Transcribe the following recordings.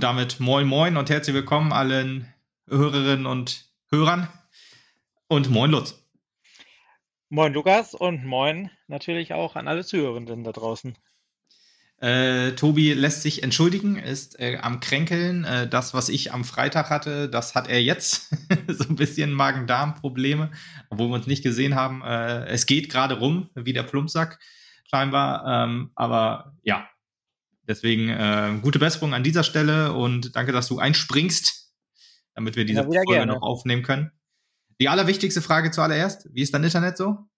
Und damit moin moin und herzlich willkommen allen Hörerinnen und Hörern. Und moin Lutz. Moin Lukas und moin natürlich auch an alle Zuhörenden da draußen. Äh, Tobi lässt sich entschuldigen, ist äh, am Kränkeln. Äh, das, was ich am Freitag hatte, das hat er jetzt. so ein bisschen Magen-Darm-Probleme, obwohl wir uns nicht gesehen haben. Äh, es geht gerade rum, wie der Plumpsack scheinbar. Ähm, aber ja, deswegen äh, gute Besserung an dieser Stelle und danke, dass du einspringst, damit wir diese ja, Folge gerne. noch aufnehmen können. Die allerwichtigste Frage zuallererst: Wie ist dein Internet so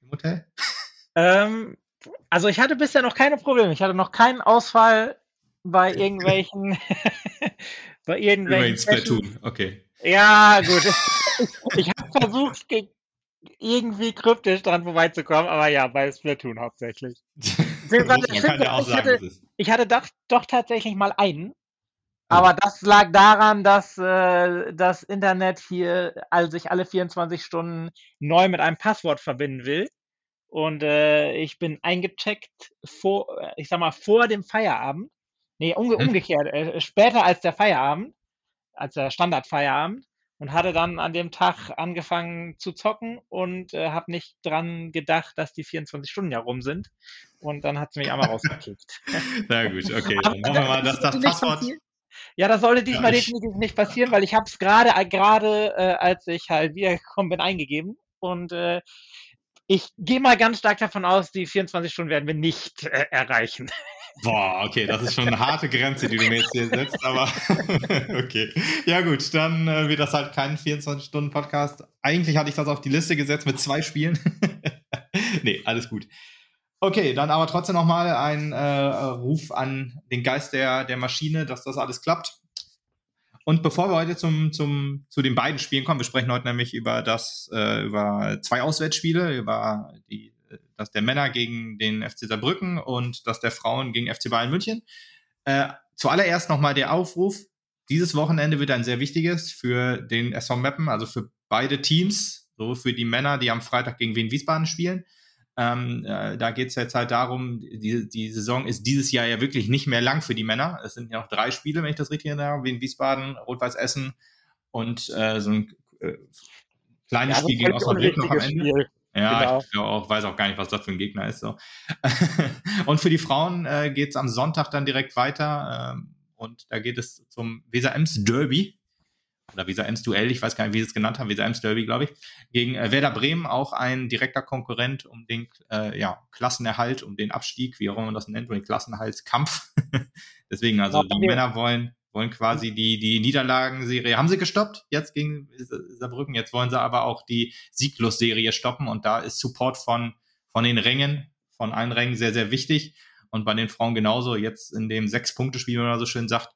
im Hotel? Ähm, also ich hatte bisher noch keine Probleme. Ich hatte noch keinen Ausfall bei irgendwelchen. bei irgendwelchen. Splatoon, okay. Ja, gut. ich habe versucht, irgendwie kryptisch dran vorbeizukommen, aber ja, bei Splatoon hauptsächlich. Ich, hatte, ich hatte doch, doch tatsächlich mal einen, aber das lag daran, dass äh, das Internet hier also sich alle 24 Stunden neu mit einem Passwort verbinden will. Und äh, ich bin eingecheckt vor, ich sag mal, vor dem Feierabend. Nee, umge hm. umgekehrt, äh, später als der Feierabend, als der Standardfeierabend. Und hatte dann an dem Tag angefangen zu zocken und äh, habe nicht dran gedacht, dass die 24 Stunden ja rum sind. Und dann hat es mich einmal rausgekickt. Na gut, okay. Dann hoffen wir mal, dass das Passwort. Ja, das sollte diesmal ja, definitiv nicht passieren, weil ich habe es gerade, gerade äh, als ich halt wiedergekommen bin, eingegeben. Und äh, ich gehe mal ganz stark davon aus, die 24 Stunden werden wir nicht äh, erreichen. Boah, okay, das ist schon eine harte Grenze, die du mir jetzt hier setzt, aber okay. Ja gut, dann äh, wird das halt kein 24-Stunden-Podcast. Eigentlich hatte ich das auf die Liste gesetzt mit zwei Spielen. nee, alles gut. Okay, dann aber trotzdem nochmal ein äh, Ruf an den Geist der, der Maschine, dass das alles klappt. Und bevor wir heute zum, zum, zu den beiden Spielen kommen, wir sprechen heute nämlich über das, äh, über zwei Auswärtsspiele, über die, das der Männer gegen den FC Saarbrücken und das der Frauen gegen FC Bayern München. Äh, zuallererst nochmal der Aufruf. Dieses Wochenende wird ein sehr wichtiges für den SV Meppen, also für beide Teams, so für die Männer, die am Freitag gegen Wien Wiesbaden spielen. Ähm, äh, da geht es jetzt halt darum, die, die Saison ist dieses Jahr ja wirklich nicht mehr lang für die Männer. Es sind ja noch drei Spiele, wenn ich das richtig erinnere, wie in Wiesbaden, Rot-Weiß Essen und äh, so ein äh, kleines ja, Spiel gegen Osnabrück noch am Ende. Spiel. Ja, genau. ich auch, weiß auch gar nicht, was das für ein Gegner ist. So. und für die Frauen äh, geht es am Sonntag dann direkt weiter. Ähm, und da geht es zum Weser Ems Derby oder Weser Ems Duell, ich weiß gar nicht, wie sie es genannt haben, Weser Ems Derby, glaube ich, gegen äh, Werder Bremen, auch ein direkter Konkurrent um den äh, ja, Klassenerhalt, um den Abstieg, wie auch immer man das nennt, um den Klassenerhaltskampf. Deswegen, also die okay. Männer wollen, wollen quasi die, die Niederlagenserie, haben sie gestoppt jetzt gegen Saarbrücken, jetzt wollen sie aber auch die Sieglos-Serie stoppen und da ist Support von, von den Rängen, von allen Rängen sehr, sehr wichtig. Und bei den Frauen genauso, jetzt in dem Sechs-Punkte-Spiel, wenn man so schön sagt,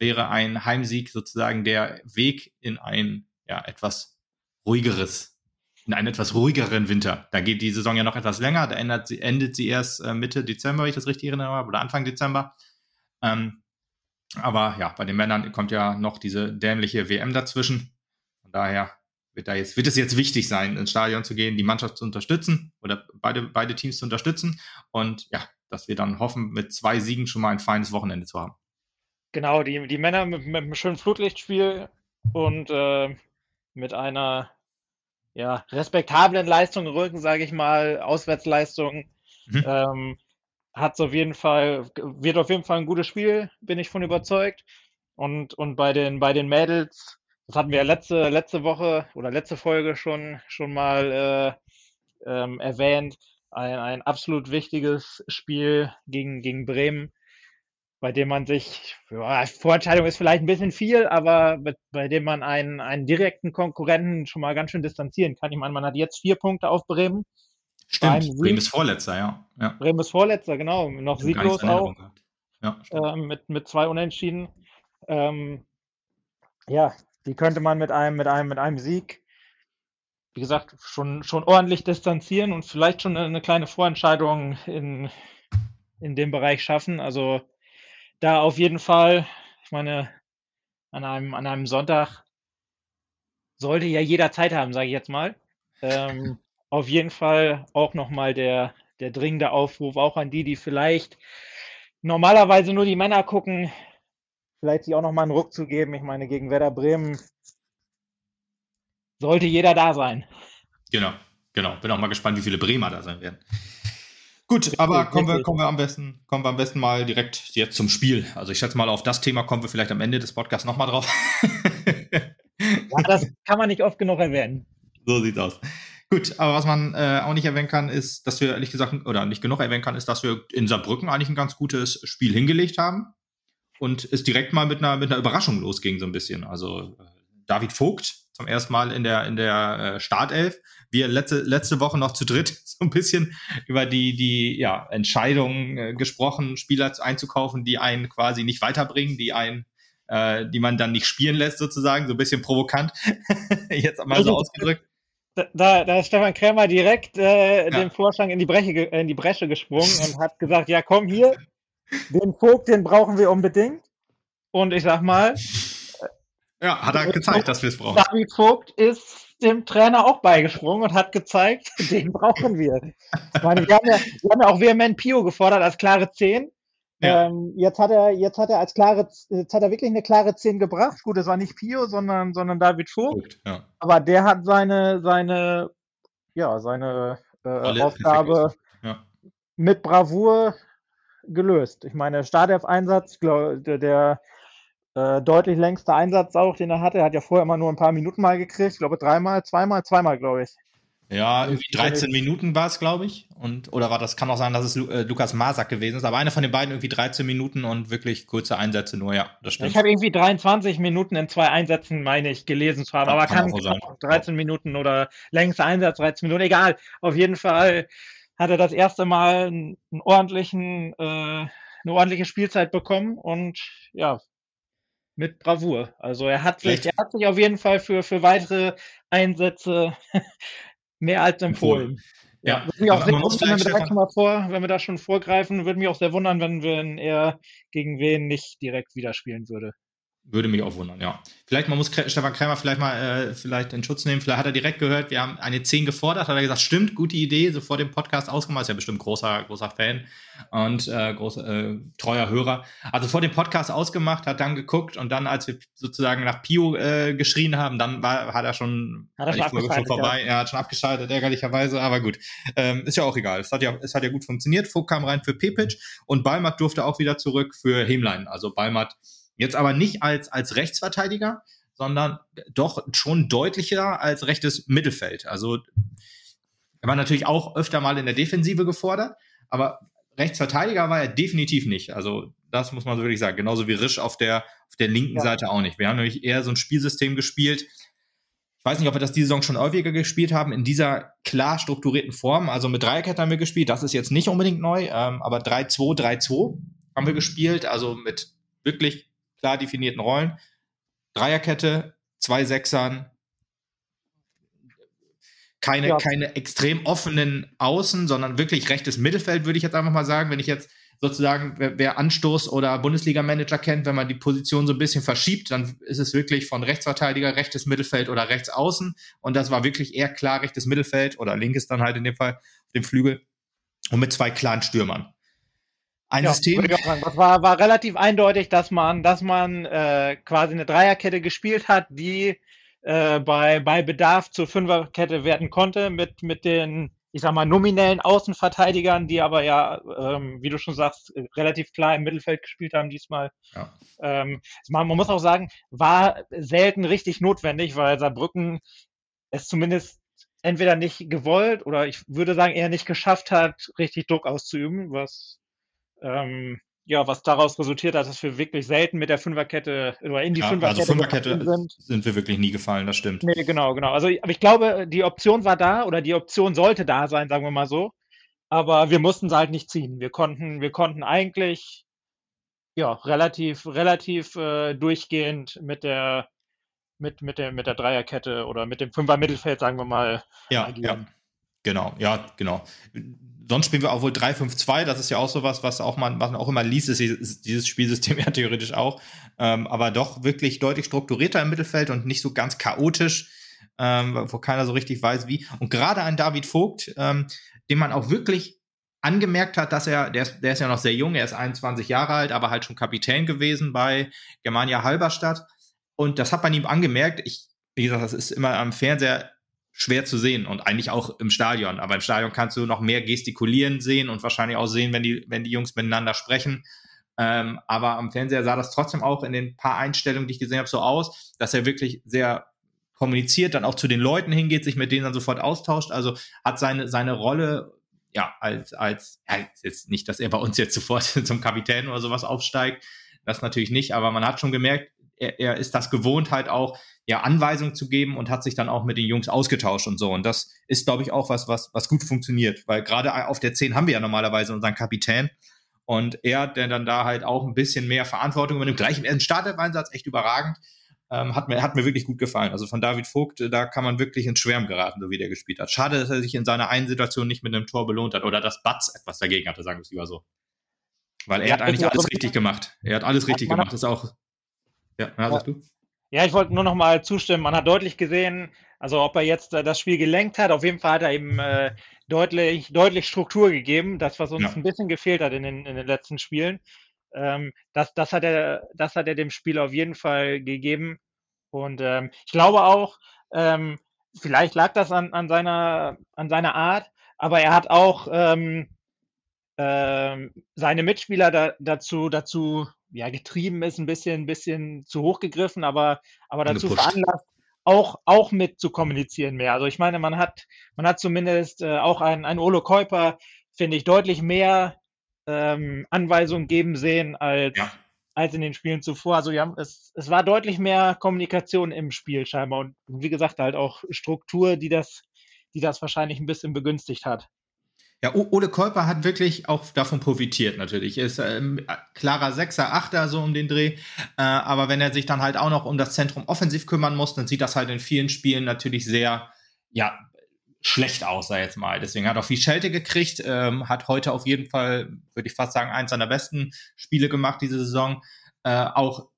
wäre ein Heimsieg sozusagen der Weg in ein ja, etwas ruhigeres, in einen etwas ruhigeren Winter. Da geht die Saison ja noch etwas länger, da endet sie, endet sie erst äh, Mitte Dezember, wenn ich das richtig erinnere, oder Anfang Dezember. Ähm, aber ja, bei den Männern kommt ja noch diese dämliche WM dazwischen. Von daher wird da jetzt, wird es jetzt wichtig sein, ins Stadion zu gehen, die Mannschaft zu unterstützen oder beide, beide Teams zu unterstützen und ja, dass wir dann hoffen, mit zwei Siegen schon mal ein feines Wochenende zu haben. Genau, die, die Männer mit, mit einem schönen Flutlichtspiel und äh, mit einer ja, respektablen Leistung im Rücken, sage ich mal, Auswärtsleistung. Mhm. Ähm, hat auf jeden Fall, wird auf jeden Fall ein gutes Spiel, bin ich von überzeugt. Und, und bei den, bei den Mädels, das hatten wir ja letzte, letzte Woche oder letzte Folge schon, schon mal äh, ähm, erwähnt, ein, ein absolut wichtiges Spiel gegen, gegen Bremen bei dem man sich, ja, Vorentscheidung ist vielleicht ein bisschen viel, aber bei, bei dem man einen, einen direkten Konkurrenten schon mal ganz schön distanzieren kann. Ich meine, man hat jetzt vier Punkte auf Bremen. Stimmt, Bremen ist Vorletzter, ja. ja. Bremen ist Vorletzter, genau. Noch sieglos auch. Ja, äh, mit, mit zwei Unentschieden. Ähm, ja, die könnte man mit einem, mit einem, mit einem Sieg, wie gesagt, schon, schon ordentlich distanzieren und vielleicht schon eine kleine Vorentscheidung in, in dem Bereich schaffen. Also da auf jeden Fall, ich meine, an einem, an einem Sonntag sollte ja jeder Zeit haben, sage ich jetzt mal. Ähm, auf jeden Fall auch nochmal der, der dringende Aufruf, auch an die, die vielleicht normalerweise nur die Männer gucken. vielleicht sich auch nochmal einen Ruck zu geben. Ich meine, gegen Werder Bremen sollte jeder da sein. Genau, genau. Bin auch mal gespannt, wie viele Bremer da sein werden. Gut, aber kommen wir, kommen wir am besten, kommen wir am besten mal direkt jetzt zum Spiel. Also ich schätze mal, auf das Thema kommen wir vielleicht am Ende des Podcasts nochmal drauf. ja, das kann man nicht oft genug erwähnen. So sieht's aus. Gut, aber was man äh, auch nicht erwähnen kann, ist, dass wir ehrlich gesagt, oder nicht genug erwähnen kann, ist, dass wir in Saarbrücken eigentlich ein ganz gutes Spiel hingelegt haben und es direkt mal mit einer, mit einer Überraschung losging, so ein bisschen. Also äh, David Vogt zum ersten Mal in der, in der äh, Startelf. Wir letzte, letzte Woche noch zu dritt so ein bisschen über die, die ja, Entscheidung äh, gesprochen, Spieler einzukaufen, die einen quasi nicht weiterbringen, die einen äh, die man dann nicht spielen lässt, sozusagen, so ein bisschen provokant, jetzt mal so ausgedrückt. Da, da ist Stefan Krämer direkt äh, ja. dem Vorschlag in die, Breche, in die Bresche gesprungen und hat gesagt, ja komm hier, den Vogt, den brauchen wir unbedingt. Und ich sag mal, ja, hat er gezeigt, dass wir es brauchen. David Vogt ist dem Trainer auch beigesprungen und hat gezeigt, den brauchen wir. Ich meine, wir haben ja, wir haben ja auch vehement Pio gefordert als klare 10. Ja. Ähm, jetzt hat er, jetzt hat er als klare, jetzt hat er wirklich eine klare 10 gebracht. Gut, es war nicht Pio, sondern, sondern David Vogt. Ja. Aber der hat seine, seine, ja, seine äh, Aufgabe mit Bravour gelöst. Ich meine, Startelf-Einsatz, der, der äh, deutlich längster Einsatz auch, den er hatte. Er hat ja vorher immer nur ein paar Minuten mal gekriegt. Ich glaube, dreimal, zweimal, zweimal, glaube ich. Ja, irgendwie 13 Minuten war es, glaube ich. Und, oder war das, kann auch sein, dass es äh, Lukas Masak gewesen ist, aber einer von den beiden irgendwie 13 Minuten und wirklich kurze Einsätze nur, ja, das stimmt. Ich habe irgendwie 23 Minuten in zwei Einsätzen, meine ich, gelesen zu haben, ja, aber kann, kann auch 13 Minuten oder längster Einsatz, 13 Minuten, egal. Auf jeden Fall hat er das erste Mal einen, einen ordentlichen, äh, eine ordentliche Spielzeit bekommen und ja, mit Bravour. Also er hat sich, er hat sich auf jeden Fall für, für weitere Einsätze mehr als empfohlen. Ja, würde mich auch sehr wundern, wenn wir, da schon mal vor, wenn wir da schon vorgreifen, würde mich auch sehr wundern, wenn, wenn er gegen wen nicht direkt wieder spielen würde. Würde mich auch wundern, ja. Vielleicht, man muss Stefan Krämer vielleicht mal äh, vielleicht in Schutz nehmen. Vielleicht hat er direkt gehört, wir haben eine 10 gefordert, hat er gesagt, stimmt, gute Idee, so vor dem Podcast ausgemacht. Ist ja bestimmt großer, großer Fan und äh, großer, äh, treuer Hörer. Also vor dem Podcast ausgemacht, hat dann geguckt und dann, als wir sozusagen nach Pio äh, geschrien haben, dann war, hat er schon, hat er schon, schon vorbei. Ja. Er hat schon abgeschaltet, ärgerlicherweise, aber gut. Ähm, ist ja auch egal. Es hat ja, es hat ja gut funktioniert. Vogt kam rein für Pepic und Balmat durfte auch wieder zurück für Hemlein. Also Balmat Jetzt aber nicht als, als Rechtsverteidiger, sondern doch schon deutlicher als rechtes Mittelfeld. Also er war natürlich auch öfter mal in der Defensive gefordert, aber Rechtsverteidiger war er definitiv nicht. Also das muss man so wirklich sagen. Genauso wie Risch auf der, auf der linken ja. Seite auch nicht. Wir haben nämlich eher so ein Spielsystem gespielt. Ich weiß nicht, ob wir das diese Saison schon häufiger gespielt haben, in dieser klar strukturierten Form. Also mit Dreierkette haben wir gespielt. Das ist jetzt nicht unbedingt neu, ähm, aber 3-2, 3-2 haben wir gespielt. Also mit wirklich klar definierten Rollen. Dreierkette, zwei Sechsern, keine, ja. keine extrem offenen Außen, sondern wirklich rechtes Mittelfeld, würde ich jetzt einfach mal sagen. Wenn ich jetzt sozusagen, wer, wer Anstoß oder Bundesliga-Manager kennt, wenn man die Position so ein bisschen verschiebt, dann ist es wirklich von Rechtsverteidiger, rechtes Mittelfeld oder rechts außen. Und das war wirklich eher klar rechtes Mittelfeld oder linkes dann halt in dem Fall, dem Flügel. Und mit zwei klaren Stürmern ein ja, System. Das war, war relativ eindeutig, dass man, dass man äh, quasi eine Dreierkette gespielt hat, die äh, bei, bei Bedarf zur Fünferkette werden konnte mit, mit den, ich sag mal, nominellen Außenverteidigern, die aber ja, ähm, wie du schon sagst, relativ klar im Mittelfeld gespielt haben diesmal. Ja. Ähm, man, man muss auch sagen, war selten richtig notwendig, weil Saarbrücken es zumindest entweder nicht gewollt oder ich würde sagen eher nicht geschafft hat, richtig Druck auszuüben, was ähm, ja, was daraus resultiert hat, dass wir wirklich selten mit der Fünferkette oder in die ja, Fünferkette, also Fünferkette sind. sind wir wirklich nie gefallen, das stimmt. Nee, genau, genau. Also, aber ich glaube, die Option war da oder die Option sollte da sein, sagen wir mal so. Aber wir mussten sie halt nicht ziehen. Wir konnten, wir konnten eigentlich ja relativ, relativ äh, durchgehend mit der mit, mit der mit der Dreierkette oder mit dem Fünfer Mittelfeld, sagen wir mal, ja, agieren. Ja. Genau, ja, genau. Sonst spielen wir auch wohl 3-5-2, das ist ja auch sowas, was auch man, was man auch immer liest, ist dieses Spielsystem ja theoretisch auch. Ähm, aber doch wirklich deutlich strukturierter im Mittelfeld und nicht so ganz chaotisch, ähm, wo keiner so richtig weiß, wie. Und gerade ein David Vogt, ähm, den man auch wirklich angemerkt hat, dass er, der ist, der ist ja noch sehr jung, er ist 21 Jahre alt, aber halt schon Kapitän gewesen bei Germania Halberstadt. Und das hat man ihm angemerkt. Ich, wie gesagt, das ist immer am Fernseher schwer zu sehen und eigentlich auch im Stadion. Aber im Stadion kannst du noch mehr gestikulieren sehen und wahrscheinlich auch sehen, wenn die, wenn die Jungs miteinander sprechen. Ähm, aber am Fernseher sah das trotzdem auch in den paar Einstellungen, die ich gesehen habe, so aus, dass er wirklich sehr kommuniziert, dann auch zu den Leuten hingeht, sich mit denen dann sofort austauscht. Also hat seine, seine Rolle, ja, als, als, ja, jetzt nicht, dass er bei uns jetzt sofort zum Kapitän oder sowas aufsteigt. Das natürlich nicht, aber man hat schon gemerkt, er, er ist das gewohnt, halt auch ja, Anweisungen zu geben und hat sich dann auch mit den Jungs ausgetauscht und so. Und das ist, glaube ich, auch was, was, was gut funktioniert, weil gerade auf der 10 haben wir ja normalerweise unseren Kapitän. Und er, der dann da halt auch ein bisschen mehr Verantwortung übernimmt, gleich im ersten Startelf-Einsatz, echt überragend, ähm, hat, mir, hat mir wirklich gut gefallen. Also von David Vogt, da kann man wirklich ins Schwärmen geraten, so wie der gespielt hat. Schade, dass er sich in seiner einen Situation nicht mit einem Tor belohnt hat oder dass Batz etwas dagegen hatte, sagen wir es lieber so. Weil er ja, hat eigentlich alles richtig gemacht. Er hat alles richtig gemacht. Das ist auch. Ja, na, sagst du? Ja, ich wollte nur noch mal zustimmen. Man hat deutlich gesehen, also ob er jetzt äh, das Spiel gelenkt hat, auf jeden Fall hat er ihm äh, deutlich, deutlich Struktur gegeben, das, was uns ja. ein bisschen gefehlt hat in den, in den letzten Spielen. Ähm, das, das, hat er, das hat er dem Spiel auf jeden Fall gegeben. Und ähm, ich glaube auch, ähm, vielleicht lag das an, an, seiner, an seiner Art, aber er hat auch ähm, ähm, seine Mitspieler da, dazu, dazu ja, getrieben ist, ein bisschen, ein bisschen zu hoch gegriffen, aber, aber dazu veranlasst, auch, auch mit zu kommunizieren mehr. Also ich meine, man hat, man hat zumindest äh, auch ein, ein Olo Käuper, finde ich, deutlich mehr ähm, Anweisungen geben sehen als, ja. als in den Spielen zuvor. Also ja, es, es war deutlich mehr Kommunikation im Spiel scheinbar und wie gesagt halt auch Struktur, die das, die das wahrscheinlich ein bisschen begünstigt hat. Ja, Ole Kolper hat wirklich auch davon profitiert natürlich. Er ist ähm, klarer Sechser, Achter so um den Dreh. Äh, aber wenn er sich dann halt auch noch um das Zentrum offensiv kümmern muss, dann sieht das halt in vielen Spielen natürlich sehr, ja, schlecht aus, sag jetzt mal. Deswegen hat er auch viel Schelte gekriegt, ähm, hat heute auf jeden Fall, würde ich fast sagen, eins seiner besten Spiele gemacht diese Saison. Äh, auch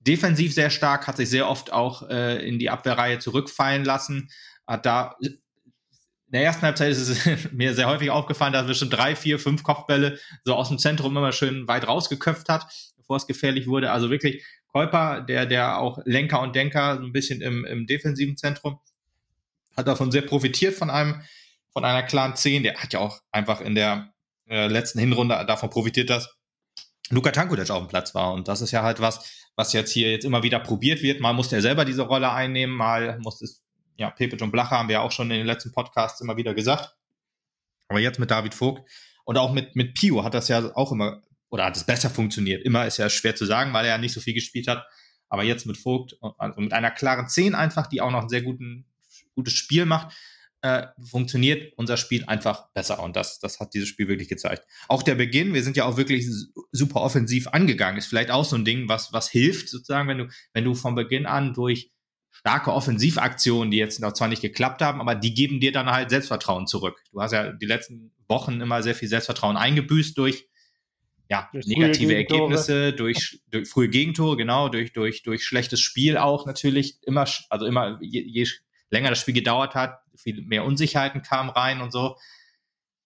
defensiv sehr stark, hat sich sehr oft auch äh, in die Abwehrreihe zurückfallen lassen, hat da in der ersten Halbzeit ist es mir sehr häufig aufgefallen, dass er schon drei, vier, fünf Kopfbälle so aus dem Zentrum immer schön weit rausgeköpft hat, bevor es gefährlich wurde. Also wirklich Käuper, der, der auch Lenker und Denker so ein bisschen im, im defensiven Zentrum, hat davon sehr profitiert von einem, von einer klaren 10. Der hat ja auch einfach in der äh, letzten Hinrunde davon profitiert, dass Luka Tankulic auf dem Platz war. Und das ist ja halt was, was jetzt hier jetzt immer wieder probiert wird. Mal musste er selber diese Rolle einnehmen, mal musste es ja, Pepe und Blacher haben wir ja auch schon in den letzten Podcasts immer wieder gesagt. Aber jetzt mit David Vogt und auch mit, mit Pio hat das ja auch immer, oder hat es besser funktioniert. Immer ist ja schwer zu sagen, weil er ja nicht so viel gespielt hat. Aber jetzt mit Vogt, also mit einer klaren 10 einfach, die auch noch ein sehr guten, gutes Spiel macht, äh, funktioniert unser Spiel einfach besser. Und das, das hat dieses Spiel wirklich gezeigt. Auch der Beginn, wir sind ja auch wirklich super offensiv angegangen, ist vielleicht auch so ein Ding, was, was hilft, sozusagen, wenn du, wenn du von Beginn an durch starke Offensivaktionen, die jetzt noch zwar nicht geklappt haben, aber die geben dir dann halt Selbstvertrauen zurück. Du hast ja die letzten Wochen immer sehr viel Selbstvertrauen eingebüßt durch ja, durch negative Ergebnisse, durch, durch frühe Gegentore, genau, durch, durch, durch schlechtes Spiel auch natürlich immer, also immer, je, je länger das Spiel gedauert hat, viel mehr Unsicherheiten kamen rein und so.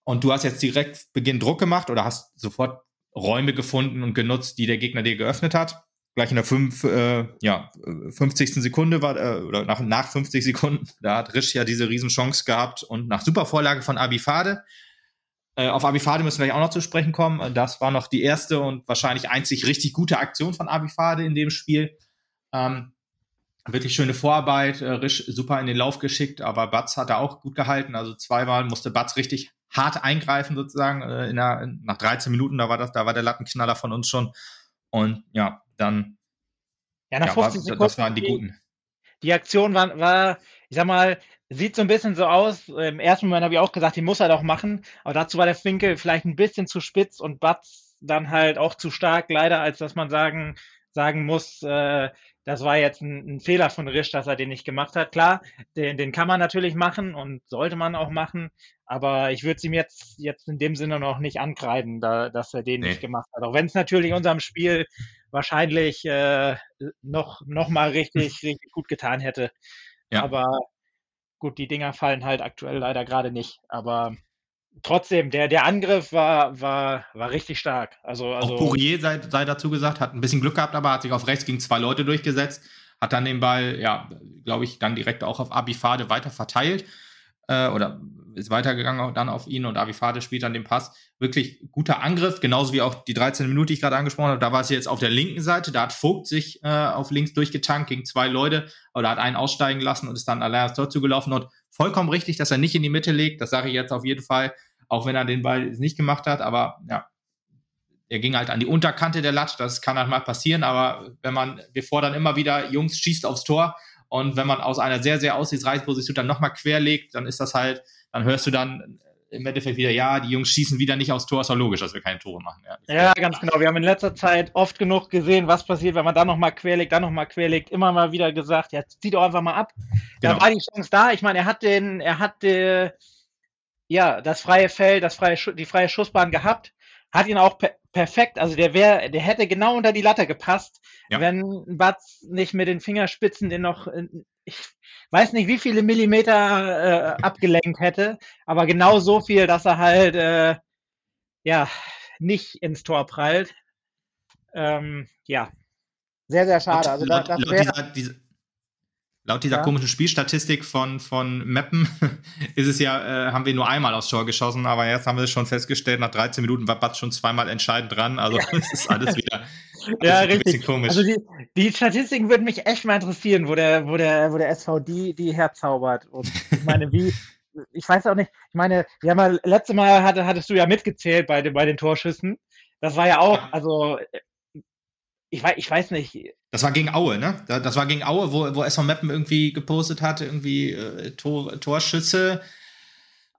Und du hast jetzt direkt Beginn Druck gemacht oder hast sofort Räume gefunden und genutzt, die der Gegner dir geöffnet hat gleich in der fünf, äh, ja, 50. Sekunde war, äh, oder nach, nach 50 Sekunden, da hat Risch ja diese Riesenchance gehabt und nach Supervorlage von Abifade. Äh, auf Abifade müssen wir gleich auch noch zu sprechen kommen. Das war noch die erste und wahrscheinlich einzig richtig gute Aktion von Abifade in dem Spiel. Ähm, wirklich schöne Vorarbeit, äh, Risch super in den Lauf geschickt, aber Batz hat er auch gut gehalten. Also zweimal musste Batz richtig hart eingreifen sozusagen. Äh, in der, nach 13 Minuten, da war das, da war der Lattenknaller von uns schon. Und ja, dann. Ja, nach ja, 50 war, Sekunden. Das waren die guten. Die Aktion war, war, ich sag mal, sieht so ein bisschen so aus. Im ersten Moment habe ich auch gesagt, die muss er doch machen. Aber dazu war der Winkel vielleicht ein bisschen zu spitz und Batz dann halt auch zu stark, leider, als dass man sagen, sagen muss, äh, das war jetzt ein, ein, Fehler von Risch, dass er den nicht gemacht hat. Klar, den, den kann man natürlich machen und sollte man auch machen, aber ich würde es ihm jetzt, jetzt in dem Sinne noch nicht ankreiden, da, dass er den nee. nicht gemacht hat. Auch wenn es natürlich unserem Spiel wahrscheinlich äh, noch, noch mal richtig, richtig gut getan hätte. Ja. Aber gut, die Dinger fallen halt aktuell leider gerade nicht. Aber trotzdem, der, der Angriff war, war, war richtig stark. Also, also auch Pourier sei, sei dazu gesagt, hat ein bisschen Glück gehabt, aber hat sich auf rechts gegen zwei Leute durchgesetzt, hat dann den Ball, ja, glaube ich, dann direkt auch auf Abifade weiter verteilt äh, oder ist weitergegangen dann auf ihn und Abifade spielt dann den Pass. Wirklich guter Angriff, genauso wie auch die 13 Minuten, die ich gerade angesprochen habe. Da war es jetzt auf der linken Seite, da hat Vogt sich äh, auf links durchgetankt gegen zwei Leute oder hat einen aussteigen lassen und ist dann allein aufs Tor zugelaufen und vollkommen richtig, dass er nicht in die Mitte legt. Das sage ich jetzt auf jeden Fall, auch wenn er den Ball nicht gemacht hat. Aber ja, er ging halt an die Unterkante der Latte. Das kann halt mal passieren. Aber wenn man, wir fordern immer wieder, Jungs, schießt aufs Tor. Und wenn man aus einer sehr, sehr aussichtsreichen Position dann nochmal querlegt, dann ist das halt, dann hörst du dann im Endeffekt wieder, ja, die Jungs schießen wieder nicht aufs Tor, ist doch logisch, dass wir keine Tore machen. Ja, ja ganz genau. Wir haben in letzter Zeit oft genug gesehen, was passiert, wenn man dann nochmal querlegt, dann nochmal querlegt, immer mal wieder gesagt, ja, zieh doch einfach mal ab. Genau. Da war die Chance da. Ich meine, er hat den, er hat äh, ja das freie Feld, das freie, die freie Schussbahn gehabt, hat ihn auch per perfekt, also der wäre, der hätte genau unter die Latte gepasst, ja. wenn Batz nicht mit den Fingerspitzen den noch ich weiß nicht, wie viele Millimeter äh, abgelenkt hätte, aber genau so viel, dass er halt äh, ja nicht ins Tor prallt. Ähm, ja, sehr, sehr schade. Also laut, das, das laut, dieser, diese, laut dieser ja. komischen Spielstatistik von, von Meppen ist es ja, äh, haben wir nur einmal aufs Tor geschossen, aber jetzt haben wir es schon festgestellt, nach 13 Minuten war Batz schon zweimal entscheidend dran. Also es ist alles wieder ja, richtig. Komisch. Also die, die Statistiken würden mich echt mal interessieren, wo der, wo der, wo der SV die, die herzaubert. Und ich meine, wie, ich weiß auch nicht, ich meine, wir haben ja, letzte Mal hatte, hattest du ja mitgezählt bei, den, bei den Torschüssen. Das war ja auch, also ich weiß, ich weiß nicht. Das war gegen Aue, ne? Das war gegen Aue, wo, wo SV Meppen irgendwie gepostet hat, irgendwie äh, Tor, Torschüsse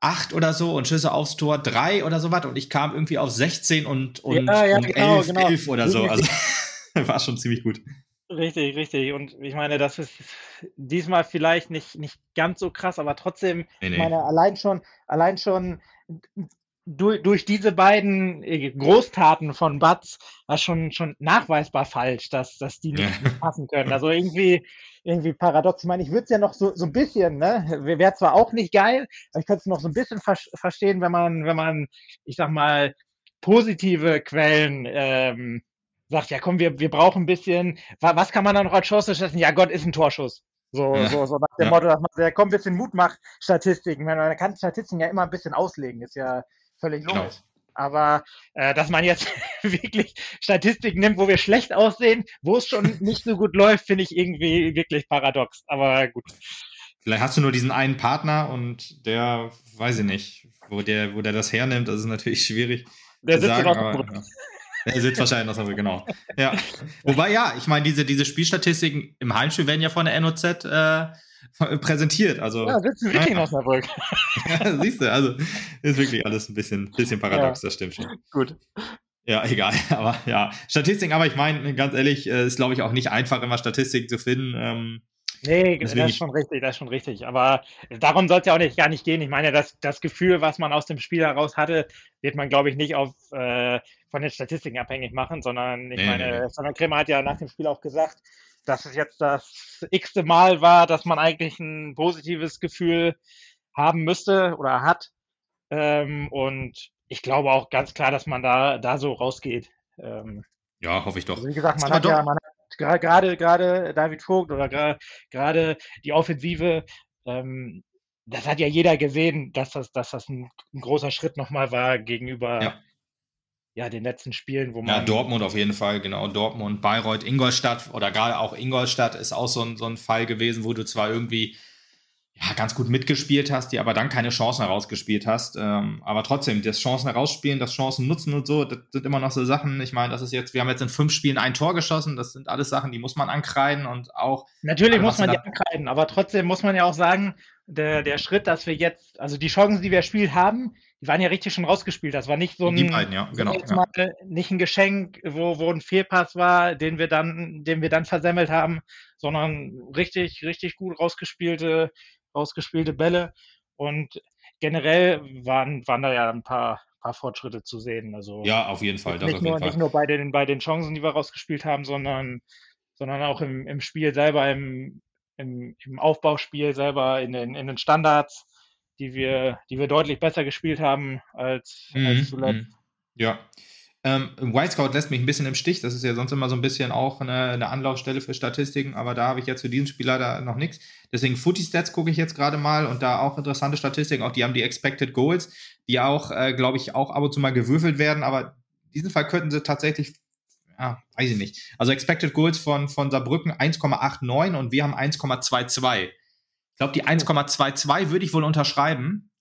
acht oder so und Schüsse aufs Tor drei oder so was und ich kam irgendwie auf 16 und, und, ja, ja, und genau, 11, genau. 11 oder so. Also war schon ziemlich gut. Richtig, richtig. Und ich meine, das ist diesmal vielleicht nicht, nicht ganz so krass, aber trotzdem, nee, nee. ich meine, allein schon, allein schon durch, durch diese beiden äh, Großtaten von Batz war schon, schon nachweisbar falsch, dass, dass die nicht, nicht passen können. Also irgendwie, irgendwie paradox. Ich meine, ich würde es ja noch so, so ein bisschen, ne, wäre zwar auch nicht geil, aber ich könnte es noch so ein bisschen ver verstehen, wenn man, wenn man, ich sag mal, positive Quellen ähm, sagt, ja komm, wir, wir brauchen ein bisschen, was kann man da noch als Chance schätzen? Ja, Gott ist ein Torschuss. So, ja. so, so nach dem ja. Motto, dass man, ja, komm, ein bisschen Mut macht, Statistiken. Man kann Statistiken ja immer ein bisschen auslegen, ist ja völlig genau. logisch. Genau. Aber äh, dass man jetzt wirklich Statistiken nimmt, wo wir schlecht aussehen, wo es schon nicht so gut läuft, finde ich irgendwie wirklich paradox. Aber gut. Vielleicht hast du nur diesen einen Partner und der, weiß ich nicht, wo der, wo der das hernimmt, das ist natürlich schwierig. Der sitzt sagen, aber, ja. Der sitzt wahrscheinlich noch so, genau. Ja. Wobei, ja, ich meine, diese, diese Spielstatistiken im Heimspiel werden ja von der NOZ äh, präsentiert. Also, ja, sitzen wirklich in Osnabrück. ja, siehst du, also ist wirklich alles ein bisschen, bisschen paradox, ja. das stimmt schon. Gut. Ja, egal. Aber ja, Statistiken, aber ich meine, ganz ehrlich, äh, ist glaube ich auch nicht einfach, immer Statistiken zu finden. Ähm, Nee, das ist schon richtig, das ist schon richtig. Aber darum soll es ja auch nicht, gar nicht gehen. Ich meine, das, das Gefühl, was man aus dem Spiel heraus hatte, wird man, glaube ich, nicht auf, äh, von den Statistiken abhängig machen, sondern ich nee, meine, nee, nee. Sondern Kremer hat ja nach dem Spiel auch gesagt, dass es jetzt das x-te Mal war, dass man eigentlich ein positives Gefühl haben müsste oder hat. Ähm, und ich glaube auch ganz klar, dass man da, da so rausgeht. Ähm, ja, hoffe ich doch. Also wie gesagt, man hat, ja, man hat gerade, gerade David Vogt oder gerade die Offensive, ähm, das hat ja jeder gesehen, dass das, dass das ein, ein großer Schritt nochmal war gegenüber ja ja, den letzten Spielen, wo man. Ja, Dortmund auf jeden Fall, genau. Dortmund, Bayreuth, Ingolstadt oder gerade auch Ingolstadt ist auch so ein, so ein Fall gewesen, wo du zwar irgendwie ja, ganz gut mitgespielt hast, die aber dann keine Chancen herausgespielt hast. Ähm, aber trotzdem, das Chancen herausspielen, das Chancen nutzen und so, das sind immer noch so Sachen. Ich meine, das ist jetzt, wir haben jetzt in fünf Spielen ein Tor geschossen, das sind alles Sachen, die muss man ankreiden und auch. Natürlich muss man die ankreiden, aber trotzdem muss man ja auch sagen, der, der Schritt, dass wir jetzt, also die Chancen, die wir spielen haben, die waren ja richtig schon rausgespielt. Das war nicht so ein, die beiden, ja, genau, ja. Mal, nicht ein Geschenk, wo, wo ein Fehlpass war, den wir dann, den wir dann versemmelt haben, sondern richtig, richtig gut rausgespielte, rausgespielte Bälle. Und generell waren, waren da ja ein paar, paar Fortschritte zu sehen. Also ja, auf jeden Fall. Das nicht, nur, Fall. nicht nur bei den, bei den Chancen, die wir rausgespielt haben, sondern, sondern auch im, im Spiel selber, im, im, im Aufbauspiel selber, in den, in den Standards die wir, die wir deutlich besser gespielt haben als, mhm. als zuletzt. Mhm. Ja. Ähm, White Scout lässt mich ein bisschen im Stich. Das ist ja sonst immer so ein bisschen auch eine, eine Anlaufstelle für Statistiken, aber da habe ich jetzt für diesen Spieler da noch nichts. Deswegen Footy Stats gucke ich jetzt gerade mal und da auch interessante Statistiken. Auch die haben die Expected Goals, die auch, äh, glaube ich, auch ab und zu mal gewürfelt werden, aber in diesem Fall könnten sie tatsächlich, ja, weiß ich nicht. Also Expected Goals von, von Saarbrücken 1,89 und wir haben 1,22. Ich glaube, die 1,22 würde ich wohl unterschreiben.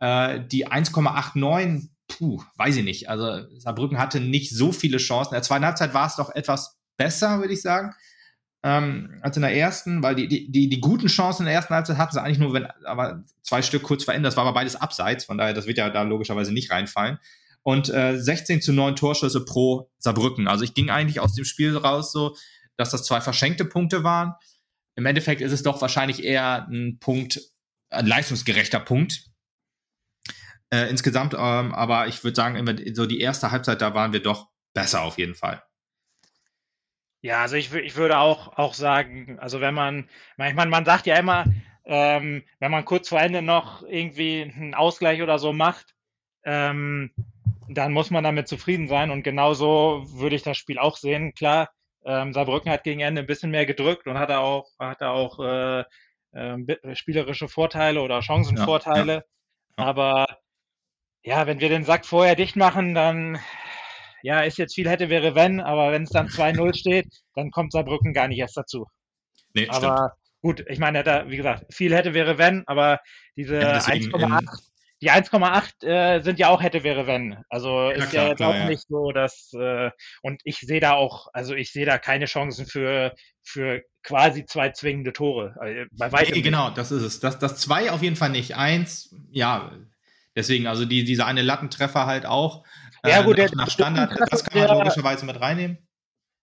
Äh, die 1,89 puh, weiß ich nicht. Also Saarbrücken hatte nicht so viele Chancen. In der zweiten Halbzeit war es doch etwas besser, würde ich sagen, ähm, als in der ersten, weil die, die, die, die guten Chancen in der ersten Halbzeit hatten sie eigentlich nur, wenn, aber zwei Stück kurz verändert. Das war aber beides abseits, von daher, das wird ja da logischerweise nicht reinfallen. Und äh, 16 zu 9 Torschüsse pro Saarbrücken. Also ich ging eigentlich aus dem Spiel raus so, dass das zwei verschenkte Punkte waren. Im Endeffekt ist es doch wahrscheinlich eher ein Punkt, ein leistungsgerechter Punkt, äh, insgesamt, ähm, aber ich würde sagen, so die erste Halbzeit, da waren wir doch besser auf jeden Fall. Ja, also ich, ich würde auch, auch sagen, also wenn man, ich meine, man sagt ja immer, ähm, wenn man kurz vor Ende noch irgendwie einen Ausgleich oder so macht, ähm, dann muss man damit zufrieden sein. Und genauso würde ich das Spiel auch sehen. Klar, ähm, Saarbrücken hat gegen Ende ein bisschen mehr gedrückt und hatte auch, hatte auch äh, äh, spielerische Vorteile oder Chancenvorteile. Ja, ja. Ja. Aber ja, wenn wir den Sack vorher dicht machen, dann ja, ist jetzt viel hätte, wäre wenn, aber wenn es dann 2-0 steht, dann kommt Saarbrücken gar nicht erst dazu. Nee, aber stimmt. gut, ich meine, da, wie gesagt, viel hätte, wäre wenn, aber diese ja, 1,8, die 1,8 äh, sind ja auch hätte, wäre wenn. Also ja, ist klar, ja jetzt klar, auch ja. nicht so, dass, äh, und ich sehe da auch, also ich sehe da keine Chancen für, für quasi zwei zwingende Tore. Äh, bei weitem nee, genau, das ist es. Das, das zwei auf jeden Fall nicht. Eins, ja, Deswegen, also die, dieser eine Lattentreffer halt auch. Ja, gut, äh, nach, nach Standard, das kann man der, logischerweise mit reinnehmen.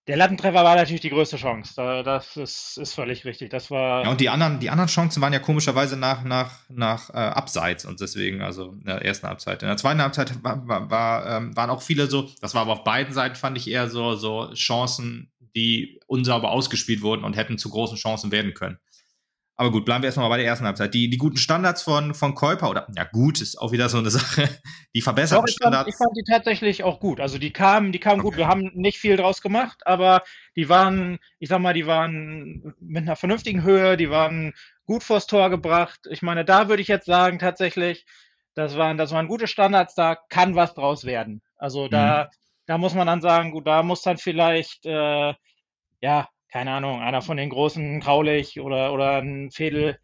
Der Lattentreffer war natürlich die größte Chance. Das ist, ist völlig richtig. Das war. Ja, und die anderen, die anderen Chancen waren ja komischerweise nach, nach, nach äh, Abseits und deswegen, also in der ersten Halbzeit. In der zweiten Halbzeit war, war, war ähm, waren auch viele so, das war aber auf beiden Seiten, fand ich eher so, so Chancen, die unsauber ausgespielt wurden und hätten zu großen Chancen werden können. Aber gut, bleiben wir erstmal bei der ersten Halbzeit. Die, die guten Standards von, von Käuper, oder ja gut, ist auch wieder so eine Sache. Die verbesserten ich Standards. Fand, ich fand die tatsächlich auch gut. Also die kamen, die kamen okay. gut. Wir haben nicht viel draus gemacht, aber die waren, ich sag mal, die waren mit einer vernünftigen Höhe, die waren gut vors Tor gebracht. Ich meine, da würde ich jetzt sagen, tatsächlich, das waren, das waren gute Standards, da kann was draus werden. Also da, mhm. da muss man dann sagen, gut, da muss dann vielleicht, äh, ja, keine Ahnung, einer von den großen Graulich oder, oder ein Fädel,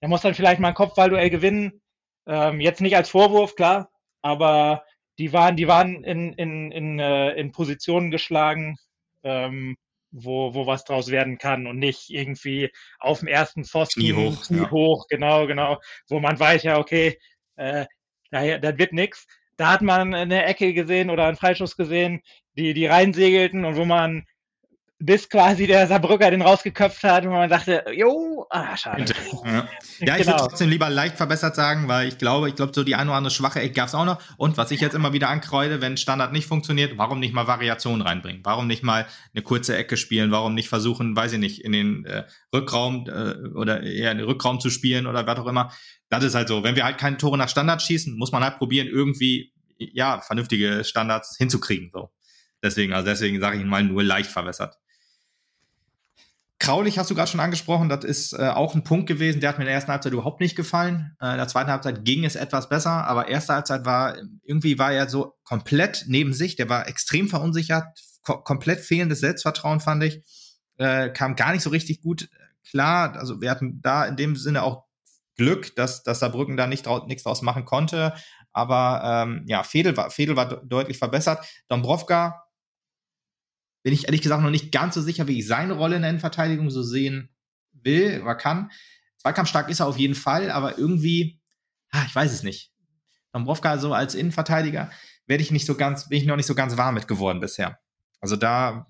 der muss dann vielleicht mal ein Kopfballduell gewinnen. Ähm, jetzt nicht als Vorwurf, klar, aber die waren, die waren in, in, in, äh, in Positionen geschlagen, ähm, wo, wo was draus werden kann und nicht irgendwie auf dem ersten Pfosten, Knie hoch, Knie ja. hoch genau, genau, wo man weiß ja, okay, äh, da, da wird nichts. Da hat man eine Ecke gesehen oder einen Freischuss gesehen, die, die reinsegelten und wo man bis quasi der Saarbrücker den rausgeköpft hat und man dachte, jo, ah, schade. Ja, ja ich genau. würde trotzdem lieber leicht verbessert sagen, weil ich glaube, ich glaube, so die eine oder andere schwache Ecke gab es auch noch. Und was ich jetzt immer wieder ankreide, wenn Standard nicht funktioniert, warum nicht mal Variationen reinbringen? Warum nicht mal eine kurze Ecke spielen? Warum nicht versuchen, weiß ich nicht, in den äh, Rückraum äh, oder eher in den Rückraum zu spielen oder was auch immer? Das ist halt so. Wenn wir halt keine Tore nach Standard schießen, muss man halt probieren, irgendwie ja vernünftige Standards hinzukriegen. So. Deswegen, also deswegen sage ich mal nur leicht verbessert. Kraulich hast du gerade schon angesprochen, das ist äh, auch ein Punkt gewesen, der hat mir in der ersten Halbzeit überhaupt nicht gefallen. Äh, in der zweiten Halbzeit ging es etwas besser, aber erste Halbzeit war, irgendwie war er so komplett neben sich, der war extrem verunsichert, ko komplett fehlendes Selbstvertrauen, fand ich. Äh, kam gar nicht so richtig gut klar. Also wir hatten da in dem Sinne auch Glück, dass, dass Saarbrücken da nicht drau nichts draus machen konnte. Aber ähm, ja, Fedel war, Fedel war deutlich verbessert. Dombrovka bin ich ehrlich gesagt noch nicht ganz so sicher, wie ich seine Rolle in der Innenverteidigung so sehen will oder kann. Zweikampfstark ist er auf jeden Fall, aber irgendwie, ah, ich weiß es nicht. Dombrovka so als Innenverteidiger werde ich nicht so ganz, bin ich noch nicht so ganz warm mit geworden bisher. Also da.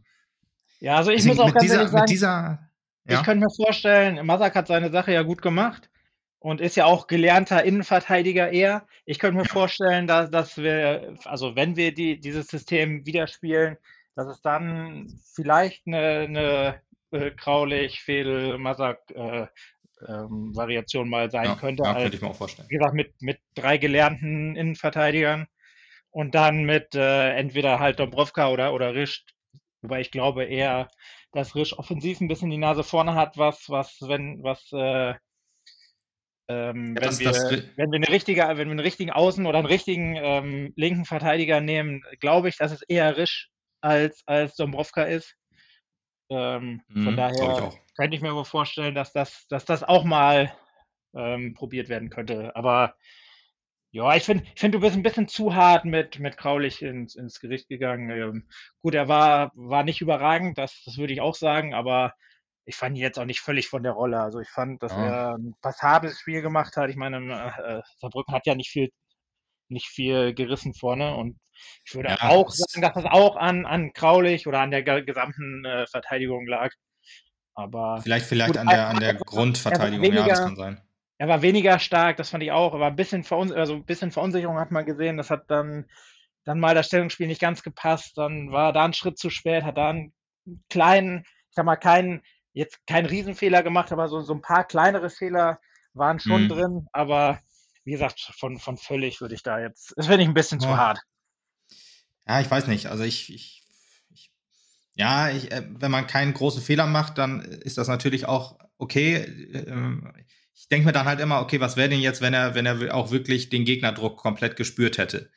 Ja, also ich muss auch ganz dieser, ehrlich sagen, dieser, ja. ich könnte mir vorstellen, Masak hat seine Sache ja gut gemacht und ist ja auch gelernter Innenverteidiger eher. Ich könnte mir vorstellen, dass, dass wir, also wenn wir die, dieses System wieder spielen, dass es dann vielleicht eine, eine äh, Kraulich, Fedel, Masak äh, ähm, Variation mal sein ja, könnte. Ja, als, könnte ich mir auch vorstellen. Wie gesagt, mit, mit drei gelernten Innenverteidigern und dann mit äh, entweder halt Dombrovka oder, oder Risch, wobei ich glaube eher, dass Risch offensiv ein bisschen die Nase vorne hat, was, was, wenn, was, äh, ähm, ja, wenn, das, wir, das, wenn wir eine richtige, wenn wir einen richtigen Außen oder einen richtigen ähm, linken Verteidiger nehmen, glaube ich, dass es eher Risch als, als Dombrovka ist. Ähm, mhm, von daher ich könnte ich mir aber vorstellen, dass das, dass das auch mal ähm, probiert werden könnte. Aber ja, ich finde, ich find, du bist ein bisschen zu hart mit, mit Kraulich ins, ins Gericht gegangen. Ähm, gut, er war, war nicht überragend, das, das würde ich auch sagen, aber ich fand ihn jetzt auch nicht völlig von der Rolle. Also ich fand, dass ja. er ein passables Spiel gemacht hat. Ich meine, äh, Saarbrücken hat ja nicht viel, nicht viel gerissen vorne und ich würde ja, auch sagen, dass das auch an, an Kraulich oder an der gesamten äh, Verteidigung lag. Aber vielleicht, vielleicht gut, an der, an der Grundverteidigung, weniger, ja, das kann sein. Er war weniger stark, das fand ich auch, aber ein bisschen, Verun also ein bisschen Verunsicherung hat man gesehen. Das hat dann, dann mal das Stellungsspiel nicht ganz gepasst. Dann war da ein Schritt zu spät, hat da einen kleinen, ich sag mal, keinen, jetzt keinen Riesenfehler gemacht, aber so, so ein paar kleinere Fehler waren schon mhm. drin. Aber wie gesagt, von, von völlig würde ich da jetzt, das finde ich ein bisschen ja. zu hart. Ja, ich weiß nicht. Also ich, ich, ich ja, ich, äh, wenn man keinen großen Fehler macht, dann ist das natürlich auch okay. Ähm, ich denke mir dann halt immer, okay, was wäre denn jetzt, wenn er, wenn er auch wirklich den Gegnerdruck komplett gespürt hätte?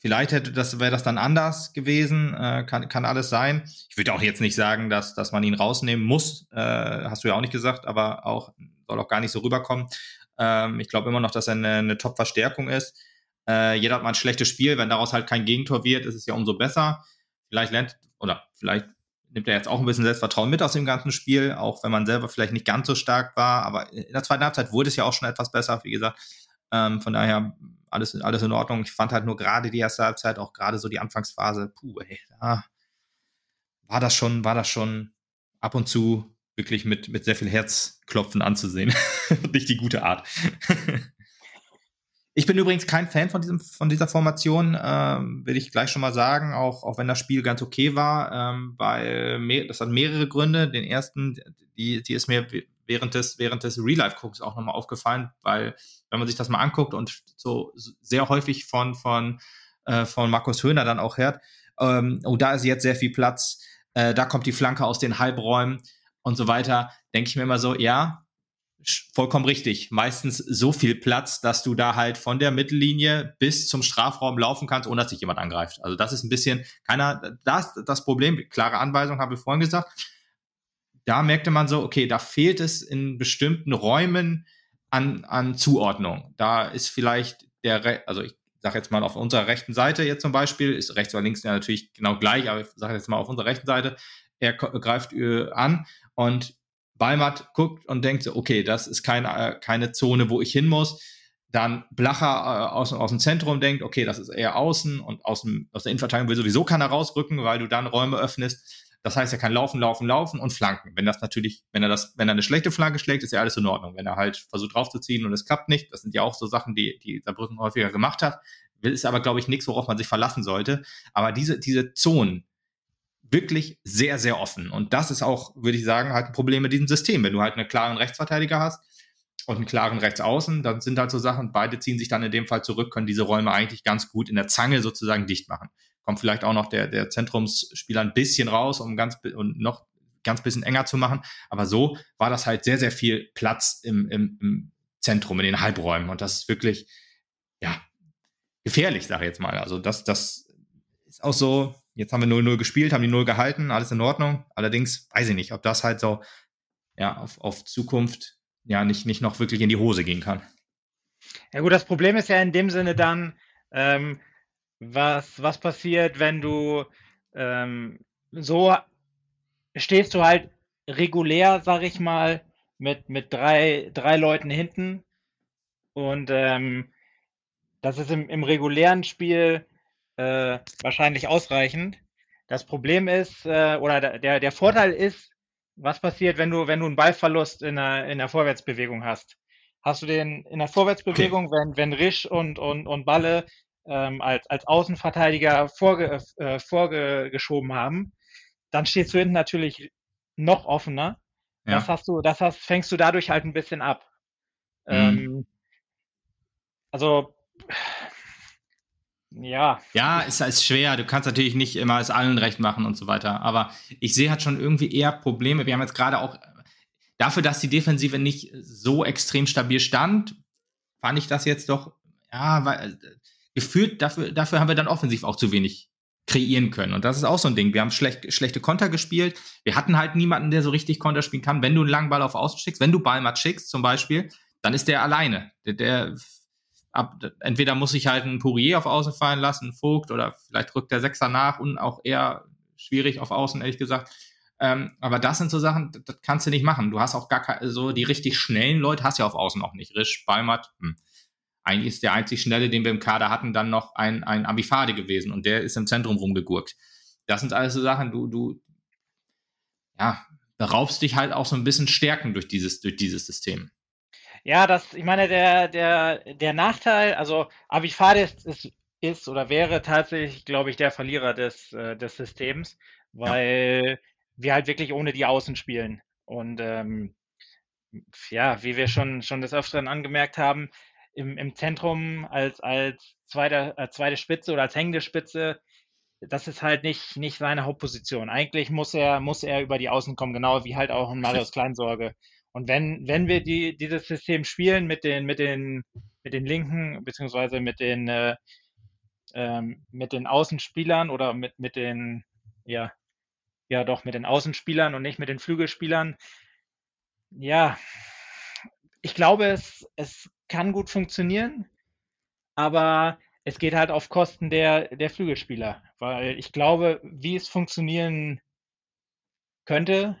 Vielleicht hätte das, wäre das dann anders gewesen, äh, kann, kann alles sein. Ich würde auch jetzt nicht sagen, dass, dass man ihn rausnehmen muss, äh, hast du ja auch nicht gesagt, aber auch, soll auch gar nicht so rüberkommen. Ähm, ich glaube immer noch, dass er eine, eine Top-Verstärkung ist. Äh, jeder hat mal ein schlechtes Spiel, wenn daraus halt kein Gegentor wird, ist es ja umso besser. Vielleicht lernt, oder vielleicht nimmt er jetzt auch ein bisschen Selbstvertrauen mit aus dem ganzen Spiel, auch wenn man selber vielleicht nicht ganz so stark war. Aber in der zweiten Halbzeit wurde es ja auch schon etwas besser, wie gesagt. Ähm, von daher alles, alles in Ordnung. Ich fand halt nur gerade die erste Halbzeit, auch gerade so die Anfangsphase, puh, ey, da war das schon, war das schon ab und zu wirklich mit, mit sehr viel Herzklopfen anzusehen. nicht die gute Art. Ich bin übrigens kein Fan von, diesem, von dieser Formation, ähm, will ich gleich schon mal sagen, auch, auch wenn das Spiel ganz okay war, ähm, weil das hat mehrere Gründe. Den ersten, die, die ist mir während des, während des Real-Life-Gucks auch nochmal aufgefallen, weil wenn man sich das mal anguckt und so sehr häufig von, von, äh, von Markus Höhner dann auch hört, ähm, oh, da ist jetzt sehr viel Platz, äh, da kommt die Flanke aus den Halbräumen und so weiter, denke ich mir immer so, ja, vollkommen richtig. Meistens so viel Platz, dass du da halt von der Mittellinie bis zum Strafraum laufen kannst, ohne dass sich jemand angreift. Also das ist ein bisschen keiner, das das Problem, klare Anweisung, habe ich vorhin gesagt. Da merkte man so, okay, da fehlt es in bestimmten Räumen an, an Zuordnung. Da ist vielleicht der, also ich sage jetzt mal auf unserer rechten Seite jetzt zum Beispiel, ist rechts oder links ja natürlich genau gleich, aber ich sage jetzt mal auf unserer rechten Seite, er greift äh, an und Balmat guckt und denkt so, okay, das ist keine, äh, keine Zone, wo ich hin muss. Dann Blacher äh, aus, aus dem Zentrum denkt, okay, das ist eher außen und aus, dem, aus der Innenverteidigung will sowieso keiner rausrücken, weil du dann Räume öffnest. Das heißt, er kann laufen, laufen, laufen und flanken. Wenn das natürlich, wenn er das, wenn er eine schlechte Flanke schlägt, ist ja alles in Ordnung. Wenn er halt versucht draufzuziehen und es klappt nicht, das sind ja auch so Sachen, die, die Saarbrücken häufiger gemacht hat. Ist aber, glaube ich, nichts, worauf man sich verlassen sollte. Aber diese, diese Zonen, wirklich sehr, sehr offen. Und das ist auch, würde ich sagen, halt ein Problem mit diesem System. Wenn du halt einen klaren Rechtsverteidiger hast und einen klaren Rechtsaußen, dann sind halt so Sachen, beide ziehen sich dann in dem Fall zurück, können diese Räume eigentlich ganz gut in der Zange sozusagen dicht machen. Kommt vielleicht auch noch der, der Zentrumsspieler ein bisschen raus, um ganz und noch ganz bisschen enger zu machen. Aber so war das halt sehr, sehr viel Platz im, im, im Zentrum, in den Halbräumen. Und das ist wirklich, ja, gefährlich, sage ich jetzt mal. Also das, das ist auch so, Jetzt haben wir 0-0 gespielt, haben die 0 gehalten, alles in Ordnung. Allerdings weiß ich nicht, ob das halt so ja, auf, auf Zukunft ja nicht, nicht noch wirklich in die Hose gehen kann. Ja gut, das Problem ist ja in dem Sinne dann, ähm, was, was passiert, wenn du ähm, so stehst du halt regulär, sag ich mal, mit, mit drei, drei Leuten hinten. Und ähm, das ist im, im regulären Spiel äh, wahrscheinlich ausreichend. Das Problem ist, äh, oder der, der Vorteil ist, was passiert, wenn du, wenn du einen Ballverlust in der, in der Vorwärtsbewegung hast. Hast du den in der Vorwärtsbewegung, okay. wenn, wenn Risch und, und, und Balle ähm, als, als Außenverteidiger vorge, äh, vorgeschoben haben, dann stehst du hinten natürlich noch offener. Ja. Das hast du, das hast, fängst du dadurch halt ein bisschen ab. Mhm. Ähm, also ja. Ja, ist, ist schwer. Du kannst natürlich nicht immer es allen recht machen und so weiter. Aber ich sehe halt schon irgendwie eher Probleme. Wir haben jetzt gerade auch dafür, dass die Defensive nicht so extrem stabil stand, fand ich das jetzt doch, ja, weil, äh, gefühlt, dafür, dafür haben wir dann offensiv auch zu wenig kreieren können. Und das ist auch so ein Ding. Wir haben schlecht, schlechte Konter gespielt. Wir hatten halt niemanden, der so richtig Konter spielen kann. Wenn du einen langen Ball auf Außen schickst, wenn du Ballmatt schickst zum Beispiel, dann ist der alleine. Der, der ab, entweder muss ich halt einen Pourier auf Außen fallen lassen, Vogt, oder vielleicht rückt der Sechser nach und auch eher schwierig auf Außen, ehrlich gesagt. Ähm, aber das sind so Sachen, das, das, kannst du nicht machen. Du hast auch gar keine, so die richtig schnellen Leute hast ja auf Außen auch nicht. Risch, Balmert, hm. eigentlich ist der einzig schnelle, den wir im Kader hatten, dann noch ein, ein Abifade gewesen und der ist im Zentrum rumgegurkt. Das sind alles so Sachen, du, du, ja, beraubst dich halt auch so ein bisschen Stärken durch dieses, durch dieses System. Ja, das, ich meine, der, der, der Nachteil, also Abifade ist, ist, ist oder wäre tatsächlich, glaube ich, der Verlierer des, äh, des Systems, weil ja. wir halt wirklich ohne die Außen spielen. Und ähm, ja, wie wir schon, schon des Öfteren angemerkt haben, im, im Zentrum als, als zweite, als zweite Spitze oder als hängende Spitze, das ist halt nicht, nicht seine Hauptposition. Eigentlich muss er, muss er über die Außen kommen, genau wie halt auch in Marius Kleinsorge. Und wenn, wenn wir die, dieses System spielen mit den, mit den, mit den Linken, beziehungsweise mit den, äh, ähm, mit den Außenspielern oder mit, mit den, ja, ja doch, mit den Außenspielern und nicht mit den Flügelspielern, ja, ich glaube, es, es kann gut funktionieren, aber es geht halt auf Kosten der, der Flügelspieler, weil ich glaube, wie es funktionieren könnte,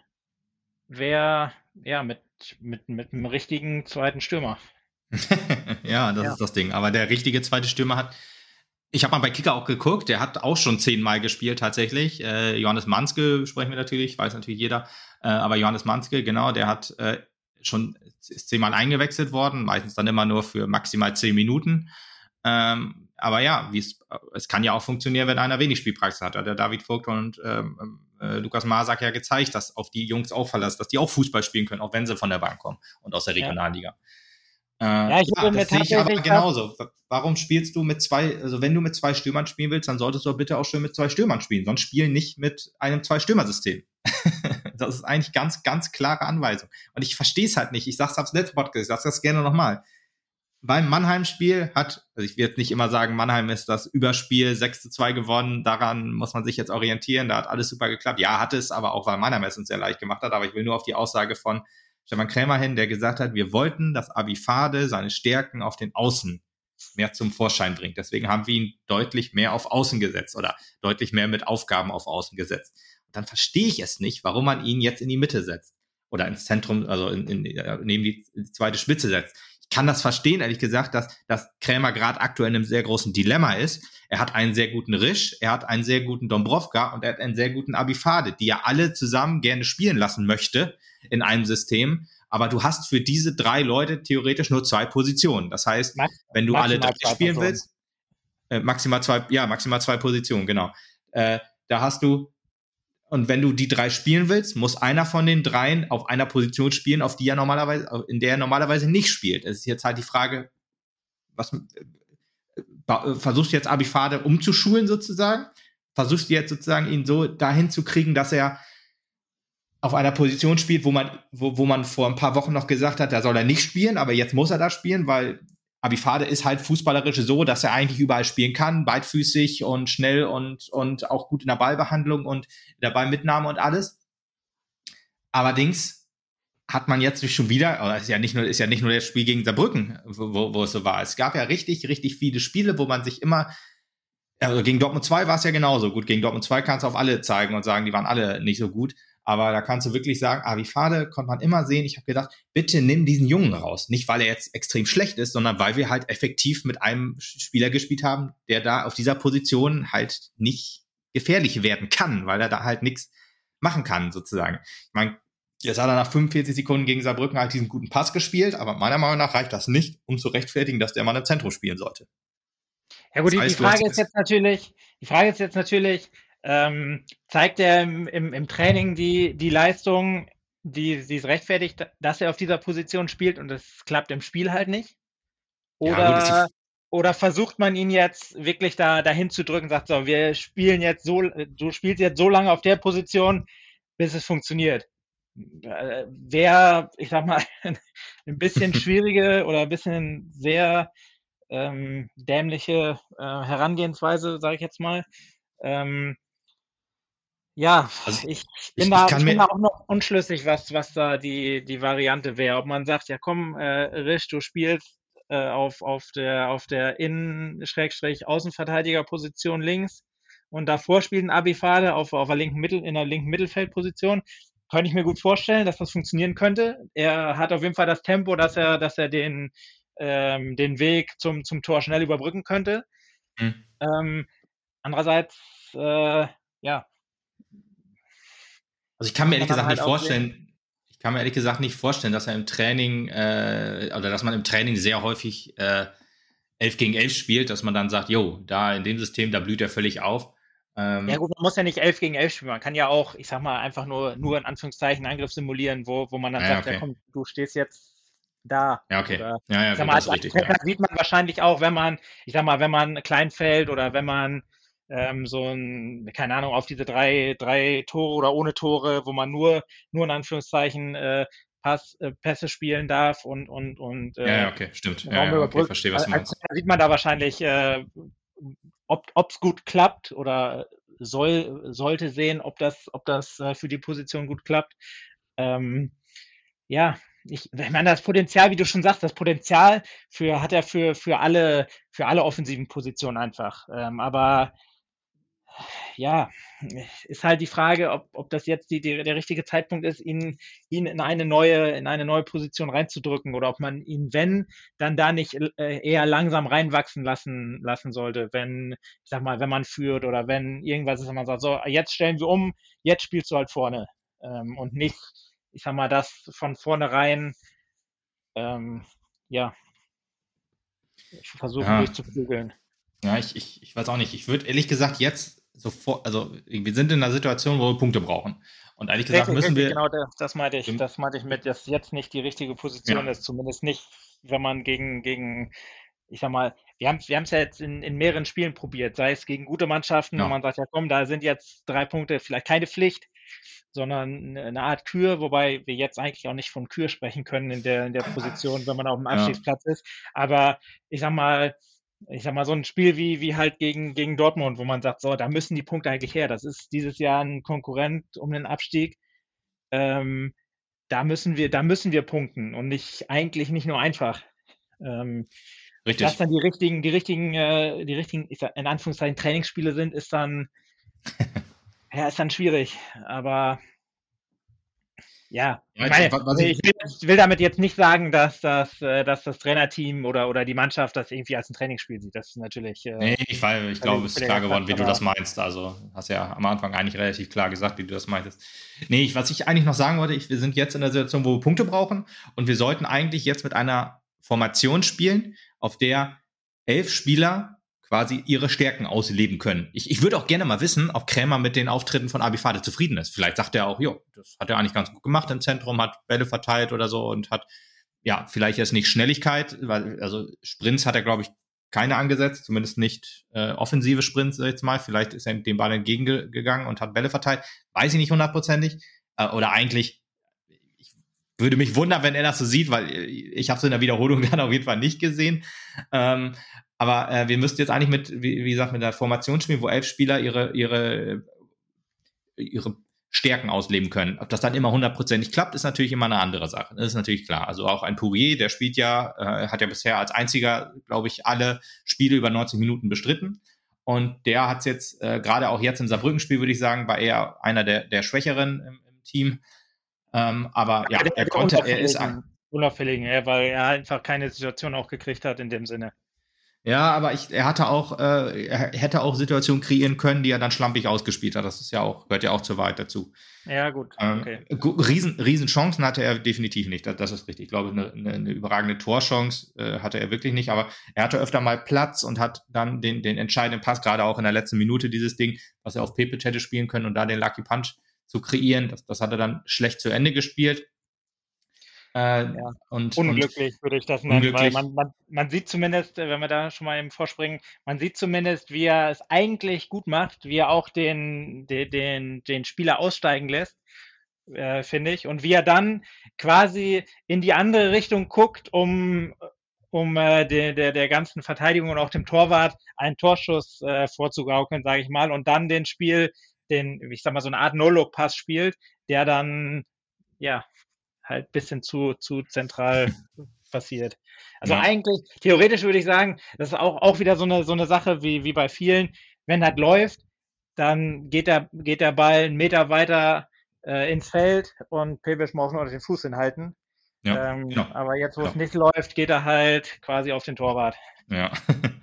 wäre ja, mit, mit, mit einem richtigen zweiten Stürmer. ja, das ja. ist das Ding. Aber der richtige zweite Stürmer hat. Ich habe mal bei Kicker auch geguckt, der hat auch schon zehnmal gespielt tatsächlich. Äh, Johannes Manske sprechen wir natürlich, weiß natürlich jeder. Äh, aber Johannes Manske, genau, der hat äh, schon ist zehnmal eingewechselt worden, meistens dann immer nur für maximal zehn Minuten. Ähm, aber ja, wie es, es kann ja auch funktionieren, wenn einer wenig Spielpraxis hat. Hat der David Vogt und ähm, äh, Lukas Marsak ja gezeigt, dass auf die Jungs auch verlassen, dass die auch Fußball spielen können, auch wenn sie von der Bank kommen und aus der Regionalliga. Ja. Äh, ja, ich ja, das sehe ich aber genauso. Warum spielst du mit zwei, also wenn du mit zwei Stürmern spielen willst, dann solltest du bitte auch schön mit zwei Stürmern spielen, sonst spiel nicht mit einem Zwei-Stürmer-System. das ist eigentlich ganz, ganz klare Anweisung. Und ich verstehe es halt nicht. Ich sag's abs letzten Podcast, ich sag's das gerne nochmal beim Mannheim-Spiel hat, also ich will jetzt nicht immer sagen, Mannheim ist das Überspiel 6 zu 2 gewonnen, daran muss man sich jetzt orientieren, da hat alles super geklappt. Ja, hat es, aber auch weil Mannheim es uns sehr leicht gemacht hat, aber ich will nur auf die Aussage von Stefan Krämer hin, der gesagt hat, wir wollten, dass Abifade seine Stärken auf den Außen mehr zum Vorschein bringt. Deswegen haben wir ihn deutlich mehr auf Außen gesetzt oder deutlich mehr mit Aufgaben auf Außen gesetzt. Und dann verstehe ich es nicht, warum man ihn jetzt in die Mitte setzt oder ins Zentrum, also in, in, neben die zweite Spitze setzt kann das verstehen, ehrlich gesagt, dass, dass Krämer gerade aktuell in einem sehr großen Dilemma ist. Er hat einen sehr guten Risch, er hat einen sehr guten Dombrovka und er hat einen sehr guten Abifade, die er alle zusammen gerne spielen lassen möchte in einem System. Aber du hast für diese drei Leute theoretisch nur zwei Positionen. Das heißt, wenn du alle drei spielen willst, äh, maximal zwei, ja, maximal zwei Positionen, genau. Äh, da hast du und wenn du die drei spielen willst, muss einer von den dreien auf einer Position spielen, auf die er normalerweise, in der er normalerweise nicht spielt. Es ist jetzt halt die Frage, was äh, versuchst du jetzt Abifade umzuschulen sozusagen? Versuchst du jetzt sozusagen ihn so dahin zu kriegen, dass er auf einer Position spielt, wo man, wo, wo man vor ein paar Wochen noch gesagt hat, da soll er nicht spielen, aber jetzt muss er da spielen, weil Abifade ist halt fußballerisch so, dass er eigentlich überall spielen kann, beidfüßig und schnell und, und auch gut in der Ballbehandlung und in der Ballmitnahme und alles. Allerdings hat man jetzt schon wieder, oder ist ja nicht nur, ist ja nicht nur das Spiel gegen Saarbrücken, wo, wo es so war. Es gab ja richtig, richtig viele Spiele, wo man sich immer, also gegen Dortmund 2 war es ja genauso gut. Gegen Dortmund 2 kannst du auf alle zeigen und sagen, die waren alle nicht so gut. Aber da kannst du wirklich sagen, Avifade konnte man immer sehen. Ich habe gedacht, bitte nimm diesen Jungen raus. Nicht, weil er jetzt extrem schlecht ist, sondern weil wir halt effektiv mit einem Spieler gespielt haben, der da auf dieser Position halt nicht gefährlich werden kann, weil er da halt nichts machen kann, sozusagen. Ich meine, jetzt hat er nach 45 Sekunden gegen Saarbrücken halt diesen guten Pass gespielt, aber meiner Meinung nach reicht das nicht, um zu rechtfertigen, dass der mal im Zentrum spielen sollte. Ja gut, das heißt, die Frage ist jetzt natürlich, die Frage ist jetzt natürlich, ähm, zeigt er im, im, im, Training die, die Leistung die, die es rechtfertigt, dass er auf dieser Position spielt und es klappt im Spiel halt nicht? Oder, ja, gut, oder versucht man ihn jetzt wirklich da dahin zu drücken, sagt so, wir spielen jetzt so, du spielst jetzt so lange auf der Position, bis es funktioniert. Äh, Wäre, ich sag mal, ein bisschen schwierige oder ein bisschen sehr ähm, dämliche äh, Herangehensweise, sage ich jetzt mal. Ähm, ja, also ich, bin, ich, da, ich, bin da auch noch unschlüssig, was, was da die, die Variante wäre. Ob man sagt, ja komm, äh, Risch, du spielst äh, auf, auf der, auf der Innen-Außenverteidigerposition links und davor spielt ein Abifade auf, auf der linken Mittel, in der linken Mittelfeldposition. Könnte ich mir gut vorstellen, dass das funktionieren könnte. Er hat auf jeden Fall das Tempo, dass er, dass er den, ähm, den Weg zum, zum Tor schnell überbrücken könnte. Mhm. Ähm, andererseits, äh, ja. Also ich kann mir ehrlich gesagt halt nicht vorstellen, ich kann mir ehrlich gesagt nicht vorstellen, dass er im Training äh, oder dass man im Training sehr häufig äh, 11 gegen 11 spielt, dass man dann sagt, jo, da in dem System, da blüht er völlig auf. Ähm, ja gut, man muss ja nicht 11 gegen 11 spielen, man kann ja auch, ich sag mal, einfach nur, nur in Anführungszeichen Angriff simulieren, wo, wo man dann ja, sagt, okay. ja komm, du stehst jetzt da. Ja, okay. Oder, ja, ja, gut, mal, als richtig, ja. sieht man wahrscheinlich auch, wenn man, ich sag mal, wenn man klein fällt oder wenn man ähm, so ein, keine Ahnung, auf diese drei, drei Tore oder ohne Tore, wo man nur, nur in Anführungszeichen äh, Pass, äh, Pässe spielen darf und und und äh, ja, okay, stimmt. Ja, ja, okay, verstehe, was du meinst. Da sieht man da wahrscheinlich, äh, ob es gut klappt oder soll sollte sehen, ob das ob das äh, für die Position gut klappt. Ähm, ja, ich, ich meine, das Potenzial, wie du schon sagst, das Potenzial für hat er für für alle für alle offensiven Positionen einfach. Ähm, aber ja, ist halt die Frage, ob, ob das jetzt die, die, der richtige Zeitpunkt ist, ihn, ihn in eine neue, in eine neue Position reinzudrücken oder ob man ihn, wenn, dann da nicht äh, eher langsam reinwachsen lassen, lassen sollte, wenn, ich sag mal, wenn man führt oder wenn irgendwas ist, wenn man sagt, so, jetzt stellen wir um, jetzt spielst du halt vorne. Ähm, und nicht, ich sag mal, das von vornherein, ähm, ja, versuchen ja. durchzuflügeln. Ja, ich, ich, ich weiß auch nicht. Ich würde ehrlich gesagt jetzt sofort, also wir sind in einer Situation, wo wir Punkte brauchen. Und ehrlich gesagt richtig, müssen richtig, wir. Genau, das, das meinte ich. Das meinte ich mit, dass jetzt nicht die richtige Position ja. ist. Zumindest nicht, wenn man gegen, gegen, ich sag mal, wir haben wir es ja jetzt in, in mehreren Spielen probiert, sei es gegen gute Mannschaften, ja. wo man sagt, ja komm, da sind jetzt drei Punkte, vielleicht keine Pflicht, sondern eine Art Kür, wobei wir jetzt eigentlich auch nicht von Kür sprechen können in der, in der Position, wenn man auf dem Abstiegsplatz ja. ist. Aber ich sag mal, ich sag mal, so ein Spiel wie, wie halt gegen, gegen Dortmund, wo man sagt, so, da müssen die Punkte eigentlich her. Das ist dieses Jahr ein Konkurrent um den Abstieg. Ähm, da müssen wir, da müssen wir punkten und nicht, eigentlich nicht nur einfach. Ähm, Richtig. Dass dann die richtigen, die richtigen, äh, die richtigen, ich sag, in Anführungszeichen Trainingsspiele sind, ist dann, ja, ist dann schwierig. Aber ja, ja meine, ich, will, ich, will, damit jetzt nicht sagen, dass das, äh, dass das Trainerteam oder, oder die Mannschaft das irgendwie als ein Trainingsspiel sieht. Das ist natürlich. Äh, nee, ich, weil, ich glaube, es ist klar geworden, wie du das meinst. Also hast ja am Anfang eigentlich relativ klar gesagt, wie du das meintest. Nee, ich, was ich eigentlich noch sagen wollte, ich, wir sind jetzt in der Situation, wo wir Punkte brauchen und wir sollten eigentlich jetzt mit einer Formation spielen, auf der elf Spieler quasi ihre Stärken ausleben können. Ich, ich würde auch gerne mal wissen, ob Krämer mit den Auftritten von Abifade zufrieden ist. Vielleicht sagt er auch, jo, das hat er eigentlich ganz gut gemacht im Zentrum, hat Bälle verteilt oder so und hat, ja, vielleicht jetzt nicht Schnelligkeit, weil, also Sprints hat er, glaube ich, keine angesetzt, zumindest nicht äh, offensive Sprints jetzt mal. Vielleicht ist er dem Ball entgegengegangen und hat Bälle verteilt. Weiß ich nicht hundertprozentig. Äh, oder eigentlich, ich würde mich wundern, wenn er das so sieht, weil ich habe es in der Wiederholung dann auf jeden Fall nicht gesehen. Ähm, aber äh, wir müssten jetzt eigentlich mit, wie, wie gesagt, mit der Formation spielen, wo elf Spieler ihre, ihre, ihre Stärken ausleben können. Ob das dann immer hundertprozentig klappt, ist natürlich immer eine andere Sache. Das ist natürlich klar. Also auch ein Pourier, der spielt ja, äh, hat ja bisher als einziger, glaube ich, alle Spiele über 90 Minuten bestritten. Und der hat es jetzt, äh, gerade auch jetzt im Saarbrücken-Spiel, würde ich sagen, war eher einer der, der Schwächeren im, im Team. Ähm, aber ja, ja er konnte, er ist ein. Unauffälligen, ja, weil er einfach keine Situation auch gekriegt hat in dem Sinne. Ja, aber ich, er hatte auch, äh, er hätte auch Situationen kreieren können, die er dann schlampig ausgespielt hat. Das ist ja auch, gehört ja auch zur Wahrheit dazu. Ja, gut. Ähm, okay. riesen, riesen Chancen hatte er definitiv nicht. Das, das ist richtig. Ich glaube, eine, eine, eine überragende Torchance äh, hatte er wirklich nicht, aber er hatte öfter mal Platz und hat dann den, den entscheidenden Pass, gerade auch in der letzten Minute dieses Ding, was er auf Pepe hätte spielen können und da den Lucky Punch zu kreieren. Das, das hat er dann schlecht zu Ende gespielt. Äh, ja. und, unglücklich und würde ich das nennen, weil man, man, man sieht zumindest, äh, wenn wir da schon mal eben vorspringen, man sieht zumindest, wie er es eigentlich gut macht, wie er auch den, den, den, den Spieler aussteigen lässt, äh, finde ich, und wie er dann quasi in die andere Richtung guckt, um, um äh, der, der, der ganzen Verteidigung und auch dem Torwart einen Torschuss äh, vorzugaukeln, sage ich mal, und dann den Spiel, den, ich sag mal, so eine Art No-Look-Pass spielt, der dann ja halt bisschen zu, zu zentral passiert. Also ja. eigentlich, theoretisch würde ich sagen, das ist auch, auch wieder so eine, so eine Sache wie, wie bei vielen. Wenn das läuft, dann geht der, geht der Ball einen Meter weiter äh, ins Feld und Pebisch muss nur den Fuß hinhalten. Ja, ähm, genau. Aber jetzt, wo es nicht läuft, geht er halt quasi auf den Torwart. Ja.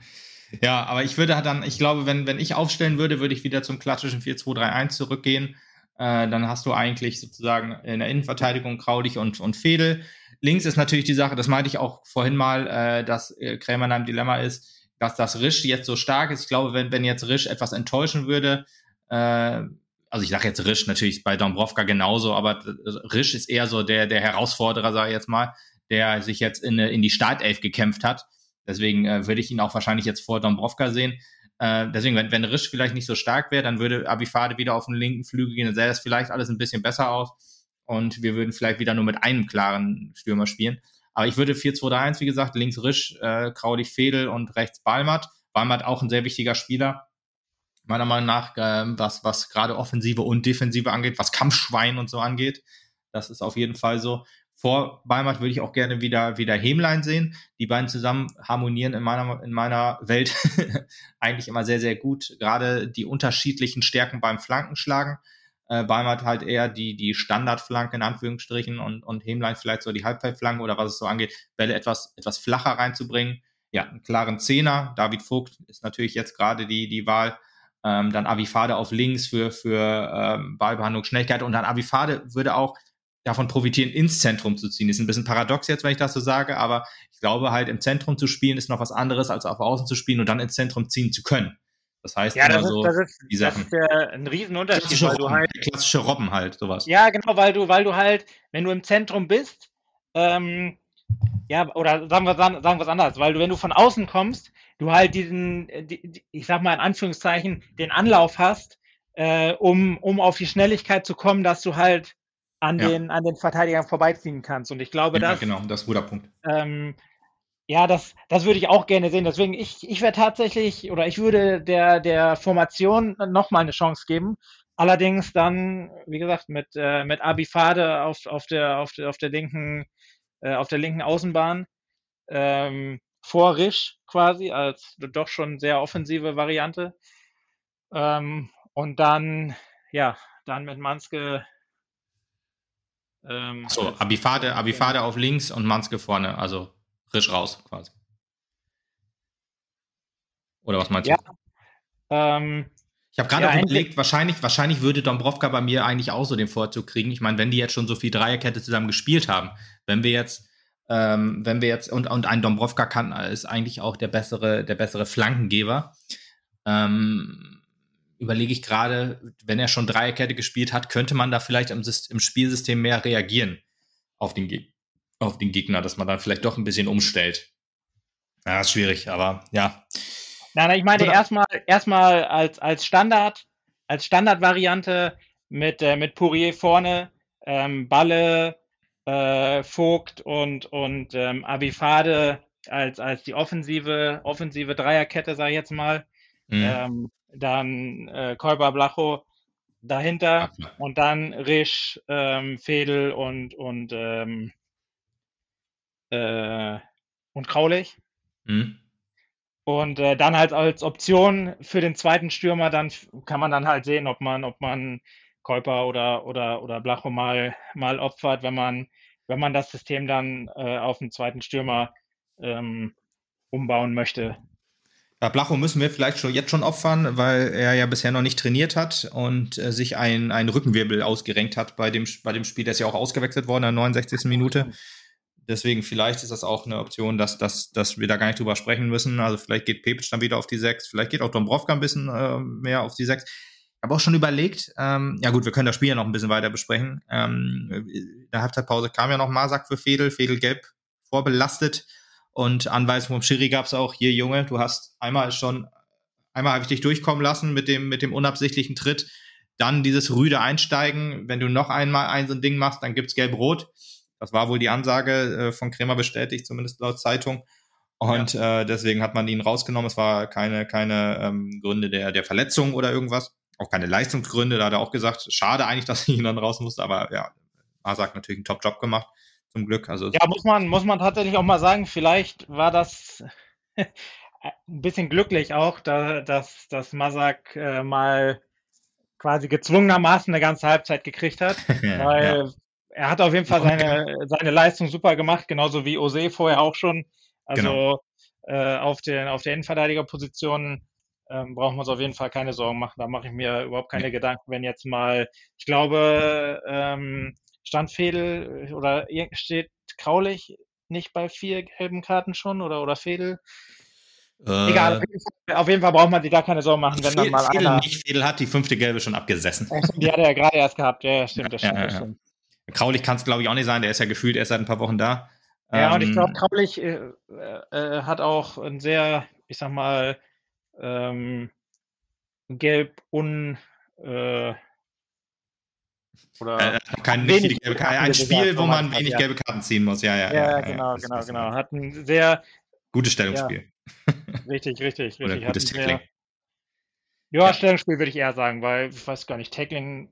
ja, aber ich würde dann, ich glaube, wenn, wenn ich aufstellen würde, würde ich wieder zum klassischen 4-2-3-1 zurückgehen äh, dann hast du eigentlich sozusagen in der Innenverteidigung Kraulich und, und Fedel. Links ist natürlich die Sache, das meinte ich auch vorhin mal, äh, dass äh, Krämer in einem Dilemma ist, dass das Risch jetzt so stark ist. Ich glaube, wenn, wenn jetzt Risch etwas enttäuschen würde, äh, also ich sage jetzt Risch natürlich bei Dombrovka genauso, aber Risch ist eher so der, der Herausforderer, sage ich jetzt mal, der sich jetzt in, in die Startelf gekämpft hat. Deswegen äh, würde ich ihn auch wahrscheinlich jetzt vor Dombrovka sehen. Äh, deswegen, wenn, wenn Risch vielleicht nicht so stark wäre, dann würde Abifade wieder auf den linken Flügel gehen, dann sähe das vielleicht alles ein bisschen besser aus und wir würden vielleicht wieder nur mit einem klaren Stürmer spielen. Aber ich würde 4-2-3-1, wie gesagt, links Risch, äh, Kraudig Fedel und rechts Balmat. Balmat auch ein sehr wichtiger Spieler, meiner Meinung nach, äh, was, was gerade Offensive und Defensive angeht, was Kampfschwein und so angeht. Das ist auf jeden Fall so vor Weimar würde ich auch gerne wieder, wieder Hemlein sehen. Die beiden zusammen harmonieren in meiner, in meiner Welt eigentlich immer sehr, sehr gut. Gerade die unterschiedlichen Stärken beim Flankenschlagen. Äh, Weimar halt eher die, die Standardflanke in Anführungsstrichen und, und Hemlein vielleicht so die Halbfeldflanke oder was es so angeht, Bälle etwas, etwas flacher reinzubringen. Ja, einen klaren Zehner. David Vogt ist natürlich jetzt gerade die, die Wahl. Ähm, dann Avifade auf links für, für ähm, Ballbehandlung, Schnelligkeit und dann Avifade würde auch davon profitieren, ins Zentrum zu ziehen. Ist ein bisschen paradox jetzt, wenn ich das so sage, aber ich glaube halt, im Zentrum zu spielen ist noch was anderes, als auf Außen zu spielen und dann ins Zentrum ziehen zu können. Das heißt, ja, das ist, so das ist, die Sachen. Das ist der, ein Riesenunterschied. Klassische, Robben, halt, klassische Robben halt, sowas. Ja, genau, weil du, weil du halt, wenn du im Zentrum bist, ähm, ja, oder sagen wir, sagen wir es anders, weil du, wenn du von außen kommst, du halt diesen, die, ich sag mal in Anführungszeichen, den Anlauf hast, äh, um, um auf die Schnelligkeit zu kommen, dass du halt an, ja. den, an den Verteidigern vorbeiziehen kannst. Und ich glaube, ja, das. genau, das ist ein guter Punkt. Ähm, ja, das, das würde ich auch gerne sehen. Deswegen, ich, ich wäre tatsächlich, oder ich würde der, der Formation nochmal eine Chance geben. Allerdings dann, wie gesagt, mit, äh, mit Abifade auf, auf, der, auf, der, auf, der linken, äh, auf der linken Außenbahn. Ähm, vor Risch quasi, als doch schon sehr offensive Variante. Ähm, und dann, ja, dann mit Manske ähm, so, Abifade, Abifade auf links und Manske vorne, also frisch raus quasi. Oder was meinst ja. du? Ähm, ich habe gerade ja, überlegt, wahrscheinlich, wahrscheinlich würde Dombrovka bei mir eigentlich auch so den Vorzug kriegen. Ich meine, wenn die jetzt schon so viel Dreierkette zusammen gespielt haben, wenn wir jetzt, ähm, wenn wir jetzt, und, und ein Dombrovka kann, ist eigentlich auch der bessere, der bessere Flankengeber. Ähm, überlege ich gerade, wenn er schon Dreierkette gespielt hat, könnte man da vielleicht im, im Spielsystem mehr reagieren auf den, auf den Gegner, dass man dann vielleicht doch ein bisschen umstellt. Ja, ist schwierig, aber ja. Nein, nein ich meine erstmal erstmal als, als Standard, als Standardvariante mit, äh, mit Pourier vorne, ähm, Balle, äh, Vogt und, und ähm, Abifade als, als die offensive, offensive Dreierkette, sage ich jetzt mal. Mhm. Ähm, dann äh, Kolber Blacho dahinter Ach, und dann Risch, ähm, Fedel und und ähm, äh, und Kraulich. Mhm. Und äh, dann halt als Option für den zweiten Stürmer, dann kann man dann halt sehen, ob man, ob man Kolper oder oder oder Blacho mal mal opfert, wenn man wenn man das System dann äh, auf den zweiten Stürmer ähm, umbauen möchte. Ja, Blacho müssen wir vielleicht schon jetzt schon opfern, weil er ja bisher noch nicht trainiert hat und äh, sich ein, ein Rückenwirbel ausgerenkt hat bei dem, bei dem Spiel. Der ist ja auch ausgewechselt worden in der 69. Minute. Deswegen vielleicht ist das auch eine Option, dass, dass, dass wir da gar nicht drüber sprechen müssen. Also vielleicht geht Pepic dann wieder auf die 6, vielleicht geht auch Dombrovka ein bisschen äh, mehr auf die 6. habe auch schon überlegt, ähm, ja gut, wir können das Spiel ja noch ein bisschen weiter besprechen. Ähm, in der Halbzeitpause kam ja noch Masak für Fedel, Fedel gelb vorbelastet und Anweisung vom Schiri gab es auch, hier Junge, du hast einmal schon, einmal habe ich dich durchkommen lassen mit dem, mit dem unabsichtlichen Tritt, dann dieses rüde Einsteigen, wenn du noch einmal ein so ein Ding machst, dann gibt's gelb-rot. Das war wohl die Ansage äh, von Kremer bestätigt, zumindest laut Zeitung. Und ja. äh, deswegen hat man ihn rausgenommen. Es war keine, keine ähm, Gründe der, der Verletzung oder irgendwas. Auch keine Leistungsgründe. Da hat er auch gesagt, schade eigentlich, dass ich ihn dann raus musste. Aber ja, Asak natürlich einen Top-Job gemacht. Zum Glück. Also, ja, muss man, muss man tatsächlich auch mal sagen, vielleicht war das ein bisschen glücklich auch, da, dass, dass Masak äh, mal quasi gezwungenermaßen eine ganze Halbzeit gekriegt hat. weil ja. er hat auf jeden Fall seine, seine Leistung super gemacht, genauso wie Ose vorher auch schon. Also genau. äh, auf, den, auf der Innenverteidigerposition ähm, brauchen wir uns auf jeden Fall keine Sorgen machen. Da mache ich mir überhaupt keine ja. Gedanken, wenn jetzt mal, ich glaube, ähm, Standfedel oder steht Kraulich nicht bei vier gelben Karten schon oder, oder Fedel? Äh, Egal, auf jeden, Fall, braucht man sich da keine Sorgen machen, wenn Fedel, dann mal Fedel einer... Nicht, Fedel hat die fünfte Gelbe schon abgesessen. Die hat er ja gerade erst gehabt, ja, stimmt, das stimmt. Ja, ja, ja. stimmt. Kraulich kann es, glaube ich, auch nicht sein, der ist ja gefühlt erst seit ein paar Wochen da. Ja, ähm, und ich glaube, Kraulich äh, äh, hat auch ein sehr, ich sag mal, ähm, gelb un... Äh, oder äh, kein, wenig gelbe Karten, ein Spiel, wo man wenig ja. gelbe Karten ziehen muss, ja, ja. Ja, ja genau, genau, genau. Hat ein sehr gutes Stellungsspiel. Richtig, richtig, richtig. Oder gutes Tackling. Ja, ja, Stellungsspiel würde ich eher sagen, weil ich weiß gar nicht, Tackling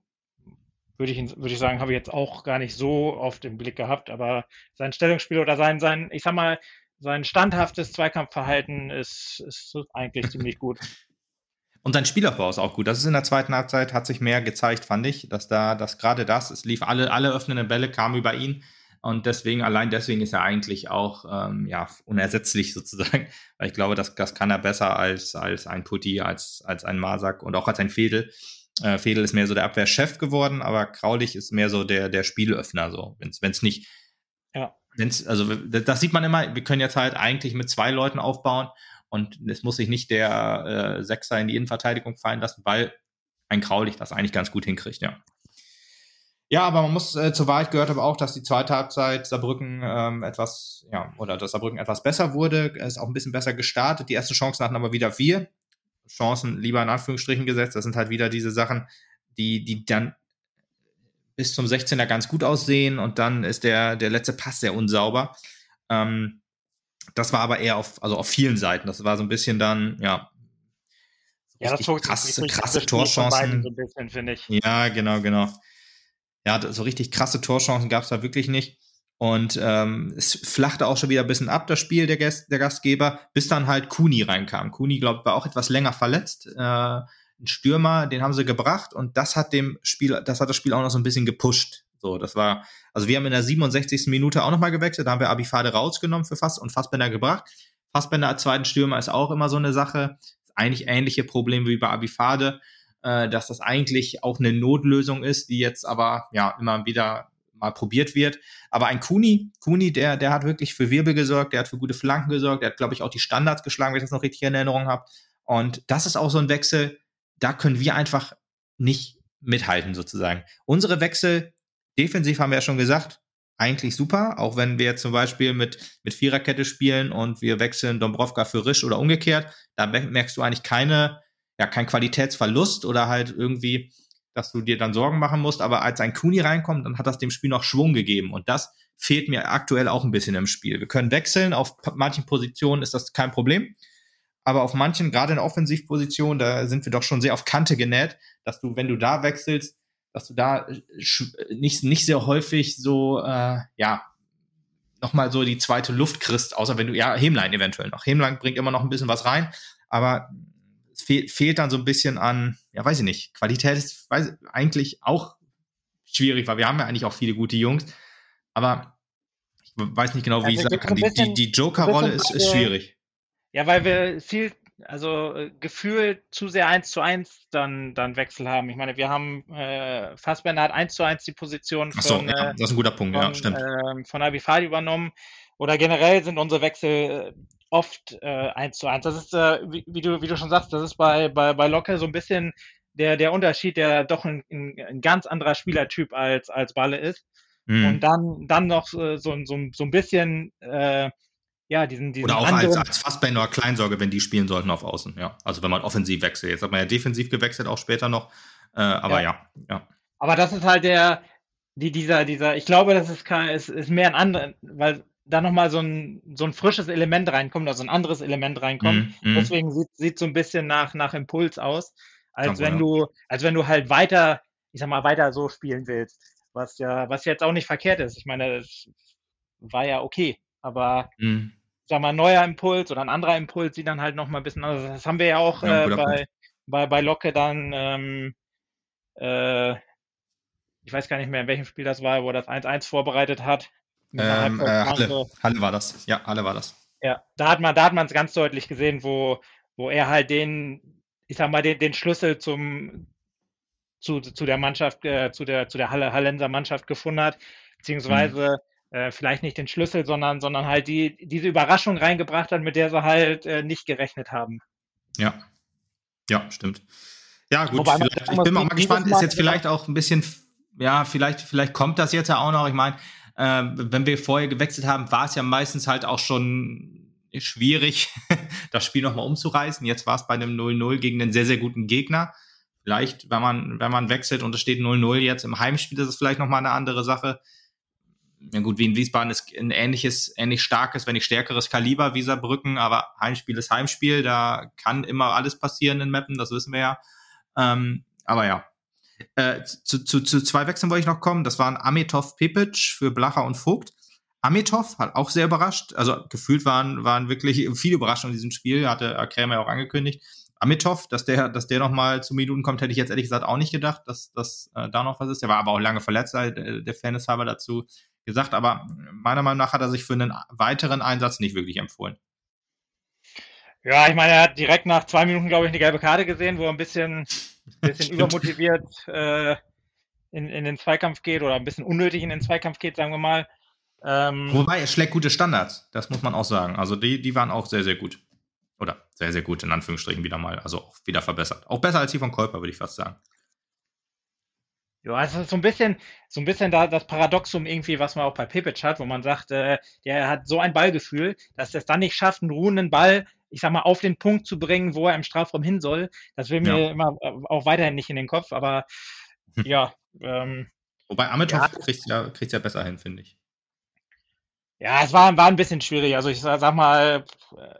würde ich, würde ich sagen, habe ich jetzt auch gar nicht so oft im Blick gehabt, aber sein Stellungsspiel oder sein, sein, ich sag mal, sein standhaftes Zweikampfverhalten ist, ist eigentlich ziemlich gut. Und sein Spielaufbau ist auch gut. Das ist in der zweiten Halbzeit, hat sich mehr gezeigt, fand ich, dass da, dass gerade das, es lief alle, alle öffnenden Bälle kamen über ihn. Und deswegen, allein deswegen ist er eigentlich auch ähm, ja, unersetzlich sozusagen. Weil ich glaube, das, das kann er besser als, als ein Putti, als, als ein Masak und auch als ein Fedel. Äh, Fedel ist mehr so der Abwehrchef geworden, aber Kraulich ist mehr so der, der Spielöffner, so, wenn es nicht. Ja. Wenn's, also das sieht man immer, wir können jetzt halt eigentlich mit zwei Leuten aufbauen und es muss sich nicht der äh, Sechser in die Innenverteidigung fallen lassen, weil ein Kraulich das eigentlich ganz gut hinkriegt, ja. Ja, aber man muss äh, zur Wahrheit gehört aber auch, dass die zweite Halbzeit Saarbrücken ähm, etwas, ja, oder dass Saarbrücken etwas besser wurde, ist auch ein bisschen besser gestartet. Die ersten Chancen hatten aber wieder wir. Chancen lieber in Anführungsstrichen gesetzt. Das sind halt wieder diese Sachen, die, die dann bis zum 16er ganz gut aussehen und dann ist der, der letzte Pass sehr unsauber. Ähm, das war aber eher auf, also auf vielen Seiten. Das war so ein bisschen dann, ja. Ja, das zog krasse, krasse Torchancen. So bisschen, ja, genau, genau. Ja, so richtig krasse Torchancen gab es da wirklich nicht. Und ähm, es flachte auch schon wieder ein bisschen ab, das Spiel der, Gast, der Gastgeber, bis dann halt Kuni reinkam. Kuni, glaube ich, war auch etwas länger verletzt. Äh, ein Stürmer, den haben sie gebracht und das hat dem Spiel, das hat das Spiel auch noch so ein bisschen gepusht. So, das war, also wir haben in der 67. Minute auch nochmal gewechselt, da haben wir Abifade rausgenommen für Fass und Fassbender gebracht. Fassbender als zweiten Stürmer ist auch immer so eine Sache. Eigentlich ähnliche Probleme wie bei Abifade, äh, dass das eigentlich auch eine Notlösung ist, die jetzt aber ja immer wieder mal probiert wird. Aber ein Kuni, Kuni, der, der hat wirklich für Wirbel gesorgt, der hat für gute Flanken gesorgt, der hat, glaube ich, auch die Standards geschlagen, wenn ich das noch richtig in Erinnerung habe. Und das ist auch so ein Wechsel, da können wir einfach nicht mithalten, sozusagen. Unsere Wechsel, defensiv haben wir ja schon gesagt, eigentlich super, auch wenn wir zum Beispiel mit, mit Viererkette spielen und wir wechseln Dombrovka für Risch oder umgekehrt, da merkst du eigentlich keine, ja, kein Qualitätsverlust oder halt irgendwie dass du dir dann Sorgen machen musst. Aber als ein Kuni reinkommt, dann hat das dem Spiel noch Schwung gegeben. Und das fehlt mir aktuell auch ein bisschen im Spiel. Wir können wechseln, auf manchen Positionen ist das kein Problem. Aber auf manchen, gerade in Offensivpositionen, da sind wir doch schon sehr auf Kante genäht, dass du, wenn du da wechselst, dass du da äh, nicht, nicht sehr häufig so, äh, ja, nochmal so die zweite Luft kriegst, außer wenn du, ja, Hemlein eventuell noch. Hemlein bringt immer noch ein bisschen was rein, aber es fehl, fehlt dann so ein bisschen an, ja, weiß ich nicht, Qualität ist weiß, eigentlich auch schwierig, weil wir haben ja eigentlich auch viele gute Jungs, aber ich weiß nicht genau, wie also ich sagen kann. Die, die, die Joker-Rolle ist, ist schwierig. Ja, weil wir viel, also äh, gefühlt zu sehr eins zu eins dann, dann Wechsel haben. Ich meine, wir haben äh, Fassbender hat eins zu eins die Position von, so, ja, das ist ein guter Punkt, von, ja, stimmt. Äh, von Abifadi übernommen. Oder generell sind unsere Wechsel äh, oft äh, eins zu eins. Das ist, äh, wie, wie, du, wie du schon sagst, das ist bei, bei, bei Locke so ein bisschen der, der Unterschied, der doch ein, ein ganz anderer Spielertyp als, als Balle ist. Mhm. Und dann, dann noch so, so, so, so ein bisschen, äh, ja, diesen, diesen Oder auch als, als Fassbender oder Kleinsorge, wenn die spielen sollten auf Außen, ja. Also wenn man offensiv wechselt. Jetzt hat man ja defensiv gewechselt, auch später noch. Äh, aber ja. ja. ja, Aber das ist halt der, die, dieser, dieser, ich glaube, das ist, kein, ist, ist mehr ein anderer, weil da nochmal so ein, so ein frisches Element reinkommt, also ein anderes Element reinkommt. Mm, mm. Deswegen sieht, sieht so ein bisschen nach, nach Impuls aus, als wenn ja. du, als wenn du halt weiter, ich sag mal, weiter so spielen willst. Was ja, was jetzt auch nicht verkehrt ist. Ich meine, es war ja okay. Aber mm. sag mal, ein neuer Impuls oder ein anderer Impuls sieht dann halt nochmal ein bisschen anders. Das haben wir ja auch ja, äh, bei, bei, bei Locke dann, ähm, äh, ich weiß gar nicht mehr, in welchem Spiel das war, wo er das 1-1 vorbereitet hat. Ähm, äh, Halle. Halle war das. Ja, Halle war das. Ja, da hat man, da hat man es ganz deutlich gesehen, wo, wo er halt den, ich sag mal, den, den Schlüssel zum, zu, zu der Mannschaft, äh, zu der, zu der Halle, Hallenser Mannschaft gefunden hat, beziehungsweise mhm. Äh, vielleicht nicht den Schlüssel, sondern, sondern halt die, diese Überraschung reingebracht hat, mit der sie halt äh, nicht gerechnet haben. Ja. Ja, stimmt. Ja, gut, ich bin mal, mal gespannt, ist jetzt vielleicht auch ein bisschen, ja, vielleicht, vielleicht kommt das jetzt ja auch noch. Ich meine, äh, wenn wir vorher gewechselt haben, war es ja meistens halt auch schon schwierig, das Spiel nochmal umzureißen. Jetzt war es bei einem 0-0 gegen einen sehr, sehr guten Gegner. Vielleicht, wenn man, wenn man wechselt und es steht 0-0 jetzt im Heimspiel, ist es vielleicht nochmal eine andere Sache. Ja gut, wie in Wiesbaden ist ein ähnliches, ähnlich starkes, wenn nicht stärkeres Kaliber wie Saarbrücken, aber Heimspiel ist Heimspiel, da kann immer alles passieren in Mappen, das wissen wir ja. Ähm, aber ja, äh, zu, zu, zu zwei Wechseln wollte ich noch kommen. Das waren Amitov Pipic für Blacher und Vogt. Amitov hat auch sehr überrascht. Also gefühlt waren, waren wirklich viele Überraschungen in diesem Spiel. Hatte Krämer ja auch angekündigt. Amitov, dass der, dass der noch mal zu Minuten kommt, hätte ich jetzt ehrlich gesagt auch nicht gedacht, dass, dass äh, da noch was ist. Der war aber auch lange verletzt, äh, der Fairness halber dazu gesagt. Aber meiner Meinung nach hat er sich für einen weiteren Einsatz nicht wirklich empfohlen. Ja, ich meine, er hat direkt nach zwei Minuten, glaube ich, eine gelbe Karte gesehen, wo er ein bisschen bisschen übermotiviert äh, in, in den Zweikampf geht oder ein bisschen unnötig in den Zweikampf geht, sagen wir mal. Ähm, Wobei, er schlägt gute Standards, das muss man auch sagen. Also die, die waren auch sehr, sehr gut. Oder sehr, sehr gut, in Anführungsstrichen wieder mal. Also auch wieder verbessert. Auch besser als die von Kolper, würde ich fast sagen. Ja, es ist so ein bisschen, so ein bisschen da das Paradoxum irgendwie, was man auch bei Pepic hat, wo man sagt, äh, der hat so ein Ballgefühl, dass er es dann nicht schafft, einen ruhenden Ball ich sag mal, auf den Punkt zu bringen, wo er im Strafraum hin soll. Das will mir ja. immer äh, auch weiterhin nicht in den Kopf, aber hm. ja. Ähm, Wobei Amitov ja, kriegt ja, kriegt ja besser hin, finde ich. Ja, es war, war ein bisschen schwierig. Also ich sag mal, äh,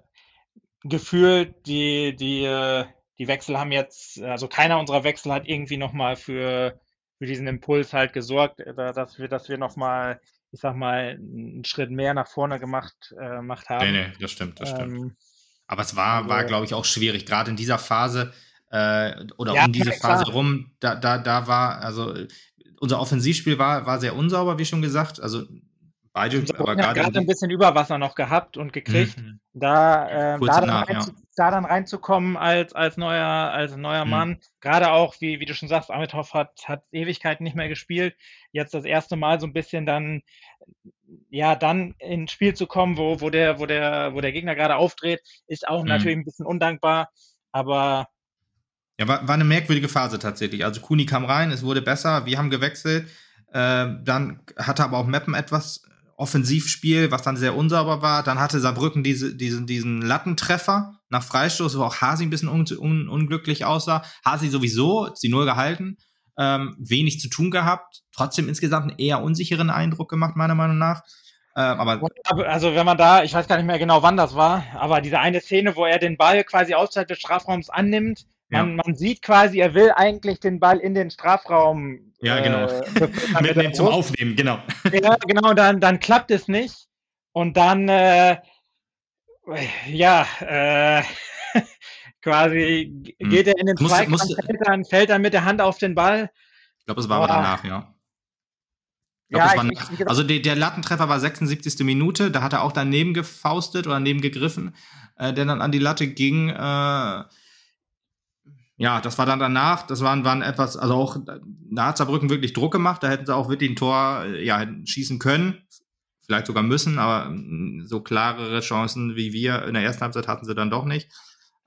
gefühlt, die, die, äh, die Wechsel haben jetzt, also keiner unserer Wechsel hat irgendwie nochmal für, für diesen Impuls halt gesorgt, dass wir, dass wir nochmal, ich sag mal, einen Schritt mehr nach vorne gemacht, äh, gemacht haben. Nee, nee, das stimmt, das stimmt. Ähm, aber es war, war glaube ich, auch schwierig, gerade in dieser Phase äh, oder ja, um diese Phase klar. rum, da, da, da war, also unser Offensivspiel war, war sehr unsauber, wie schon gesagt. Also beide, aber gerade ein bisschen Überwasser noch gehabt und gekriegt, mhm. da, äh, da, nach, rein, ja. Da, dann reinzukommen als, als neuer, als neuer mhm. Mann. Gerade auch, wie, wie du schon sagst, Amitov hat, hat Ewigkeiten nicht mehr gespielt. Jetzt das erste Mal so ein bisschen dann ja, dann ins Spiel zu kommen, wo, wo, der, wo, der, wo der Gegner gerade aufdreht, ist auch mhm. natürlich ein bisschen undankbar, aber. Ja, war, war eine merkwürdige Phase tatsächlich. Also Kuni kam rein, es wurde besser, wir haben gewechselt. Äh, dann hatte aber auch Meppen etwas Offensivspiel, was dann sehr unsauber war. Dann hatte Saarbrücken diese, diesen, diesen Lattentreffer nach Freistoß, wo auch Hasi ein bisschen un, un, unglücklich aussah. Hasi sowieso, sie null gehalten ähm, wenig zu tun gehabt, trotzdem insgesamt einen eher unsicheren Eindruck gemacht, meiner Meinung nach. Ähm, aber also wenn man da, ich weiß gar nicht mehr genau, wann das war, aber diese eine Szene, wo er den Ball quasi außerhalb des Strafraums annimmt, ja. man, man sieht quasi, er will eigentlich den Ball in den Strafraum. Ja, genau. Äh, Mitnehmen zum Aufnehmen, genau. Ja, genau, dann, dann klappt es nicht. Und dann, äh, ja, äh, quasi hm. geht er in den Zweikampf, musste, fällt, dann, fällt dann mit der Hand auf den Ball. Ich glaube, es war aber danach, ja. Glaub, ja, ich, ich, ich, also der, der, Lattentreffer war 76. Minute, da hat er auch daneben gefaustet oder daneben gegriffen, äh, der dann an die Latte ging. Äh, ja, das war dann danach, das waren, waren etwas, also auch, da hat Saarbrücken wirklich Druck gemacht, da hätten sie auch wirklich ein Tor äh, ja, schießen können, vielleicht sogar müssen, aber mm, so klarere Chancen wie wir in der ersten Halbzeit hatten sie dann doch nicht.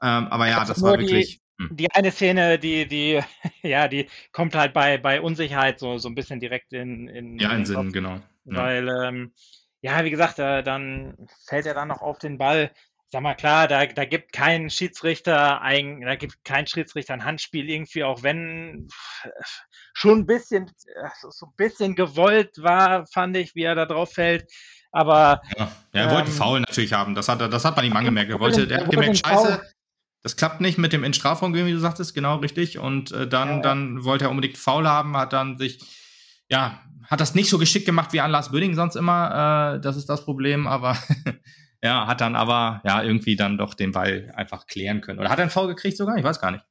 Ähm, aber ja, das war wirklich. hm. die eine Szene, die, die, ja, die kommt halt bei, bei Unsicherheit so, so ein bisschen direkt in, in Ja, in Sinn, genau. Ja. Weil, ähm, ja, wie gesagt, äh, dann fällt er dann noch auf den Ball. Sag mal klar, da, da gibt kein Schiedsrichter ein, da gibt kein Schiedsrichter ein Handspiel irgendwie, auch wenn schon ein bisschen, so ein bisschen gewollt war, fand ich, wie er da drauf fällt. Aber ja, ja er wollte ähm, Foul natürlich haben. Das hat, das hat man ihm angemerkt. Er wollte, er hat gemerkt, Scheiße, das klappt nicht mit dem in Strafraum, wie du sagtest, genau richtig. Und äh, dann, ja. dann wollte er unbedingt Foul haben, hat dann sich, ja, hat das nicht so geschickt gemacht wie an Lars Böding sonst immer. Äh, das ist das Problem, aber ja, hat dann aber ja irgendwie dann doch den Ball einfach klären können. Oder hat er einen Foul gekriegt sogar? Ich weiß gar nicht.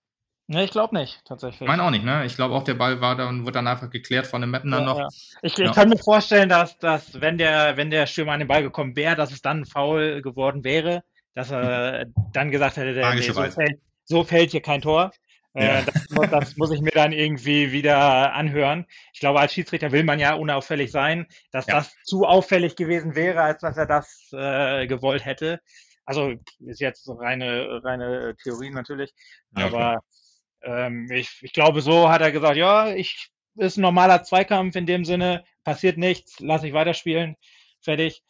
Ne, ich glaube nicht, tatsächlich. Ich meine auch nicht, ne? Ich glaube auch, der Ball war dann, wird dann einfach geklärt von dem Mappen dann ja, noch. Ja. Ich, ich kann mir vorstellen, dass, dass wenn der, wenn der Stürmer an den Ball gekommen wäre, dass es dann Foul geworden wäre, dass er mhm. dann gesagt hätte, der, nee, so, fällt, so, fällt, hier kein Tor. Äh, ja. Das, muss, das, muss ich mir dann irgendwie wieder anhören. Ich glaube, als Schiedsrichter will man ja unauffällig sein, dass das zu auffällig gewesen wäre, als dass er das äh, gewollt hätte. Also ist jetzt reine, reine Theorie natürlich. Aber okay ähm, ich, ich glaube, so hat er gesagt, ja, ich ist ein normaler Zweikampf in dem Sinne, passiert nichts, lasse ich weiterspielen, fertig.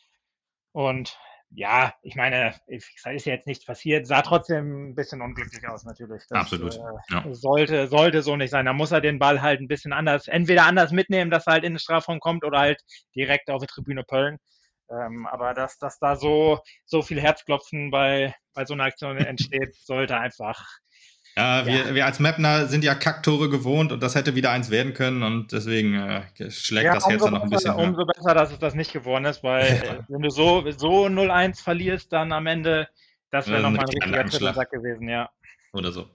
Und ja, ich meine, ist ja jetzt nichts passiert, sah trotzdem ein bisschen unglücklich aus natürlich. Das, Absolut. Äh, ja. sollte, sollte so nicht sein. Da muss er den Ball halt ein bisschen anders, entweder anders mitnehmen, dass er halt in den Strafraum kommt oder halt direkt auf die Tribüne pöllen. Ähm, aber dass, dass da so, so viel Herzklopfen bei, bei so einer Aktion entsteht, sollte einfach ja, wir, ja. wir als Mapner sind ja Kacktore gewohnt und das hätte wieder eins werden können und deswegen äh, schlägt ja, das Herz dann noch ein bisschen. Umso mehr. besser, dass es das nicht geworden ist, weil wenn du so, so 0-1 verlierst, dann am Ende, das wäre nochmal ein richtiger Titelsack gewesen, ja. Oder so.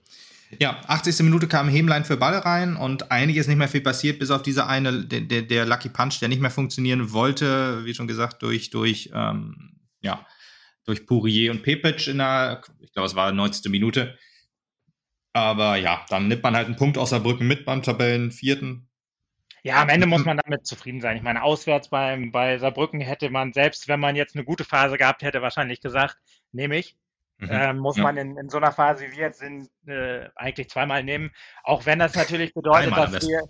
Ja, 80. Minute kam Hemlein für Ball rein und eigentlich ist nicht mehr viel passiert, bis auf diese eine, der, der, der Lucky Punch, der nicht mehr funktionieren wollte, wie schon gesagt, durch, durch, ähm, ja, durch Pourier und Pepic in der, ich glaube, es war 90. Minute. Aber ja, dann nimmt man halt einen Punkt aus Saarbrücken mit beim Tabellen vierten. Ja, am Ende muss man damit zufrieden sein. Ich meine, auswärts beim, bei Saarbrücken hätte man, selbst wenn man jetzt eine gute Phase gehabt hätte, wahrscheinlich gesagt, nehme ich. Mhm. Ähm, muss ja. man in, in so einer Phase wie jetzt sind, äh, eigentlich zweimal nehmen. Auch wenn das natürlich bedeutet, dass wir,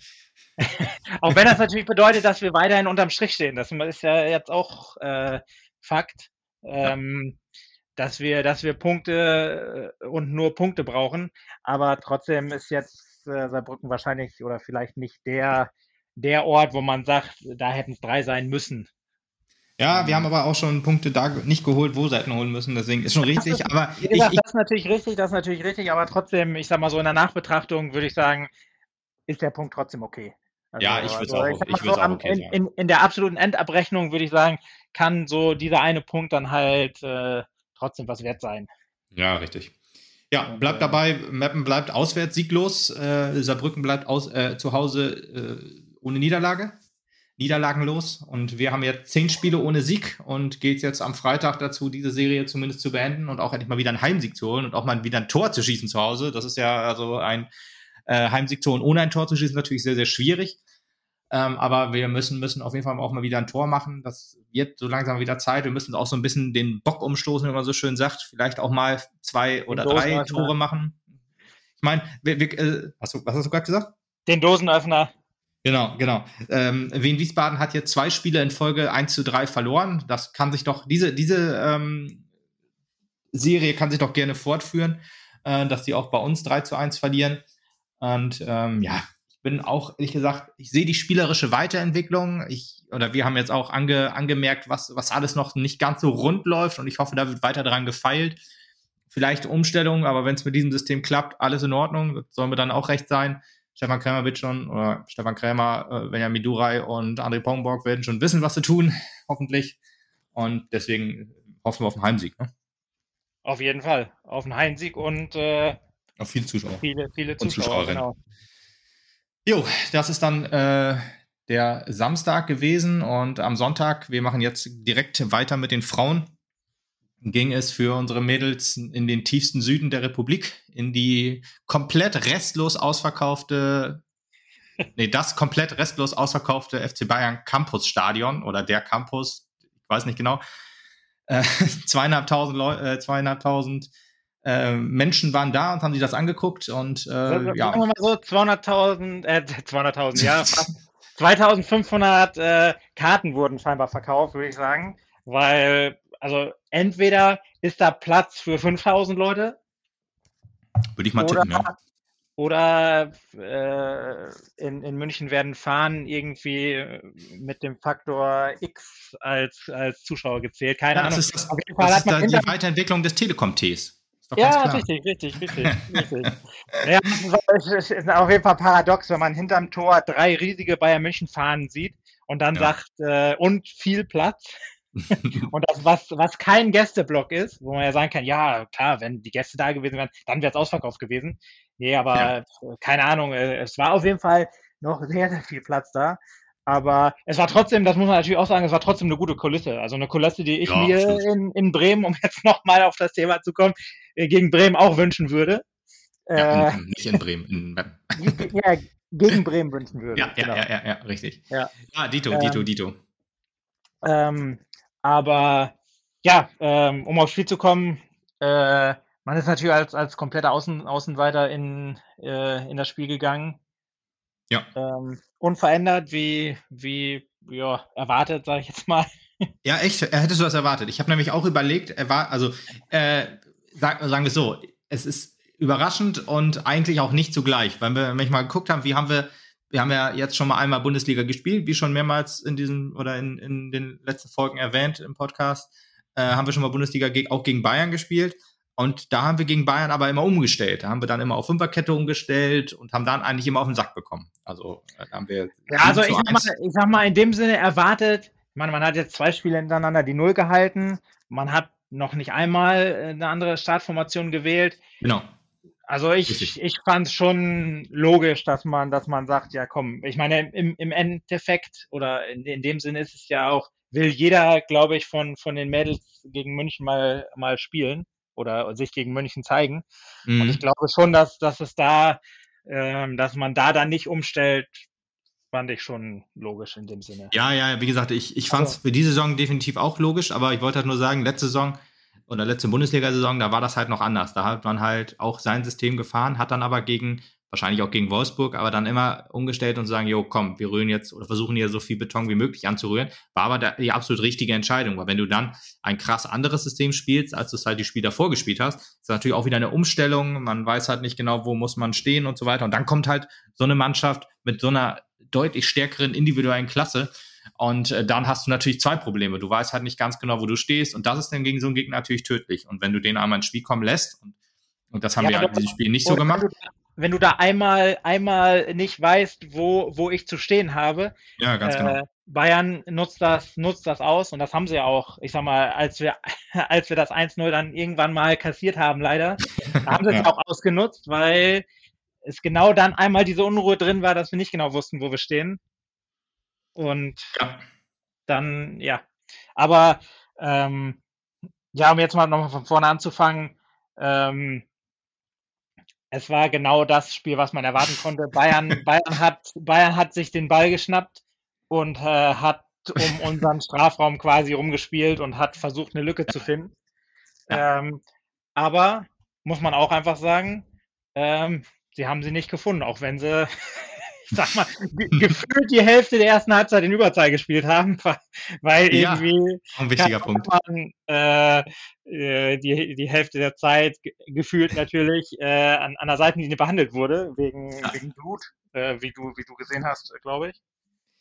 auch wenn das natürlich bedeutet, dass wir weiterhin unterm Strich stehen. Das ist ja jetzt auch äh, Fakt. Ähm, ja dass wir, dass wir Punkte äh, und nur Punkte brauchen. Aber trotzdem ist jetzt äh, Saarbrücken wahrscheinlich oder vielleicht nicht der, der Ort, wo man sagt, da hätten es drei sein müssen. Ja, wir haben aber auch schon Punkte da nicht geholt, wo sie hätten holen müssen, deswegen ist schon richtig. Ist, aber wie gesagt, ich, das ist natürlich richtig, das ist natürlich richtig, aber trotzdem, ich sag mal so in der Nachbetrachtung würde ich sagen, ist der Punkt trotzdem okay. Also, ja, ich würde also, auch, ich so auch okay in, in, in, der absoluten Endabrechnung würde ich sagen, kann so dieser eine Punkt dann halt äh, trotzdem was wert sein. Ja, richtig. Ja, bleibt dabei, Meppen bleibt auswärts sieglos, äh, Saarbrücken bleibt aus, äh, zu Hause äh, ohne Niederlage, niederlagenlos und wir haben jetzt zehn Spiele ohne Sieg und geht jetzt am Freitag dazu, diese Serie zumindest zu beenden und auch endlich mal wieder einen Heimsieg zu holen und auch mal wieder ein Tor zu schießen zu Hause. Das ist ja also ein äh, Heimsieg zu holen ohne ein Tor zu schießen natürlich sehr, sehr schwierig. Ähm, aber wir müssen, müssen auf jeden Fall auch mal wieder ein Tor machen. Das wird so langsam wieder Zeit. Wir müssen auch so ein bisschen den Bock umstoßen, wie man so schön sagt. Vielleicht auch mal zwei oder drei Tore machen. Ich meine, äh, was, was hast du gerade gesagt? Den Dosenöffner. Genau, genau. Ähm, Wien Wiesbaden hat jetzt zwei Spiele in Folge 1 zu 3 verloren. Das kann sich doch, diese, diese ähm, Serie kann sich doch gerne fortführen, äh, dass die auch bei uns 3 zu 1 verlieren. Und ähm, ja, bin auch, ehrlich gesagt, ich sehe die spielerische Weiterentwicklung. Ich, oder wir haben jetzt auch ange, angemerkt, was, was alles noch nicht ganz so rund läuft und ich hoffe, da wird weiter dran gefeilt. Vielleicht Umstellung, aber wenn es mit diesem System klappt, alles in Ordnung. Das soll mir dann auch recht sein. Stefan Krämer wird schon, oder Stefan Krämer, äh, Benjamin Durai und André Pongborg werden schon wissen, was sie tun, hoffentlich. Und deswegen hoffen wir auf einen Heimsieg. Ne? Auf jeden Fall. Auf einen Heimsieg und äh, auf viele Zuschauer. Viele, viele Zuschauer. Genau. Jo, das ist dann äh, der Samstag gewesen und am Sonntag, wir machen jetzt direkt weiter mit den Frauen, ging es für unsere Mädels in den tiefsten Süden der Republik, in die komplett restlos ausverkaufte, nee, das komplett restlos ausverkaufte FC Bayern Campus Stadion oder der Campus, ich weiß nicht genau, äh, zweieinhalbtausend, Leu äh, zweieinhalbtausend äh, Menschen waren da und haben sich das angeguckt und äh, ja. Sagen wir mal so 200.000, äh, 200.000, ja, 2500 äh, Karten wurden scheinbar verkauft, würde ich sagen, weil also entweder ist da Platz für 5000 Leute. Würde ich mal oder, tippen, ja. Oder äh, in, in München werden Fahnen irgendwie mit dem Faktor X als, als Zuschauer gezählt. Keine ja, Ahnung. Das ist, das, das ist da die Weiterentwicklung des Telekom-Ts. Ja, richtig, richtig, richtig, richtig. ja, es ist auf jeden Fall paradox, wenn man hinterm Tor drei riesige Bayern München Fahnen sieht und dann ja. sagt, äh, und viel Platz. und das, was, was kein Gästeblock ist, wo man ja sagen kann, ja, klar, wenn die Gäste da gewesen wären, dann wäre es ausverkauft gewesen. Nee, aber ja. keine Ahnung, äh, es war auf jeden Fall noch sehr, sehr viel Platz da. Aber es war trotzdem, das muss man natürlich auch sagen, es war trotzdem eine gute Kulisse. Also eine Kulisse, die ich ja, mir in, in Bremen, um jetzt nochmal auf das Thema zu kommen, äh, gegen Bremen auch wünschen würde. Ja, äh, nicht in Bremen. In ja, gegen Bremen wünschen würde. Ja, ja, genau. ja, ja, ja, richtig. Ja, ja Dito, ähm, Dito, Dito. Ähm, aber ja, ähm, um aufs Spiel zu kommen, äh, man ist natürlich als, als kompletter Außen, Außenseiter in, äh, in das Spiel gegangen. Ja. Ähm, unverändert, wie, wie ja, erwartet, sage ich jetzt mal. Ja, echt? Hättest du das erwartet? Ich habe nämlich auch überlegt, er also äh, sag, sagen wir so, es ist überraschend und eigentlich auch nicht zugleich, weil wir nämlich mal geguckt haben, wie haben wir, wir haben ja jetzt schon mal einmal Bundesliga gespielt, wie schon mehrmals in diesem oder in, in den letzten Folgen erwähnt im Podcast, äh, haben wir schon mal Bundesliga auch gegen Bayern gespielt. Und da haben wir gegen Bayern aber immer umgestellt. Da haben wir dann immer auf Fünferkette umgestellt und haben dann eigentlich immer auf den Sack bekommen. Also da haben wir. Ja, also ich sag, mal, ich sag mal, in dem Sinne erwartet, ich meine, man hat jetzt zwei Spiele hintereinander die Null gehalten. Man hat noch nicht einmal eine andere Startformation gewählt. Genau. Also ich, ich fand es schon logisch, dass man, dass man sagt, ja komm, ich meine, im, im Endeffekt oder in, in dem Sinne ist es ja auch, will jeder, glaube ich, von, von den Mädels gegen München mal, mal spielen oder sich gegen München zeigen. Mhm. Und ich glaube schon, dass, dass es da, ähm, dass man da dann nicht umstellt, fand ich schon logisch in dem Sinne. Ja, ja, wie gesagt, ich, ich fand es also. für diese Saison definitiv auch logisch, aber ich wollte halt nur sagen, letzte Saison oder letzte Bundesliga-Saison, da war das halt noch anders. Da hat man halt auch sein System gefahren, hat dann aber gegen wahrscheinlich auch gegen Wolfsburg, aber dann immer umgestellt und sagen, jo, komm, wir rühren jetzt oder versuchen hier so viel Beton wie möglich anzurühren. War aber die absolut richtige Entscheidung, weil wenn du dann ein krass anderes System spielst, als du es halt die Spiele davor gespielt hast, ist natürlich auch wieder eine Umstellung. Man weiß halt nicht genau, wo muss man stehen und so weiter. Und dann kommt halt so eine Mannschaft mit so einer deutlich stärkeren individuellen Klasse. Und äh, dann hast du natürlich zwei Probleme. Du weißt halt nicht ganz genau, wo du stehst. Und das ist dann gegen so einen Gegner natürlich tödlich. Und wenn du den einmal ins Spiel kommen lässt, und, und das haben ja, wir halt in diesem Spiel nicht so gemacht wenn du da einmal, einmal nicht weißt, wo, wo ich zu stehen habe. Ja, ganz genau. Äh, Bayern nutzt das, nutzt das aus und das haben sie auch, ich sag mal, als wir, als wir das 1-0 dann irgendwann mal kassiert haben, leider, haben sie es ja. auch ausgenutzt, weil es genau dann einmal diese Unruhe drin war, dass wir nicht genau wussten, wo wir stehen. Und ja. dann, ja. Aber ähm, ja, um jetzt mal nochmal von vorne anzufangen, ähm, es war genau das Spiel, was man erwarten konnte. Bayern, Bayern, hat, Bayern hat sich den Ball geschnappt und äh, hat um unseren Strafraum quasi rumgespielt und hat versucht, eine Lücke zu finden. Ähm, aber muss man auch einfach sagen, ähm, sie haben sie nicht gefunden, auch wenn sie ich sag mal, gefühlt die Hälfte der ersten Halbzeit in Überzahl gespielt haben, weil ja, irgendwie ein wichtiger Punkt. Man, äh, äh, die, die Hälfte der Zeit gefühlt natürlich äh, an, an der Seitenlinie behandelt wurde, wegen, ja. wegen Blut, äh, wie, du, wie du gesehen hast, glaube ich.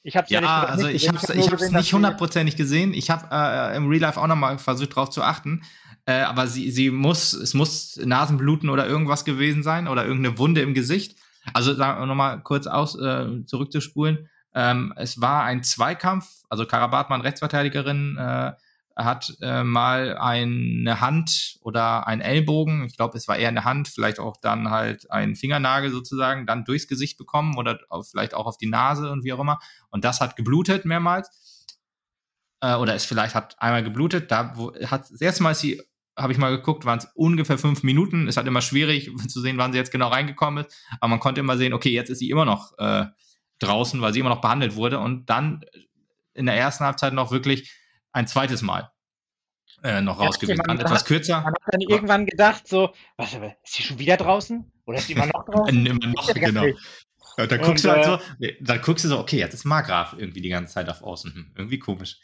Ich habe ja, ja nicht also ich habe es ich hab's nicht hundertprozentig gesehen. Ich habe äh, im Real Life auch nochmal versucht, darauf zu achten. Äh, aber sie, sie muss, es muss Nasenbluten oder irgendwas gewesen sein oder irgendeine Wunde im Gesicht. Also nochmal kurz aus, äh, zurückzuspulen. Ähm, es war ein Zweikampf, also Karabatmann, Rechtsverteidigerin, äh, hat äh, mal eine Hand oder ein Ellbogen, ich glaube, es war eher eine Hand, vielleicht auch dann halt ein Fingernagel sozusagen, dann durchs Gesicht bekommen oder auf, vielleicht auch auf die Nase und wie auch immer. Und das hat geblutet mehrmals. Äh, oder es vielleicht hat einmal geblutet. Da wo, hat das erste Mal ist sie habe ich mal geguckt, waren es ungefähr fünf Minuten. Ist halt immer schwierig zu sehen, wann sie jetzt genau reingekommen ist. Aber man konnte immer sehen, okay, jetzt ist sie immer noch äh, draußen, weil sie immer noch behandelt wurde. Und dann in der ersten Halbzeit noch wirklich ein zweites Mal. äh, noch rausgewählt. Dann etwas kürzer. Man hat dann irgendwann gedacht, so, was, ist sie schon wieder draußen? Oder ist sie immer noch draußen? immer noch, genau. Ja, dann, guckst und, du halt so, äh, dann guckst du so, okay, jetzt ist Margraf irgendwie die ganze Zeit auf Außen. Hm, irgendwie komisch.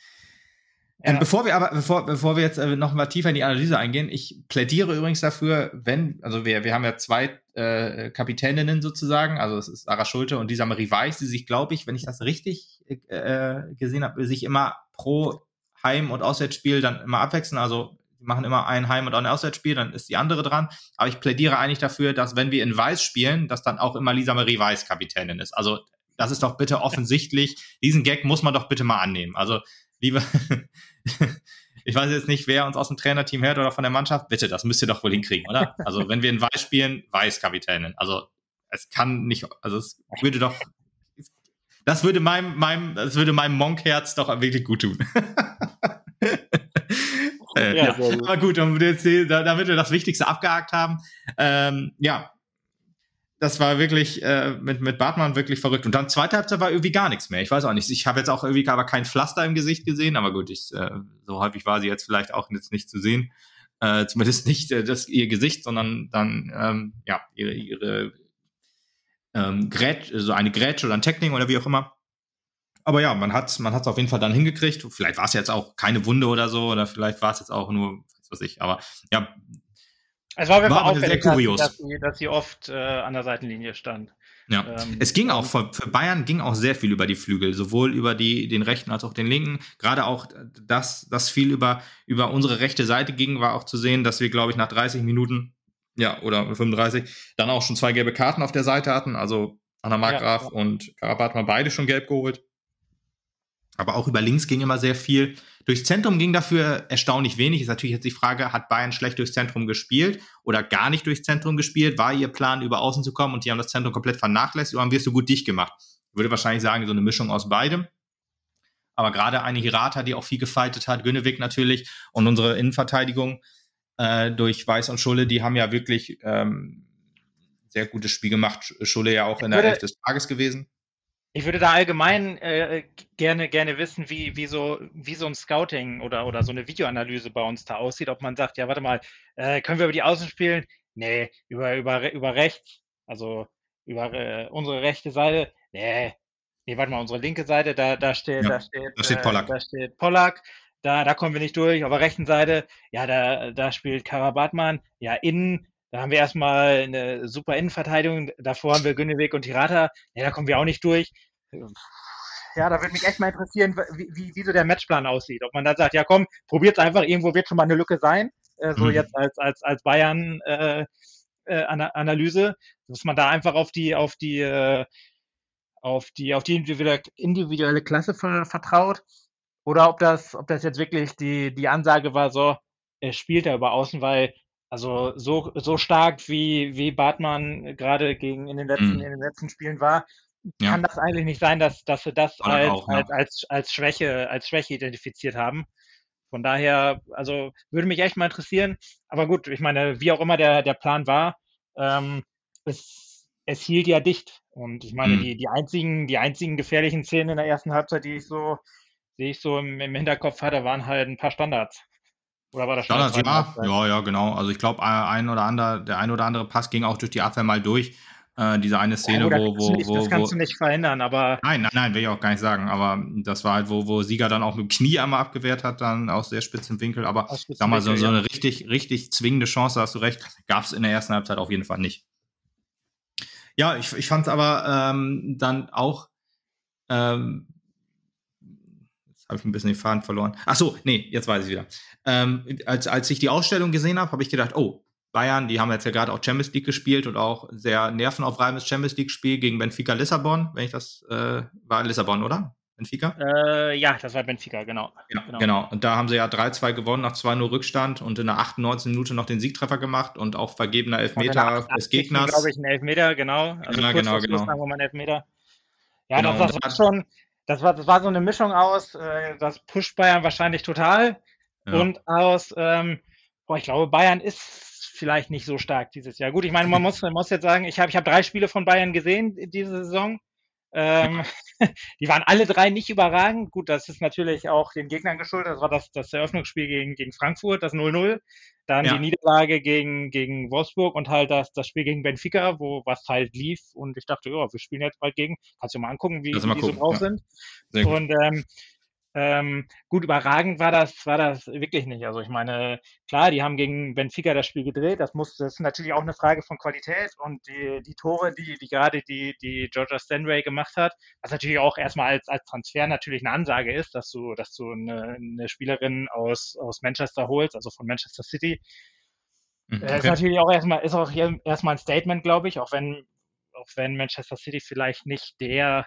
Ähm, ja. bevor wir aber, bevor, bevor wir jetzt äh, noch mal tiefer in die Analyse eingehen, ich plädiere übrigens dafür, wenn, also wir, wir haben ja zwei äh, Kapitäninnen sozusagen, also es ist Sarah Schulte und Lisa Marie Weiß, die sich, glaube ich, wenn ich das richtig äh, gesehen habe, sich immer pro Heim- und Auswärtsspiel dann immer abwechseln. Also die machen immer ein Heim- und ein Auswärtsspiel, dann ist die andere dran. Aber ich plädiere eigentlich dafür, dass wenn wir in Weiß spielen, dass dann auch immer Lisa Marie Weiß Kapitänin ist. Also das ist doch bitte offensichtlich. Diesen Gag muss man doch bitte mal annehmen. Also liebe, ich weiß jetzt nicht, wer uns aus dem Trainerteam hört oder von der Mannschaft. Bitte, das müsst ihr doch wohl hinkriegen, oder? Also wenn wir in Weiß spielen, Weiß Kapitänin. Also es kann nicht, also es würde doch das würde meinem, meinem, das würde meinem Monk-Herz doch wirklich gut tun. äh, ja, ja. Aber gut, damit wir das Wichtigste abgehakt haben. Ähm, ja, das war wirklich äh, mit, mit Bartmann wirklich verrückt. Und dann zweite Halbzeit war irgendwie gar nichts mehr. Ich weiß auch nicht. Ich habe jetzt auch irgendwie aber kein Pflaster im Gesicht gesehen, aber gut, ich, äh, so häufig war sie jetzt vielleicht auch jetzt nicht zu sehen. Äh, zumindest nicht äh, das, ihr Gesicht, sondern dann ähm, ja ihre, ihre ähm, Grätsch, so eine Grätsche oder ein Tackling oder wie auch immer. Aber ja, man hat man es auf jeden Fall dann hingekriegt. Vielleicht war es jetzt auch keine Wunde oder so, oder vielleicht war es jetzt auch nur, was weiß ich. Aber ja, es war, war auffällig, sehr kurios. Dass, sie, dass sie oft äh, an der Seitenlinie stand. Ja, ähm, es ging auch für, für, Bayern ging auch sehr viel über die Flügel, sowohl über die, den rechten als auch den linken. Gerade auch, dass das viel über, über unsere rechte Seite ging, war auch zu sehen, dass wir, glaube ich, nach 30 Minuten ja, oder 35, dann auch schon zwei gelbe Karten auf der Seite hatten. Also Anna Markgraf ja, ja. und Karabat haben beide schon gelb geholt. Aber auch über links ging immer sehr viel. Durchs Zentrum ging dafür erstaunlich wenig. Ist natürlich jetzt die Frage, hat Bayern schlecht durchs Zentrum gespielt oder gar nicht durchs Zentrum gespielt? War ihr Plan, über außen zu kommen und die haben das Zentrum komplett vernachlässigt oder haben wir es so gut dicht gemacht? Ich würde wahrscheinlich sagen, so eine Mischung aus beidem. Aber gerade eine Hirata, die auch viel gefeitet hat, Günnewig natürlich und unsere Innenverteidigung, äh, durch Weiß und Schulle, die haben ja wirklich ähm, sehr gutes Spiel gemacht. Schulle ja auch in der Elf des Tages gewesen. Ich würde da allgemein äh, gerne, gerne wissen, wie, wie, so, wie so ein Scouting oder, oder so eine Videoanalyse bei uns da aussieht. Ob man sagt, ja, warte mal, äh, können wir über die Außen spielen? Nee, über, über, über rechts, also über äh, unsere rechte Seite. Nee, nee, warte mal, unsere linke Seite, da, da steht, ja, da steht, da steht Pollack. Äh, da steht Pollack da, da kommen wir nicht durch. Auf der rechten Seite, ja, da, da spielt Karabatman. Ja, innen, da haben wir erstmal eine super Innenverteidigung. Davor haben wir Günneweg und Tirata. Ja, da kommen wir auch nicht durch. Ja, da würde mich echt mal interessieren, wie, wie, wie so der Matchplan aussieht. Ob man da sagt, ja komm, probiert's einfach, irgendwo wird schon mal eine Lücke sein. Äh, so mhm. jetzt als, als, als Bayern äh, äh, Analyse, dass man da einfach auf die, auf die, äh, auf die, auf die individuelle, individuelle Klasse vertraut. Oder ob das, ob das jetzt wirklich die, die Ansage war, so, er spielt da über außen, weil also so, so stark wie, wie Bartmann gerade gegen in den letzten, mm. in den letzten Spielen war, ja. kann das eigentlich nicht sein, dass, dass wir das als, auch, als, ja. als, als Schwäche, als Schwäche identifiziert haben. Von daher, also würde mich echt mal interessieren. Aber gut, ich meine, wie auch immer der, der Plan war, ähm, es, es hielt ja dicht. Und ich meine, mm. die, die einzigen, die einzigen gefährlichen Szenen in der ersten Halbzeit, die ich so sehe ich so im, im, Hinterkopf hatte, waren halt ein paar Standards. Oder war das Standards? Ja, ja, ja, genau. Also ich glaube, ein oder andere, der ein oder andere Pass ging auch durch die Abwehr mal durch. Äh, diese eine Szene, ja, wo, wo, nicht, wo. Das kannst wo, du nicht verhindern, aber. Nein, nein, nein, will ich auch gar nicht sagen. Aber das war halt, wo, wo Sieger dann auch mit dem Knie einmal abgewehrt hat, dann aus sehr spitzen Winkel. Aber sag mal, so, so eine richtig, richtig zwingende Chance, hast du recht, gab es in der ersten Halbzeit auf jeden Fall nicht. Ja, ich, ich fand es aber ähm, dann auch ähm, habe ich ein bisschen den Faden verloren. Ach so, nee, jetzt weiß ich wieder. Ähm, als, als ich die Ausstellung gesehen habe, habe ich gedacht, oh, Bayern, die haben jetzt ja gerade auch Champions League gespielt und auch sehr nervenaufreibendes Champions League-Spiel gegen Benfica Lissabon, wenn ich das, äh, war Lissabon, oder? Benfica? Äh, ja, das war Benfica, genau. Ja, genau. genau. Und da haben sie ja 3-2 gewonnen nach 2-0 Rückstand und in der 98. Minute noch den Siegtreffer gemacht und auch vergebener Elfmeter des Gegners. glaube ich, ein Elfmeter, genau. Also ja, genau, genau. Elfmeter. Ja, genau, das, das war schon, das war, das war so eine Mischung aus, äh, das pusht Bayern wahrscheinlich total ja. und aus, ähm, boah, ich glaube, Bayern ist vielleicht nicht so stark dieses Jahr. Gut, ich meine, man muss, man muss jetzt sagen, ich habe ich hab drei Spiele von Bayern gesehen diese Saison. Ähm, die waren alle drei nicht überragend. Gut, das ist natürlich auch den Gegnern geschuldet. Das war das, das Eröffnungsspiel gegen, gegen Frankfurt, das 0-0. Dann ja. die Niederlage gegen, gegen Wolfsburg und halt das, das Spiel gegen Benfica, wo was halt lief. Und ich dachte, ja, wir spielen jetzt bald gegen. Kannst du mal angucken, wie, wie die so drauf ja. sind. Und ähm, ähm, gut, überragend war das, war das wirklich nicht. Also ich meine, klar, die haben gegen Benfica das Spiel gedreht. Das muss, das ist natürlich auch eine Frage von Qualität und die, die Tore, die, die gerade die, die Georgia Stanway gemacht hat, was natürlich auch erstmal als, als Transfer natürlich eine Ansage ist, dass du, dass du eine, eine Spielerin aus, aus Manchester holst, also von Manchester City. Mhm, okay. ist natürlich auch erstmal, ist auch erstmal ein Statement, glaube ich, auch wenn, auch wenn Manchester City vielleicht nicht der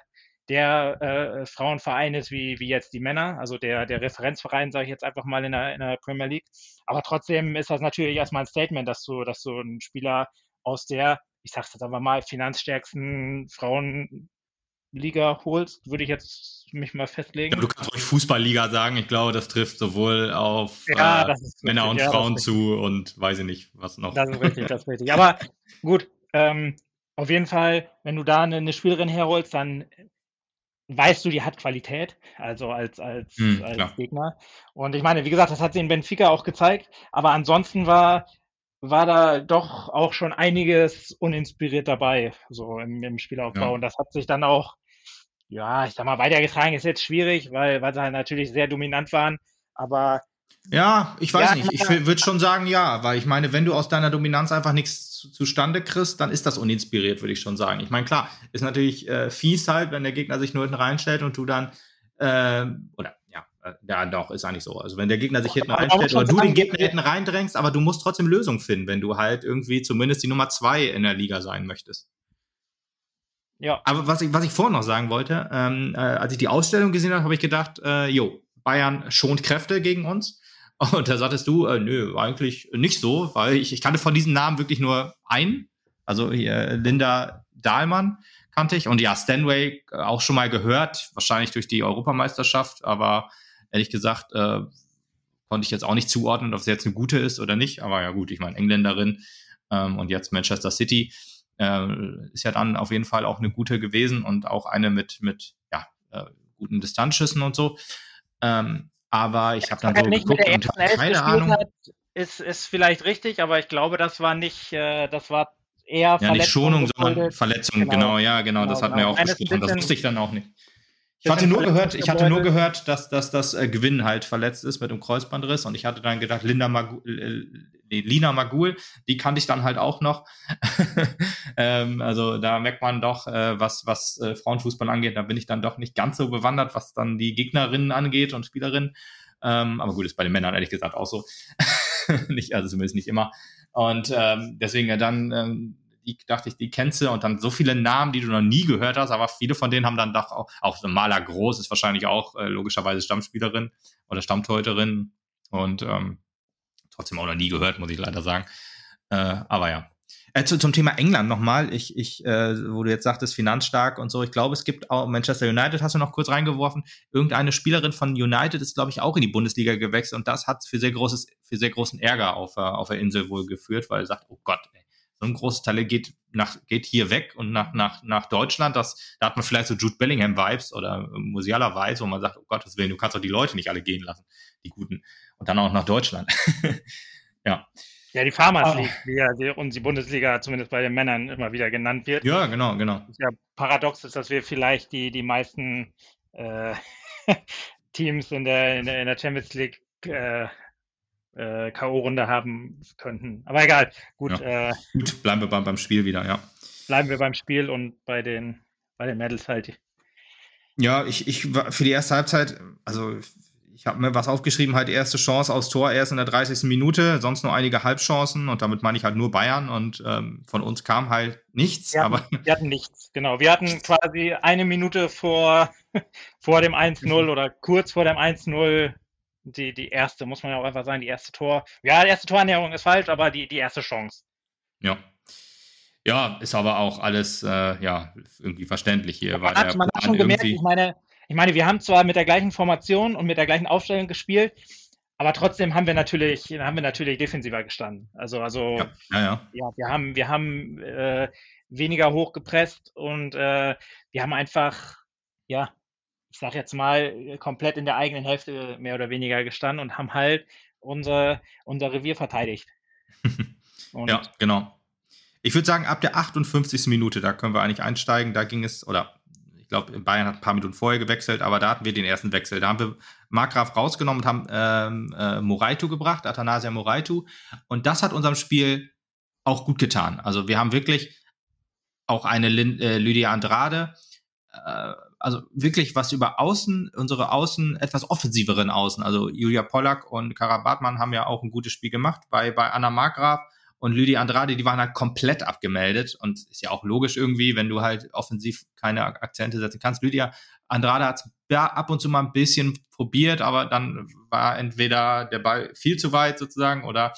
der äh, Frauenverein ist wie, wie jetzt die Männer, also der, der Referenzverein, sage ich jetzt einfach mal in der, in der Premier League. Aber trotzdem ist das natürlich erstmal ein Statement, dass du, dass du einen Spieler aus der, ich sag's jetzt einfach mal, finanzstärksten Frauenliga holst, würde ich jetzt mich mal festlegen. Ja, du kannst ruhig Fußballliga sagen. Ich glaube, das trifft sowohl auf ja, äh, Männer und ja, Frauen zu und weiß ich nicht, was noch. Das ist richtig, das ist richtig. Aber gut, ähm, auf jeden Fall, wenn du da eine, eine Spielerin herholst, dann weißt du, die hat Qualität, also als, als, hm, als Gegner. Und ich meine, wie gesagt, das hat sie in Benfica auch gezeigt, aber ansonsten war, war da doch auch schon einiges uninspiriert dabei, so im, im Spielaufbau. Ja. Und das hat sich dann auch, ja, ich sag mal, weitergetragen ist jetzt schwierig, weil, weil sie halt natürlich sehr dominant waren, aber ja, ich weiß ja, nicht. Ich würde schon sagen, ja, weil ich meine, wenn du aus deiner Dominanz einfach nichts zu, zustande kriegst, dann ist das uninspiriert, würde ich schon sagen. Ich meine, klar, ist natürlich äh, fies halt, wenn der Gegner sich nur hinten reinstellt und du dann, äh, oder ja, äh, ja, doch, ist eigentlich so. Also wenn der Gegner sich hinten reinstellt oder du den Gegner hinten reindrängst, aber du musst trotzdem Lösungen finden, wenn du halt irgendwie zumindest die Nummer zwei in der Liga sein möchtest. Ja. Aber was ich, was ich vorhin noch sagen wollte, ähm, äh, als ich die Ausstellung gesehen habe, habe ich gedacht, äh, jo, Bayern schont Kräfte gegen uns. Und da sagtest du, äh, nö, eigentlich nicht so, weil ich, ich kannte von diesen Namen wirklich nur einen. Also hier Linda Dahlmann kannte ich. Und ja, Stanway äh, auch schon mal gehört, wahrscheinlich durch die Europameisterschaft, aber ehrlich gesagt, äh, konnte ich jetzt auch nicht zuordnen, ob sie jetzt eine gute ist oder nicht. Aber ja gut, ich meine, Engländerin ähm, und jetzt Manchester City äh, ist ja dann auf jeden Fall auch eine gute gewesen und auch eine mit, mit ja, äh, guten Distanzschüssen und so. Ähm, aber ich habe dann so geguckt und habe keine Ahnung. Hat, ist, ist vielleicht richtig, aber ich glaube, das war nicht, äh, das war eher Ja, nicht Schonung, sondern Verletzung, genau. genau, ja, genau, genau das hatten genau. wir auch besprochen. Das wusste ich dann auch nicht. Ich hatte nur gehört, ich hatte nur gehört, dass, dass das äh, Gewinn halt verletzt ist mit dem Kreuzbandriss und ich hatte dann gedacht, Linda Magul, äh, Lina Magul, die kannte ich dann halt auch noch. ähm, also da merkt man doch, äh, was, was äh, Frauenfußball angeht, da bin ich dann doch nicht ganz so bewandert, was dann die Gegnerinnen angeht und Spielerinnen. Ähm, aber gut, ist bei den Männern ehrlich gesagt auch so. nicht, also zumindest nicht immer. Und ähm, deswegen ja dann ähm, die dachte ich, die kennst du und dann so viele Namen, die du noch nie gehört hast, aber viele von denen haben dann doch auch, auch so Maler Groß ist wahrscheinlich auch äh, logischerweise Stammspielerin oder Stammteuterin und ähm, trotzdem auch noch nie gehört, muss ich leider sagen. Äh, aber ja. Äh, zu, zum Thema England nochmal, ich, ich, äh, wo du jetzt sagtest, finanzstark und so, ich glaube, es gibt auch Manchester United, hast du noch kurz reingeworfen, irgendeine Spielerin von United ist, glaube ich, auch in die Bundesliga gewechselt und das hat für sehr großes, für sehr großen Ärger auf, auf der Insel wohl geführt, weil er sagt, oh Gott, ey, ein großes Talent geht nach, geht hier weg und nach, nach, nach Deutschland. Das, da hat man vielleicht so Jude Bellingham Vibes oder Musiala Vibes, wo man sagt, oh Gottes Willen, du kannst doch die Leute nicht alle gehen lassen, die Guten. Und dann auch nach Deutschland. ja. Ja, die Farmers ah. League, wie ja die, und die Bundesliga zumindest bei den Männern immer wieder genannt wird. Ja, genau, genau. Ja, paradox ist, dass wir vielleicht die, die meisten äh, Teams in der, in der, in der Champions League äh, äh, K.O.-Runde haben könnten. Aber egal, gut. Ja. Äh, gut, bleiben wir beim, beim Spiel wieder, ja. Bleiben wir beim Spiel und bei den, bei den Medals halt. Ja, ich, ich war für die erste Halbzeit, also ich habe mir was aufgeschrieben, halt erste Chance aus Tor erst in der 30. Minute, sonst nur einige Halbchancen und damit meine ich halt nur Bayern und ähm, von uns kam halt nichts. Wir hatten, aber wir hatten nichts, genau. Wir hatten quasi eine Minute vor, vor dem 1-0 oder kurz vor dem 1-0 die, die erste, muss man ja auch einfach sagen, die erste Tor. Ja, die erste Torernährung ist falsch, aber die, die erste Chance. Ja. Ja, ist aber auch alles äh, ja, irgendwie verständlich hier. Man, hat, man hat schon gemerkt, ich meine, ich meine, wir haben zwar mit der gleichen Formation und mit der gleichen Aufstellung gespielt, aber trotzdem haben wir natürlich, haben wir natürlich defensiver gestanden. Also, also ja, ja, ja. ja wir haben, wir haben äh, weniger hoch gepresst und äh, wir haben einfach, ja, ich sag jetzt mal, komplett in der eigenen Hälfte mehr oder weniger gestanden und haben halt unser, unser Revier verteidigt. ja, genau. Ich würde sagen, ab der 58. Minute, da können wir eigentlich einsteigen. Da ging es, oder ich glaube, Bayern hat ein paar Minuten vorher gewechselt, aber da hatten wir den ersten Wechsel. Da haben wir Markgraf rausgenommen und haben ähm, äh, Moraitu gebracht, Athanasia Moraitu. Und das hat unserem Spiel auch gut getan. Also wir haben wirklich auch eine Lin äh, Lydia Andrade, äh, also wirklich was über Außen, unsere Außen, etwas offensiveren Außen. Also Julia Pollack und Karabatmann haben ja auch ein gutes Spiel gemacht. Bei, bei Anna Markgraf und Lydia Andrade, die waren halt komplett abgemeldet und ist ja auch logisch irgendwie, wenn du halt offensiv keine Akzente setzen kannst. Lydia Andrade hat ja ab und zu mal ein bisschen probiert, aber dann war entweder der Ball viel zu weit sozusagen oder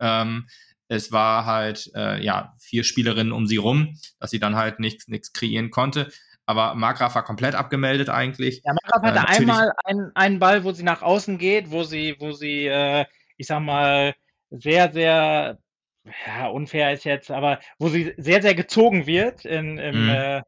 ähm, es war halt äh, ja vier Spielerinnen um sie rum, dass sie dann halt nichts nichts kreieren konnte. Aber Markgraf war komplett abgemeldet eigentlich. Ja, Markgraf hatte äh, einmal einen, einen Ball, wo sie nach außen geht, wo sie, wo sie, äh, ich sag mal, sehr, sehr ja, unfair ist jetzt, aber wo sie sehr, sehr gezogen wird in, im, mhm. äh,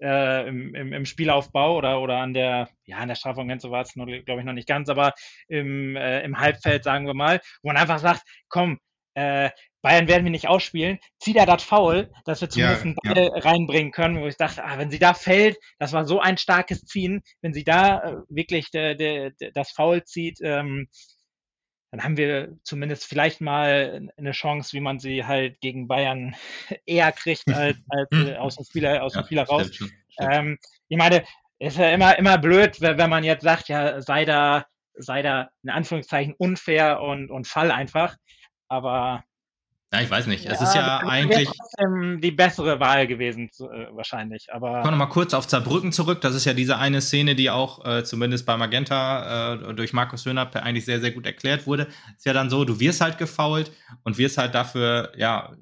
äh, im, im, im, Spielaufbau oder, oder an der, ja, an der Strafraumgrenze war es, glaube ich, noch nicht ganz, aber im, äh, im Halbfeld, sagen wir mal, wo man einfach sagt, komm, äh, Bayern werden wir nicht ausspielen, zieht er das Foul, dass wir zumindest ja, einen Ball ja. reinbringen können, wo ich dachte, ah, wenn sie da fällt, das war so ein starkes Ziehen, wenn sie da äh, wirklich de, de, de, das Foul zieht, ähm, dann haben wir zumindest vielleicht mal eine Chance, wie man sie halt gegen Bayern eher kriegt als, als äh, aus dem Spieler, aus dem ja, Spieler raus. Stimmt, stimmt. Ähm, ich meine, ist ja immer, immer blöd, wenn man jetzt sagt, ja, sei da, sei da in Anführungszeichen unfair und, und Fall einfach. Aber ja, ich weiß nicht. Es ja, ist ja eigentlich die bessere Wahl gewesen, äh, wahrscheinlich. Aber kommen wir mal kurz auf Zerbrücken zurück. Das ist ja diese eine Szene, die auch äh, zumindest bei Magenta äh, durch Markus Höhner eigentlich sehr, sehr gut erklärt wurde. Ist ja dann so, du wirst halt gefault und wirst halt dafür, ja,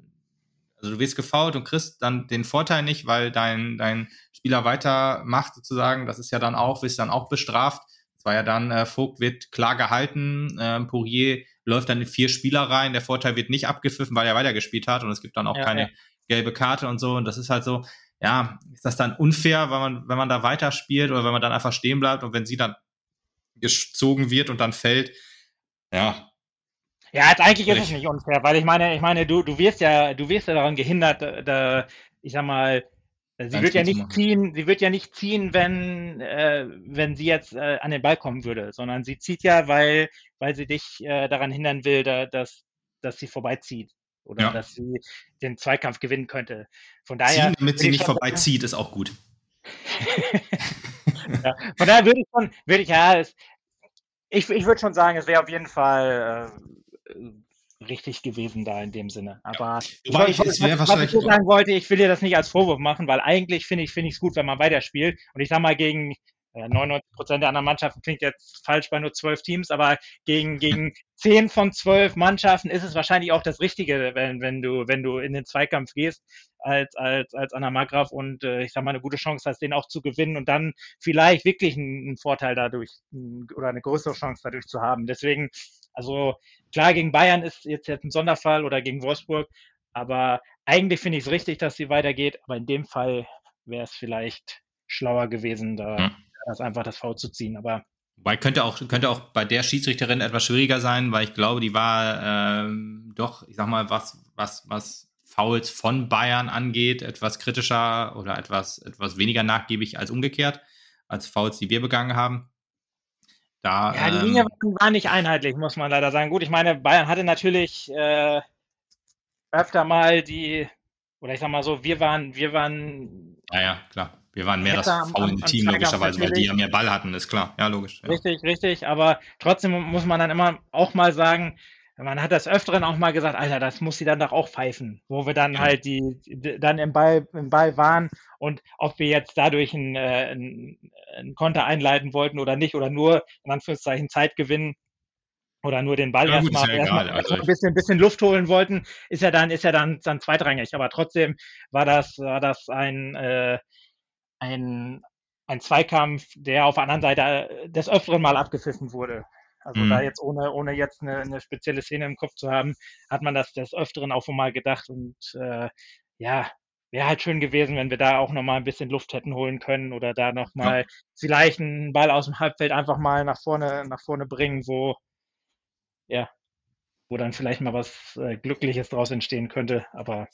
also du wirst gefault und kriegst dann den Vorteil nicht, weil dein, dein Spieler weitermacht sozusagen. Das ist ja dann auch, wirst dann auch bestraft. Das war ja dann, äh, Vogt wird klar gehalten, äh, Pourier läuft dann in vier Spieler rein. Der Vorteil wird nicht abgepfiffen, weil er weitergespielt hat und es gibt dann auch ja, keine ja. gelbe Karte und so. Und das ist halt so, ja, ist das dann unfair, wenn man, wenn man da weiterspielt oder wenn man dann einfach stehen bleibt und wenn sie dann gezogen wird und dann fällt, ja. Ja, jetzt eigentlich ist es nicht unfair, weil ich meine, ich meine, du, du wirst ja, du wirst ja daran gehindert, da, ich sag mal, Sie wird ja nicht ziehen, sie wird ja nicht ziehen, wenn, äh, wenn sie jetzt äh, an den Ball kommen würde, sondern sie zieht ja, weil, weil sie dich äh, daran hindern will, da, dass, dass sie vorbeizieht oder ja. dass sie den Zweikampf gewinnen könnte. Von daher. Ziehen, damit sie nicht vorbeizieht, ist auch gut. ja, von daher würde ich schon, würde ich, ja, es, ich, ich würde schon sagen, es wäre auf jeden Fall äh, richtig gewesen da in dem Sinne. Aber ja. ich, ich, was, was ich sagen wollte, ich will dir das nicht als Vorwurf machen, weil eigentlich finde ich es gut, wenn man weiterspielt. Und ich sag mal gegen 99 äh, Prozent der anderen Mannschaften klingt jetzt falsch bei nur zwölf Teams, aber gegen gegen zehn von zwölf Mannschaften ist es wahrscheinlich auch das Richtige, wenn wenn du wenn du in den Zweikampf gehst als als als Anna Margraf und äh, ich sag mal eine gute Chance hast, den auch zu gewinnen und dann vielleicht wirklich einen, einen Vorteil dadurch oder eine größere Chance dadurch zu haben. Deswegen also klar, gegen Bayern ist jetzt, jetzt ein Sonderfall oder gegen Wolfsburg, aber eigentlich finde ich es richtig, dass sie weitergeht, aber in dem Fall wäre es vielleicht schlauer gewesen, da hm. das einfach das V zu ziehen. Aber Wobei könnte auch, könnte auch bei der Schiedsrichterin etwas schwieriger sein, weil ich glaube, die war ähm, doch, ich sag mal, was, was, was Fouls von Bayern angeht, etwas kritischer oder etwas, etwas weniger nachgiebig als umgekehrt, als Fouls, die wir begangen haben. Da, ja, die ähm, Linie war nicht einheitlich, muss man leider sagen. Gut, ich meine, Bayern hatte natürlich äh, öfter mal die, oder ich sag mal so, wir waren, wir waren. Ja, ja, klar. Wir waren mehr das faulende Team, logischerweise, weil die ja mehr Ball hatten, ist klar. Ja, logisch. Ja. Richtig, richtig. Aber trotzdem muss man dann immer auch mal sagen, man hat das öfteren auch mal gesagt, Alter, das muss sie dann doch auch pfeifen, wo wir dann halt die, die, dann im Ball im Ball waren und ob wir jetzt dadurch einen, äh, einen, einen Konter einleiten wollten oder nicht oder nur in Anführungszeichen Zeit gewinnen oder nur den Ball ja, erstmal ja erstmal also ein bisschen, bisschen Luft holen wollten, ist ja dann ist ja dann dann zweitrangig, aber trotzdem war das war das ein äh, ein ein Zweikampf, der auf der anderen Seite des öfteren mal abgepfiffen wurde. Also mhm. da jetzt ohne, ohne jetzt eine, eine spezielle Szene im Kopf zu haben, hat man das des Öfteren auch mal gedacht und äh, ja, wäre halt schön gewesen, wenn wir da auch nochmal ein bisschen Luft hätten holen können oder da nochmal ja. vielleicht einen Ball aus dem Halbfeld einfach mal nach vorne, nach vorne bringen, wo, ja, wo dann vielleicht mal was äh, Glückliches draus entstehen könnte. Aber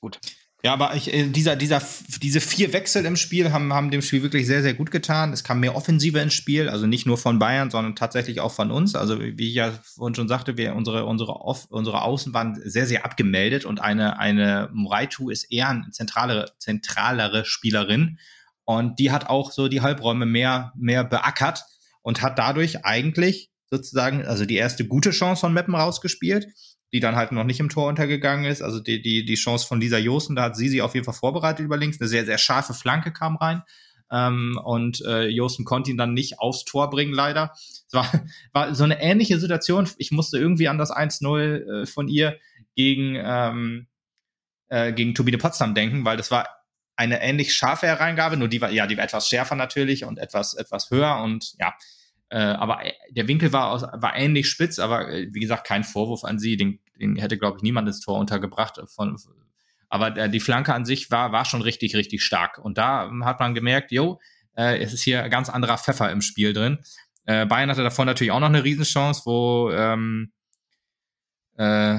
gut. Ja, aber ich, äh, dieser, dieser, diese vier Wechsel im Spiel haben, haben dem Spiel wirklich sehr, sehr gut getan. Es kam mehr Offensive ins Spiel, also nicht nur von Bayern, sondern tatsächlich auch von uns. Also wie ich ja vorhin schon sagte, wir, unsere, unsere, Off, unsere Außen waren sehr, sehr abgemeldet und eine, eine Muraitu ist eher eine zentralere, zentralere Spielerin. Und die hat auch so die Halbräume mehr, mehr beackert und hat dadurch eigentlich sozusagen, also die erste gute Chance von Meppen rausgespielt die dann halt noch nicht im Tor untergegangen ist. Also die, die, die Chance von Lisa Josten, da hat sie sie auf jeden Fall vorbereitet über links. Eine sehr, sehr scharfe Flanke kam rein. Ähm, und äh, Josten konnte ihn dann nicht aufs Tor bringen, leider. Es war, war so eine ähnliche Situation. Ich musste irgendwie an das 1-0 äh, von ihr gegen, ähm, äh, gegen Turbine Potsdam denken, weil das war eine ähnlich scharfe Hereingabe, nur die war, ja, die war etwas schärfer natürlich und etwas, etwas höher und ja, äh, aber äh, der Winkel war, aus, war ähnlich spitz, aber äh, wie gesagt, kein Vorwurf an sie. Den, den hätte, glaube ich, niemand ins Tor untergebracht. Von, aber äh, die Flanke an sich war, war schon richtig, richtig stark. Und da hat man gemerkt, jo, äh, es ist hier ganz anderer Pfeffer im Spiel drin. Äh, Bayern hatte davor natürlich auch noch eine Riesenchance, wo ähm, äh,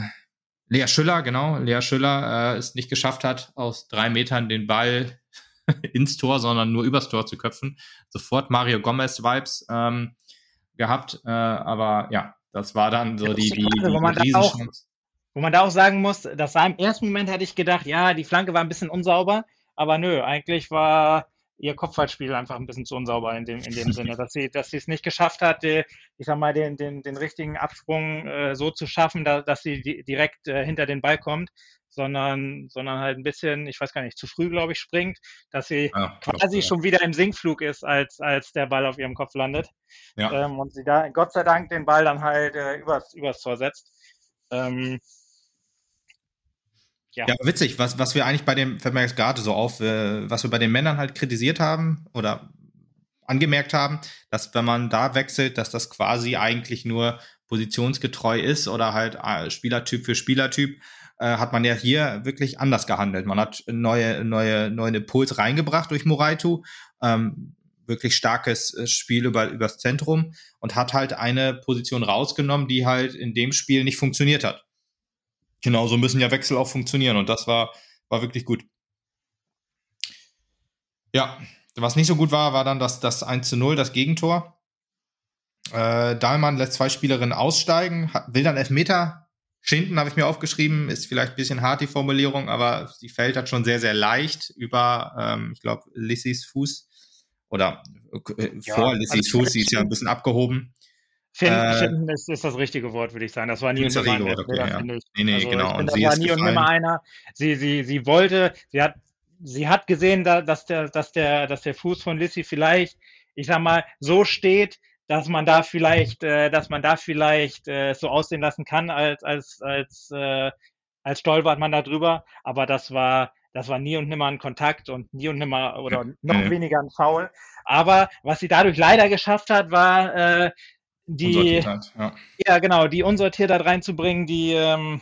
Lea Schüller, genau, Lea Schüller äh, es nicht geschafft hat, aus drei Metern den Ball ins Tor, sondern nur übers Tor zu köpfen. Sofort Mario Gomez-Vibes ähm, gehabt, äh, aber ja, das war dann so die, die, die wo man auch, Wo man da auch sagen muss, das war im ersten Moment hatte ich gedacht, ja, die Flanke war ein bisschen unsauber, aber nö, eigentlich war ihr Kopfballspiel einfach ein bisschen zu unsauber in dem, in dem Sinne, dass sie, dass sie es nicht geschafft hat, die, ich sag mal, den, den, den richtigen Absprung äh, so zu schaffen, da, dass sie di direkt äh, hinter den Ball kommt, sondern, sondern halt ein bisschen, ich weiß gar nicht, zu früh, glaube ich, springt, dass sie ja, quasi schon wieder im Sinkflug ist, als, als der Ball auf ihrem Kopf landet. Ja. Ähm, und sie da Gott sei Dank den Ball dann halt äh, übers, übers Tor setzt. Ähm, ja. ja, witzig, was, was wir eigentlich bei dem, gerade so auf, äh, was wir bei den Männern halt kritisiert haben oder angemerkt haben, dass wenn man da wechselt, dass das quasi eigentlich nur positionsgetreu ist oder halt äh, Spielertyp für Spielertyp, äh, hat man ja hier wirklich anders gehandelt. Man hat neue, neue, neuen Impuls reingebracht durch Moraitu, ähm, wirklich starkes äh, Spiel über übers Zentrum und hat halt eine Position rausgenommen, die halt in dem Spiel nicht funktioniert hat. Genauso müssen ja Wechsel auch funktionieren und das war, war wirklich gut. Ja, was nicht so gut war, war dann das, das 1 zu 0, das Gegentor. Äh, Dahlmann lässt zwei Spielerinnen aussteigen, hat, will dann Elfmeter schinden, habe ich mir aufgeschrieben. Ist vielleicht ein bisschen hart die Formulierung, aber sie fällt halt schon sehr, sehr leicht über, ähm, ich glaube, Lissys Fuß. Oder äh, ja, vor Lissys Fuß, sie ist ja ein bisschen abgehoben. Finden, äh, finden ist, ist, das richtige Wort, würde ich sagen. Das war nie und nimmer einer. Okay, ja. Nee, nee, also, genau. Das war nie und nimmer einer. Sie, sie, sie wollte, sie hat, sie hat gesehen, dass der, dass der, dass der Fuß von Lissy vielleicht, ich sag mal, so steht, dass man da vielleicht, äh, dass man da vielleicht äh, so aussehen lassen kann, als, als, als, äh, als stolpert man da drüber. Aber das war, das war nie und nimmer ein Kontakt und nie und nimmer oder noch ja. weniger ein Foul. Aber was sie dadurch leider geschafft hat, war äh, die, ja. ja. genau, die Unsortiertheit reinzubringen, die, ähm,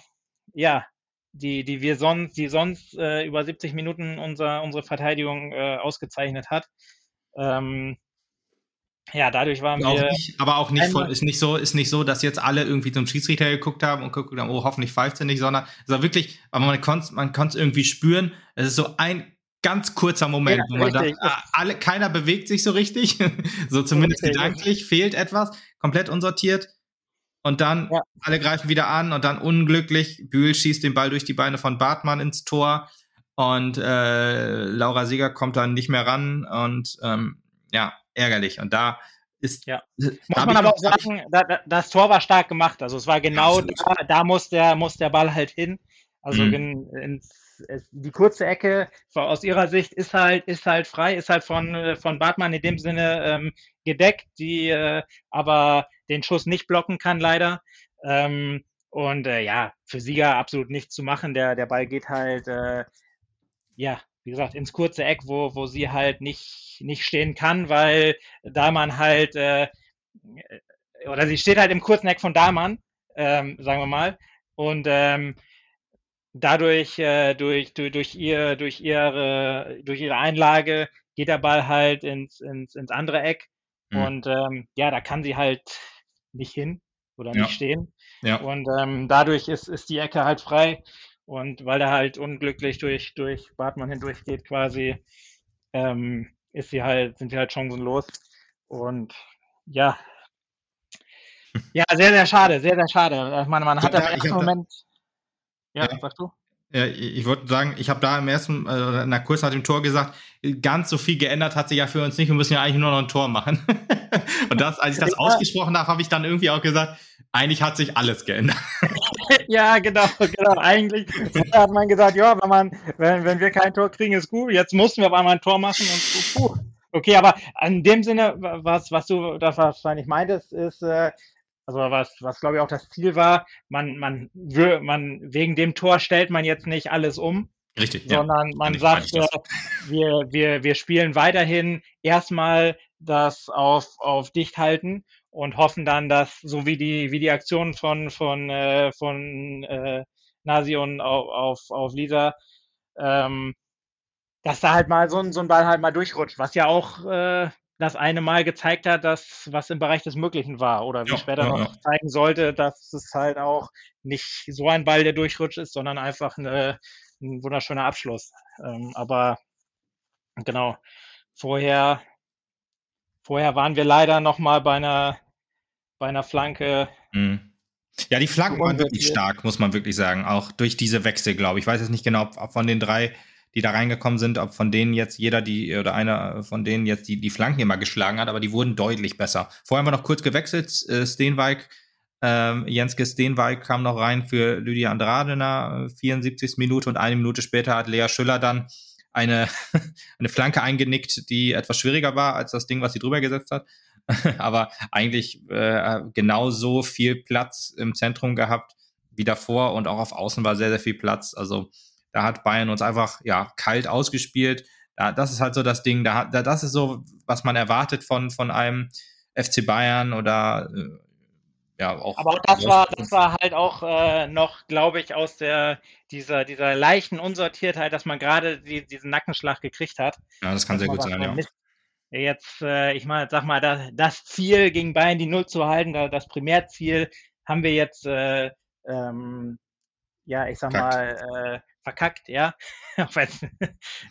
ja, die, die wir sonst, die sonst äh, über 70 Minuten unser, unsere Verteidigung äh, ausgezeichnet hat. Ähm, ja, dadurch waren auch wir. Nicht, aber auch nicht voll, ist nicht so, ist nicht so, dass jetzt alle irgendwie zum Schiedsrichter geguckt haben und geguckt haben, oh, hoffentlich pfeift er nicht, sondern es war wirklich, aber man konnte man es irgendwie spüren. Es ist so ein ganz kurzer Moment, ja, wo man richtig. da, alle, keiner bewegt sich so richtig, so zumindest richtig, gedanklich, fehlt etwas, komplett unsortiert. Und dann ja. alle greifen wieder an und dann unglücklich. Bühl schießt den Ball durch die Beine von Bartmann ins Tor und äh, Laura Sieger kommt dann nicht mehr ran und ähm, ja, ärgerlich. Und da ist. Ja. Muss man aber auch sagen, da, das Tor war stark gemacht. Also es war genau da, da muss der, muss der Ball halt hin. Also mhm. in, ins die kurze Ecke aus ihrer Sicht ist halt, ist halt frei, ist halt von, äh, von Bartmann in dem Sinne ähm, gedeckt, die äh, aber den Schuss nicht blocken kann, leider. Ähm, und äh, ja, für Sieger absolut nichts zu machen. Der, der Ball geht halt, äh, ja, wie gesagt, ins kurze Eck, wo, wo sie halt nicht, nicht stehen kann, weil Dahlmann halt, äh, oder sie steht halt im kurzen Eck von Dahlmann, ähm, sagen wir mal. Und ähm, dadurch, äh, durch, durch, durch, ihr, durch, ihre, durch ihre Einlage geht der Ball halt ins, ins, ins andere Eck. Mhm. Und ähm, ja, da kann sie halt nicht hin oder ja. nicht stehen. Ja. Und ähm, dadurch ist, ist die Ecke halt frei. Und weil er halt unglücklich durch, durch Bartmann hindurchgeht quasi, ähm, ist sie halt, sind sie halt chancenlos. Und ja, ja, sehr, sehr schade, sehr, sehr schade. Ich meine, man hat ja, im ersten Moment. Ja, ja, sagst du? Ja, ich wollte sagen, ich habe da im ersten, äh, na, kurz nach dem Tor gesagt, ganz so viel geändert hat sich ja für uns nicht. Wir müssen ja eigentlich nur noch ein Tor machen. Und das, als ich das ja. ausgesprochen habe, habe ich dann irgendwie auch gesagt, eigentlich hat sich alles geändert. ja, genau, genau. Eigentlich hat man gesagt, ja, wenn man, wenn, wenn wir kein Tor kriegen, ist gut. Jetzt mussten wir auf einmal ein Tor machen und puh. Okay, aber in dem Sinne, was, was du da wahrscheinlich meintest, ist, äh, also was, was glaube ich auch das Ziel war, man, man, man, wegen dem Tor stellt man jetzt nicht alles um. Richtig, sondern ja. man sagt, wir, wir, wir spielen weiterhin erstmal das auf, auf dicht halten und hoffen dann, dass so wie die, wie die Aktion von, von, äh, von äh, Nasion auf, auf, auf Lisa, ähm, dass da halt mal so ein, so ein Ball halt mal durchrutscht, was ja auch äh, das eine Mal gezeigt hat, dass was im Bereich des Möglichen war oder wie ja, später ja, noch ja. zeigen sollte, dass es halt auch nicht so ein Ball, der durchrutscht ist, sondern einfach eine, ein wunderschöner Abschluss. Ähm, aber genau, vorher, vorher waren wir leider noch mal bei einer, bei einer Flanke. Mhm. Ja, die Flanken waren wirklich stark, muss man wirklich sagen. Auch durch diese Wechsel, glaube ich. Ich weiß jetzt nicht genau, ob von den drei die da reingekommen sind, ob von denen jetzt jeder die oder einer von denen jetzt die, die Flanken immer geschlagen hat, aber die wurden deutlich besser. Vorher haben wir noch kurz gewechselt. Äh, Steenwijk, äh, Jenske Steenwijk kam noch rein für Lydia Andrade in der 74. Minute und eine Minute später hat Lea Schüller dann eine, eine Flanke eingenickt, die etwas schwieriger war als das Ding, was sie drüber gesetzt hat. aber eigentlich äh, genauso viel Platz im Zentrum gehabt wie davor und auch auf Außen war sehr, sehr viel Platz. Also da hat Bayern uns einfach ja kalt ausgespielt. Da, das ist halt so das Ding. Da, da, das ist so, was man erwartet von, von einem FC Bayern oder äh, ja auch. Aber das war, das war halt auch äh, noch, glaube ich, aus der dieser dieser leichten Unsortiertheit, dass man gerade die, diesen Nackenschlag gekriegt hat. Ja, das kann sehr gut sein, ja. Jetzt, äh, ich meine, sag mal, das, das Ziel gegen Bayern die Null zu halten, das Primärziel haben wir jetzt äh, ähm, ja, ich sag Kackt. mal, äh, verkackt, ja. Auch wenn es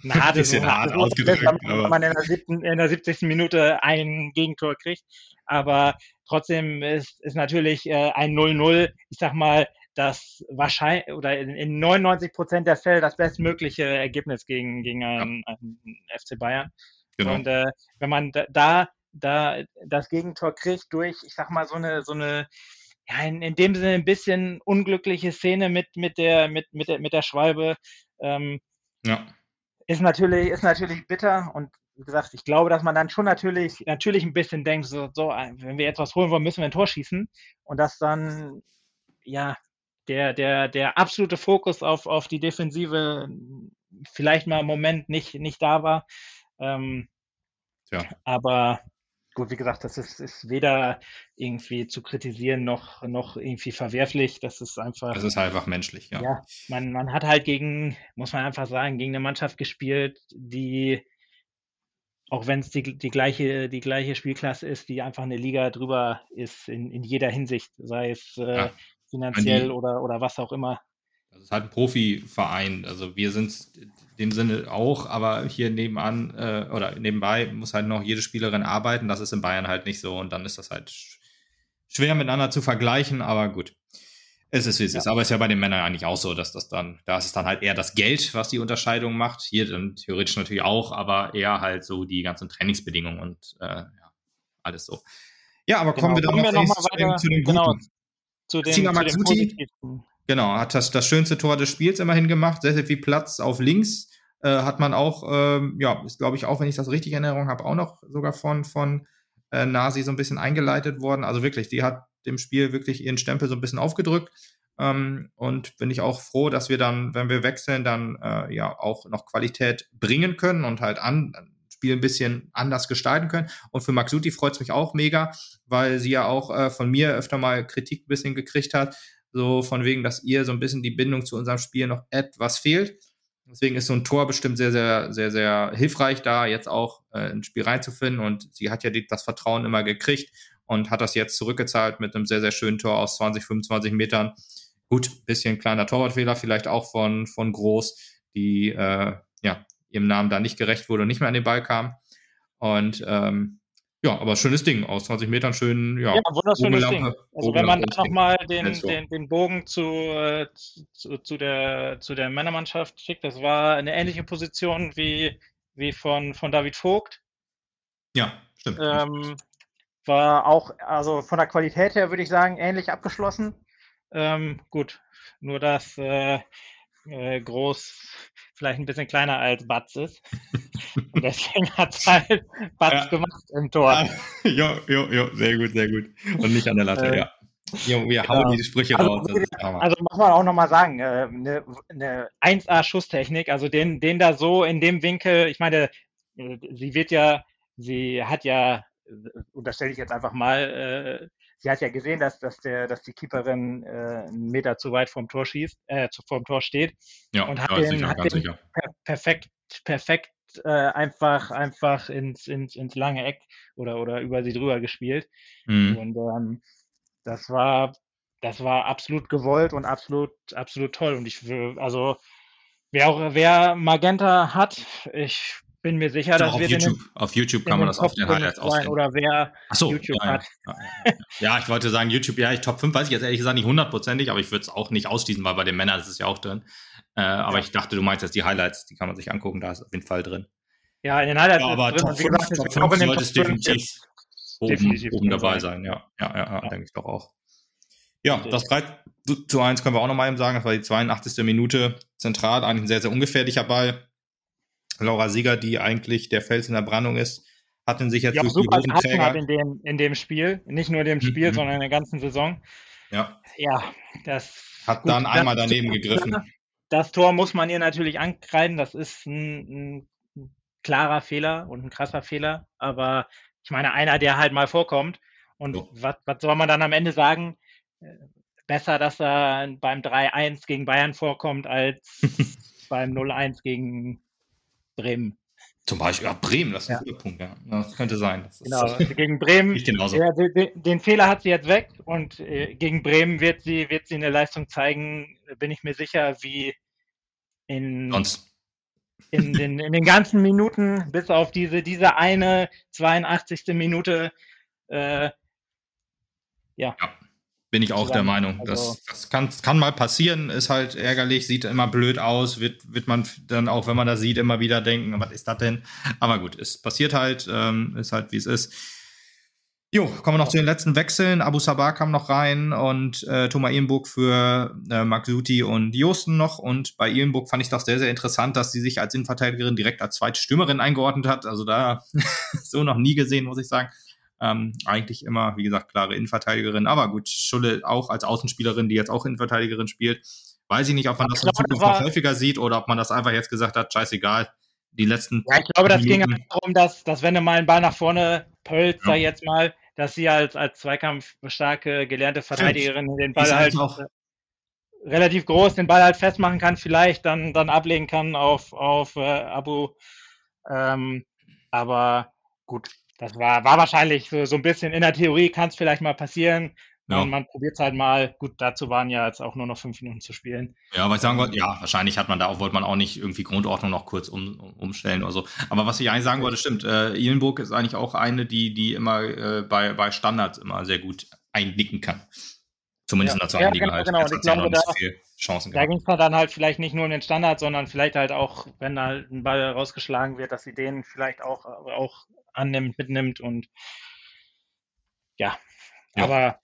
eine harte, so, hart ausgedrückt, ist, wenn man in der, siebten, in der 70. Minute ein Gegentor kriegt. Aber trotzdem ist, ist natürlich äh, ein 0-0, ich sag mal, das wahrscheinlich oder in, in 99 Prozent der Fälle das bestmögliche Ergebnis gegen, gegen einen, ja. einen FC Bayern. Genau. Und äh, wenn man da, da das Gegentor kriegt durch, ich sag mal, so eine, so eine ja, in, in dem Sinne ein bisschen unglückliche Szene mit, mit, der, mit, mit, der, mit der Schwalbe. Ähm, ja. Ist natürlich, ist natürlich bitter und wie gesagt, ich glaube, dass man dann schon natürlich, natürlich ein bisschen denkt, so, so, wenn wir jetzt was holen wollen, müssen wir ein Tor schießen. Und dass dann, ja, der, der, der absolute Fokus auf, auf die Defensive vielleicht mal im Moment nicht, nicht da war. Ähm, ja. Aber gut, wie gesagt, das ist, ist weder irgendwie zu kritisieren noch, noch irgendwie verwerflich. Das ist einfach. Das ist halt einfach menschlich, ja. Ja, man, man hat halt gegen, muss man einfach sagen, gegen eine Mannschaft gespielt, die, auch wenn es die, die, gleiche, die gleiche Spielklasse ist, die einfach eine Liga drüber ist in, in jeder Hinsicht, sei es äh, ja. finanziell oder, oder was auch immer. Das ist halt ein Profiverein. Also wir sind dem Sinne auch, aber hier nebenan äh, oder nebenbei muss halt noch jede Spielerin arbeiten. Das ist in Bayern halt nicht so und dann ist das halt schwer miteinander zu vergleichen, aber gut. Es ist wie es ja. ist. Aber es ist ja bei den Männern eigentlich auch so, dass das dann, da ist es dann halt eher das Geld, was die Unterscheidung macht. Hier dann theoretisch natürlich auch, aber eher halt so die ganzen Trainingsbedingungen und äh, ja, alles so. Ja, aber kommen genau. wir dann noch, noch mal weiter, zu den Guten. Genau, zu den, zu den Genau, hat das, das schönste Tor des Spiels immerhin gemacht. Sehr, sehr viel Platz auf links. Äh, hat man auch, ähm, ja, ist glaube ich auch, wenn ich das richtig in Erinnerung habe, auch noch sogar von, von äh, Nasi so ein bisschen eingeleitet worden. Also wirklich, die hat dem Spiel wirklich ihren Stempel so ein bisschen aufgedrückt. Ähm, und bin ich auch froh, dass wir dann, wenn wir wechseln, dann äh, ja auch noch Qualität bringen können und halt an, Spiel ein bisschen anders gestalten können. Und für Maxuti freut es mich auch mega, weil sie ja auch äh, von mir öfter mal Kritik ein bisschen gekriegt hat, so von wegen, dass ihr so ein bisschen die Bindung zu unserem Spiel noch etwas fehlt. Deswegen ist so ein Tor bestimmt sehr, sehr, sehr, sehr hilfreich, da jetzt auch äh, ins Spiel reinzufinden. Und sie hat ja die, das Vertrauen immer gekriegt und hat das jetzt zurückgezahlt mit einem sehr, sehr schönen Tor aus 20, 25 Metern. Gut, bisschen kleiner Torwartfehler, vielleicht auch von, von Groß, die äh, ja, ihrem Namen da nicht gerecht wurde und nicht mehr an den Ball kam. Und ähm, ja, aber schönes Ding, aus 20 Metern schön, ja. Ja, wunderschönes Ding. Also wenn man dann nochmal den, den, den Bogen zu, äh, zu, zu, der, zu der Männermannschaft schickt, das war eine ähnliche Position wie, wie von, von David Vogt. Ja, stimmt. Ähm, war auch, also von der Qualität her würde ich sagen, ähnlich abgeschlossen. Ähm, gut, nur dass äh, äh, groß vielleicht ein bisschen kleiner als Batz ist. Und deswegen hat es halt Batz ja. gemacht im Tor. Ja, jo, jo, jo, sehr gut, sehr gut. Und nicht an der Latte, äh, ja. Jo, wir hauen diese Sprüche also, raus. Also muss man auch nochmal sagen, eine, äh, eine 1A-Schusstechnik, also den, den da so in dem Winkel, ich meine, äh, sie wird ja, sie hat ja, unterstelle ich jetzt einfach mal, äh, sie hat ja gesehen, dass, dass, der, dass die Keeperin äh, einen Meter zu weit vom Tor schießt, äh, vom Tor steht. Ja, und hat ja, den, sicher, hat den per perfekt, perfekt äh, einfach, einfach ins, ins, ins lange Eck oder, oder über sie drüber gespielt. Mhm. Und ähm, das war, das war absolut gewollt und absolut, absolut toll. Und ich will, also wer auch, wer Magenta hat, ich bin mir sicher, dass auf wir YouTube, den, auf YouTube kann man das auf den Highlights aussehen. Oder wer so, YouTube ja, hat. Ja, ja, ja, ich wollte sagen, YouTube, ja, ich Top 5 weiß ich jetzt ehrlich gesagt nicht hundertprozentig, aber ich würde es auch nicht ausschließen, weil bei den Männern ist es ja auch drin. Äh, aber ich dachte, du meinst jetzt die Highlights, die kann man sich angucken, da ist auf jeden Fall drin. Ja, in den Highlights ja, aber Top 5, gesagt, Top 5 sollte es definitiv, oben, definitiv oben dabei sein. Ja, ja, ja, denke ich doch auch. Ja, das 3 zu 1 können wir auch nochmal eben sagen. Das war die 82. Minute zentral. Eigentlich ein sehr, sehr ungefährlicher Ball. Laura Sieger, die eigentlich der Fels in der Brandung ist, hat in sich jetzt die auch super die hat in dem, in dem Spiel, nicht nur in dem Spiel, mhm. sondern in der ganzen Saison. Ja. Ja, das hat gut, dann einmal daneben gegriffen. Das Tor muss man ihr natürlich ankreiden. Das ist ein, ein klarer Fehler und ein krasser Fehler. Aber ich meine, einer, der halt mal vorkommt. Und so. was, was soll man dann am Ende sagen? Äh, besser, dass er beim 3-1 gegen Bayern vorkommt, als beim 0-1 gegen Bremen. Zum Beispiel, ja, Bremen, das ist ja. ein guter Punkt, ja. Das könnte sein. Das genau, gegen Bremen, ja, den, den, Fehler hat sie jetzt weg und äh, gegen Bremen wird sie, wird sie eine Leistung zeigen, bin ich mir sicher, wie in, Sonst. in, den, in den ganzen Minuten, bis auf diese, diese eine 82. Minute, äh, ja. ja. Bin ich auch der Meinung. Also, das, das kann, kann mal passieren, ist halt ärgerlich, sieht immer blöd aus, wird, wird man dann auch, wenn man das sieht, immer wieder denken, was ist das denn? Aber gut, es passiert halt, ähm, ist halt wie es ist. Jo, kommen wir noch zu den letzten Wechseln. Abu Sabah kam noch rein und äh, Thomas Ihlenburg für äh, Maxuti und Josten noch. Und bei Ihlenburg fand ich das sehr, sehr interessant, dass sie sich als Innenverteidigerin direkt als zweite Stürmerin eingeordnet hat. Also da so noch nie gesehen, muss ich sagen. Ähm, eigentlich immer, wie gesagt, klare Innenverteidigerin. Aber gut, Schulle auch als Außenspielerin, die jetzt auch Innenverteidigerin spielt. Weiß ich nicht, ob man das in Zukunft noch häufiger sieht oder ob man das einfach jetzt gesagt hat, scheißegal. Die letzten. Ja, ich glaube, das Minuten. ging darum, dass, dass wenn du mal einen Ball nach vorne pölst, ja. jetzt mal, dass sie als, als zweikampfstarke, gelernte Verteidigerin den Ball halt auch relativ groß den Ball halt festmachen kann, vielleicht dann, dann ablegen kann auf, auf äh, Abu. Ähm, aber gut, das war, war wahrscheinlich so, so ein bisschen in der Theorie kann es vielleicht mal passieren. Ja. Und man probiert es halt mal. Gut, dazu waren ja jetzt auch nur noch fünf Minuten zu spielen. Ja, was ich sagen wollte, ja, wahrscheinlich hat man da auch, wollte man auch nicht irgendwie Grundordnung noch kurz um, umstellen oder so. Aber was ich eigentlich sagen wollte, stimmt. Äh, Ihlenburg ist eigentlich auch eine, die, die immer äh, bei, bei Standards immer sehr gut einnicken kann. Zumindest ja, in der zweiten ja, Liga genau, halt. Genau, ich glaube, da, Chancen da ging es dann halt vielleicht nicht nur in den Standard, sondern vielleicht halt auch, wenn da halt ein Ball rausgeschlagen wird, dass sie den vielleicht auch, auch annimmt, mitnimmt und ja. ja. Aber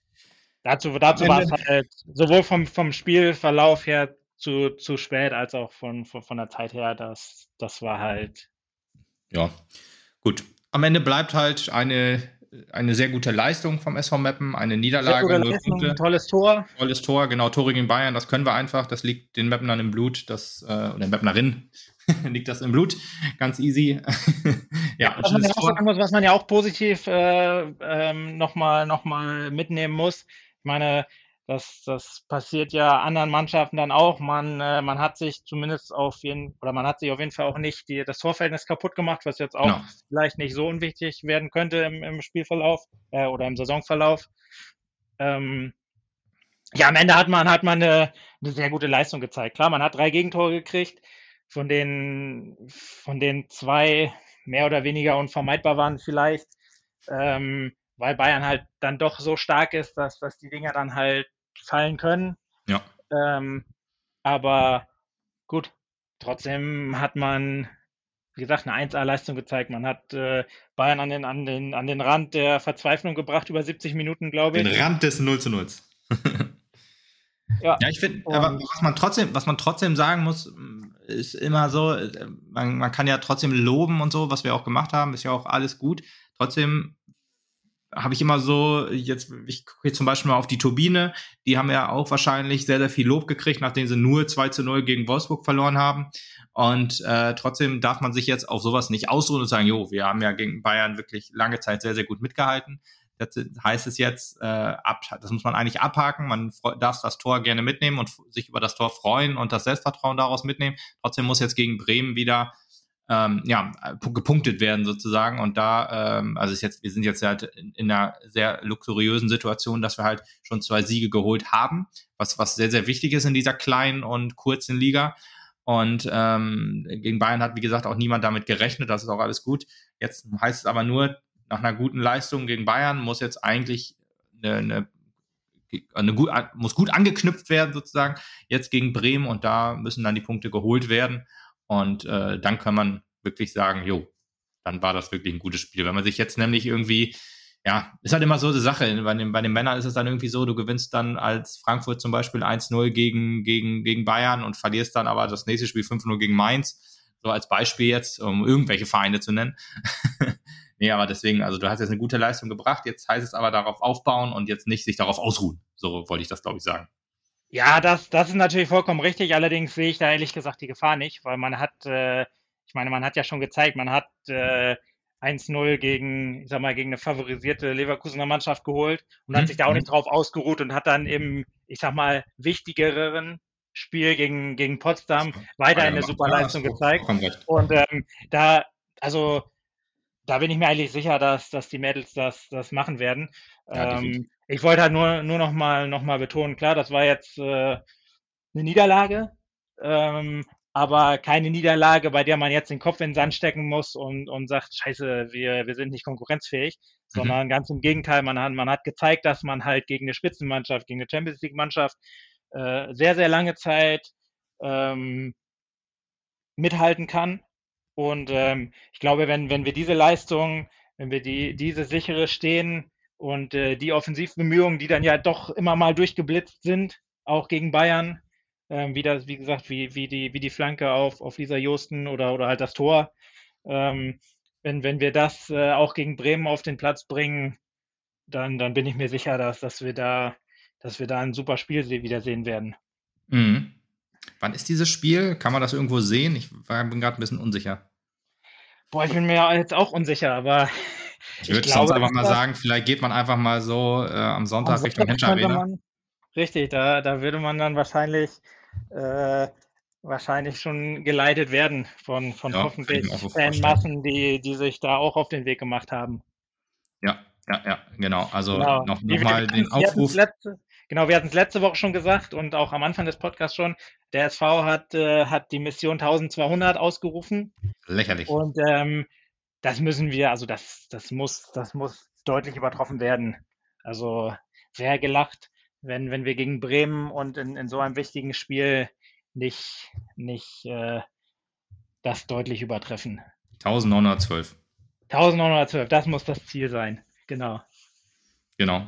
dazu, dazu war es halt sowohl vom, vom Spielverlauf her zu, zu spät als auch von, von, von der Zeit her, das, das war halt. Ja, gut. Am Ende bleibt halt eine, eine sehr gute Leistung vom SV Meppen, eine Niederlage. Leistung, Punkte. Tolles Tor. Tolles Tor, genau, Tore gegen Bayern, das können wir einfach, das liegt den Meppnern im Blut, das, äh, oder den Meppnerinnen, liegt das im Blut. Ganz easy. ja, was, man ja auch sagen muss, was man ja auch positiv äh, ähm, nochmal noch mal mitnehmen muss. Ich meine, Das, das passiert ja anderen Mannschaften dann auch. Man, äh, man hat sich zumindest auf jeden, oder man hat sich auf jeden Fall auch nicht die, das Torverhältnis kaputt gemacht, was jetzt auch no. vielleicht nicht so unwichtig werden könnte im, im Spielverlauf äh, oder im Saisonverlauf. Ähm, ja, am Ende hat man, hat man eine, eine sehr gute Leistung gezeigt. Klar, man hat drei Gegentore gekriegt, von denen, von denen zwei mehr oder weniger unvermeidbar waren vielleicht. Ähm, weil Bayern halt dann doch so stark ist, dass, dass die Dinger dann halt fallen können. Ja. Ähm, aber gut, trotzdem hat man, wie gesagt, eine 1A-Leistung gezeigt. Man hat äh, Bayern an den, an, den, an den Rand der Verzweiflung gebracht, über 70 Minuten, glaube ich. Den Rand des 0 zu 0. ja. ja, ich finde, aber was man trotzdem, was man trotzdem sagen muss, ist immer so, man, man kann ja trotzdem loben und so, was wir auch gemacht haben, ist ja auch alles gut. Trotzdem habe ich immer so, jetzt, ich gucke jetzt zum Beispiel mal auf die Turbine, die haben ja auch wahrscheinlich sehr, sehr viel Lob gekriegt, nachdem sie nur 2 zu 0 gegen Wolfsburg verloren haben. Und äh, trotzdem darf man sich jetzt auf sowas nicht ausruhen und sagen, jo, wir haben ja gegen Bayern wirklich lange Zeit sehr, sehr gut mitgehalten. Das heißt es jetzt, äh, ab, das muss man eigentlich abhaken. Man darf das Tor gerne mitnehmen und sich über das Tor freuen und das Selbstvertrauen daraus mitnehmen. Trotzdem muss jetzt gegen Bremen wieder ähm, ja, gepunktet werden sozusagen. Und da, ähm, also ist jetzt, wir sind jetzt halt in, in, einer sehr luxuriösen Situation, dass wir halt schon zwei Siege geholt haben, was, was sehr, sehr wichtig ist in dieser kleinen und kurzen Liga. Und ähm, gegen Bayern hat, wie gesagt, auch niemand damit gerechnet. Das ist auch alles gut. Jetzt heißt es aber nur, nach einer guten Leistung gegen Bayern muss jetzt eigentlich eine, eine eine gut, muss gut angeknüpft werden sozusagen jetzt gegen Bremen und da müssen dann die Punkte geholt werden und äh, dann kann man wirklich sagen, jo, dann war das wirklich ein gutes Spiel. Wenn man sich jetzt nämlich irgendwie, ja, ist halt immer so eine Sache. Bei den, bei den Männern ist es dann irgendwie so, du gewinnst dann als Frankfurt zum Beispiel 1-0 gegen, gegen, gegen Bayern und verlierst dann aber das nächste Spiel 5-0 gegen Mainz. So als Beispiel jetzt, um irgendwelche Vereine zu nennen. nee, aber deswegen, also du hast jetzt eine gute Leistung gebracht, jetzt heißt es aber darauf aufbauen und jetzt nicht sich darauf ausruhen. So wollte ich das, glaube ich, sagen. Ja, das, das ist natürlich vollkommen richtig. Allerdings sehe ich da ehrlich gesagt die Gefahr nicht, weil man hat, äh, ich meine, man hat ja schon gezeigt, man hat äh, 1-0 gegen, ich sag mal, gegen eine favorisierte Leverkusener Mannschaft geholt und mhm. hat sich da auch nicht drauf ausgeruht und hat dann im, ich sag mal, wichtigeren Spiel gegen, gegen Potsdam weiter eine super Leistung gezeigt. Und ähm, da, also da bin ich mir eigentlich sicher, dass, dass die Mädels das, das machen werden. Ja, ähm, ich wollte halt nur, nur noch mal, noch mal betonen, klar, das war jetzt äh, eine Niederlage, ähm, aber keine Niederlage, bei der man jetzt den Kopf in den Sand stecken muss und, und sagt, scheiße, wir, wir sind nicht konkurrenzfähig, mhm. sondern ganz im Gegenteil, man hat, man hat gezeigt, dass man halt gegen eine Spitzenmannschaft, gegen eine Champions League-Mannschaft äh, sehr, sehr lange Zeit ähm, mithalten kann. Und ähm, ich glaube, wenn, wenn wir diese Leistung, wenn wir die, diese sichere Stehen und äh, die Offensivbemühungen, die dann ja doch immer mal durchgeblitzt sind, auch gegen Bayern, ähm, wie das, wie gesagt, wie, wie die, wie die Flanke auf, auf Lisa Josten oder, oder halt das Tor. Ähm, wenn, wenn wir das äh, auch gegen Bremen auf den Platz bringen, dann, dann bin ich mir sicher, dass, dass wir da, dass wir da ein super Spiel wiedersehen werden. Mhm. Wann ist dieses Spiel? Kann man das irgendwo sehen? Ich bin gerade ein bisschen unsicher. Boah, ich bin mir jetzt auch unsicher, aber ich würde sonst einfach mal sagen, vielleicht geht man einfach mal so äh, am Sonntag am Richtung Henscher Arena. Richtig, da, da würde man dann wahrscheinlich, äh, wahrscheinlich schon geleitet werden von, von ja, hoffentlich Fanmassen, die, die sich da auch auf den Weg gemacht haben. Ja, ja, ja, genau. Also genau. noch, noch mal den Aufruf. Letzte, genau, wir hatten es letzte Woche schon gesagt und auch am Anfang des Podcasts schon. Der SV hat, äh, hat die Mission 1200 ausgerufen. Lächerlich. Und ähm, das müssen wir, also das, das muss, das muss deutlich übertroffen werden. Also sehr gelacht, wenn, wenn wir gegen Bremen und in, in so einem wichtigen Spiel nicht, nicht äh, das deutlich übertreffen. 1912. 1912, das muss das Ziel sein. Genau. Genau.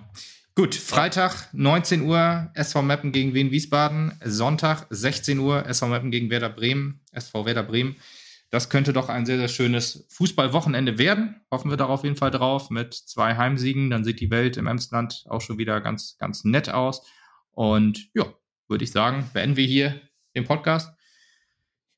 Gut, Freitag 19 Uhr SV Meppen gegen Wien Wiesbaden, Sonntag 16 Uhr SV Meppen gegen Werder Bremen, SV Werder Bremen. Das könnte doch ein sehr, sehr schönes Fußballwochenende werden. Hoffen wir darauf jeden Fall drauf mit zwei Heimsiegen. Dann sieht die Welt im Emsland auch schon wieder ganz, ganz nett aus. Und ja, würde ich sagen, beenden wir hier den Podcast.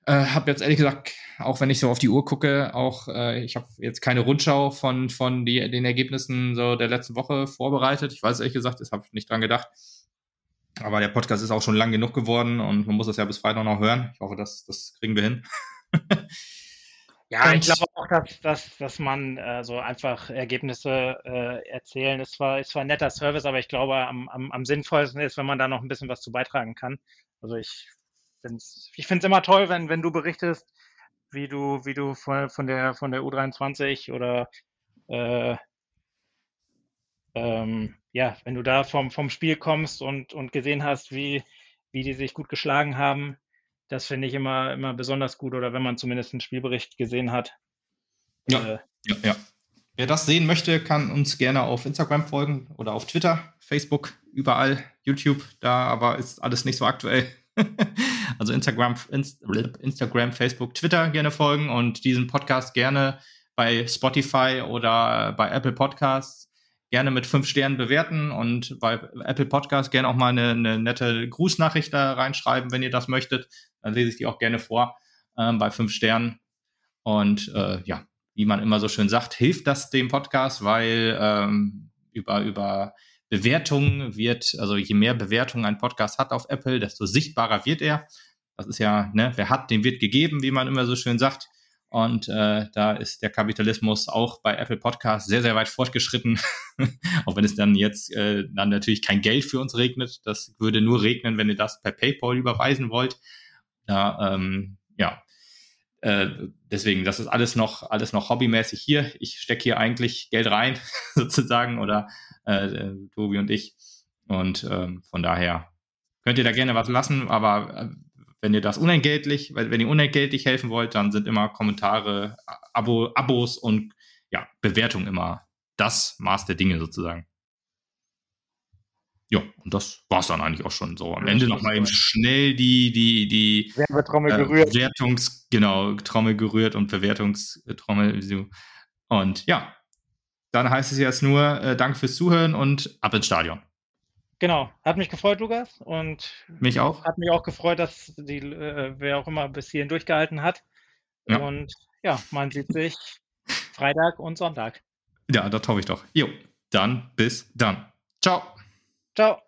Äh, habe jetzt ehrlich gesagt, auch wenn ich so auf die Uhr gucke, auch äh, ich habe jetzt keine Rundschau von, von die, den Ergebnissen so der letzten Woche vorbereitet. Ich weiß ehrlich gesagt, das habe ich nicht dran gedacht. Aber der Podcast ist auch schon lang genug geworden und man muss das ja bis Freitag noch hören. Ich hoffe, das, das kriegen wir hin. ja, und ich glaube auch, dass, dass, dass man äh, so einfach Ergebnisse äh, erzählen ist zwar, ist zwar ein netter Service, aber ich glaube, am, am, am sinnvollsten ist, wenn man da noch ein bisschen was zu beitragen kann. Also ich finde es ich find's immer toll, wenn, wenn du berichtest, wie du, wie du von, von, der, von der U23 oder äh, ähm, ja, wenn du da vom, vom Spiel kommst und, und gesehen hast, wie, wie die sich gut geschlagen haben, das finde ich immer, immer besonders gut oder wenn man zumindest einen Spielbericht gesehen hat. Ja, äh, ja, ja. Wer das sehen möchte, kann uns gerne auf Instagram folgen oder auf Twitter, Facebook, überall, YouTube, da aber ist alles nicht so aktuell. also Instagram, Instagram, Facebook, Twitter gerne folgen und diesen Podcast gerne bei Spotify oder bei Apple Podcasts gerne mit fünf Sternen bewerten und bei Apple Podcast gerne auch mal eine, eine nette Grußnachricht da reinschreiben, wenn ihr das möchtet. Dann lese ich die auch gerne vor ähm, bei fünf Sternen. Und äh, ja, wie man immer so schön sagt, hilft das dem Podcast, weil ähm, über, über Bewertungen wird, also je mehr Bewertungen ein Podcast hat auf Apple, desto sichtbarer wird er. Das ist ja, ne, wer hat, dem wird gegeben, wie man immer so schön sagt. Und äh, da ist der Kapitalismus auch bei Apple Podcasts sehr, sehr weit fortgeschritten. auch wenn es dann jetzt äh, dann natürlich kein Geld für uns regnet. Das würde nur regnen, wenn ihr das per PayPal überweisen wollt. Da, ähm, ja, äh, deswegen, das ist alles noch, alles noch hobbymäßig hier. Ich stecke hier eigentlich Geld rein, sozusagen, oder äh, Tobi und ich. Und ähm, von daher könnt ihr da gerne was lassen, aber äh, wenn ihr das unentgeltlich, wenn ihr unentgeltlich helfen wollt, dann sind immer Kommentare, Abo, Abos und ja, Bewertungen immer das Maß der Dinge sozusagen. Ja, und das war es dann eigentlich auch schon so. Am ja, Ende nochmal eben schnell die, die, die Werbetrommel äh, gerührt. Bewertungs, genau, Trommel gerührt und Bewertungstrommel. Und ja, dann heißt es jetzt nur, äh, danke fürs Zuhören und ab ins Stadion. Genau, hat mich gefreut, Lukas. Und mich auch. Hat mich auch gefreut, dass die, äh, wer auch immer bis hierhin durchgehalten hat. Ja. Und ja, man sieht sich Freitag und Sonntag. Ja, das hoffe ich doch. Jo, dann bis dann. Ciao. Ciao.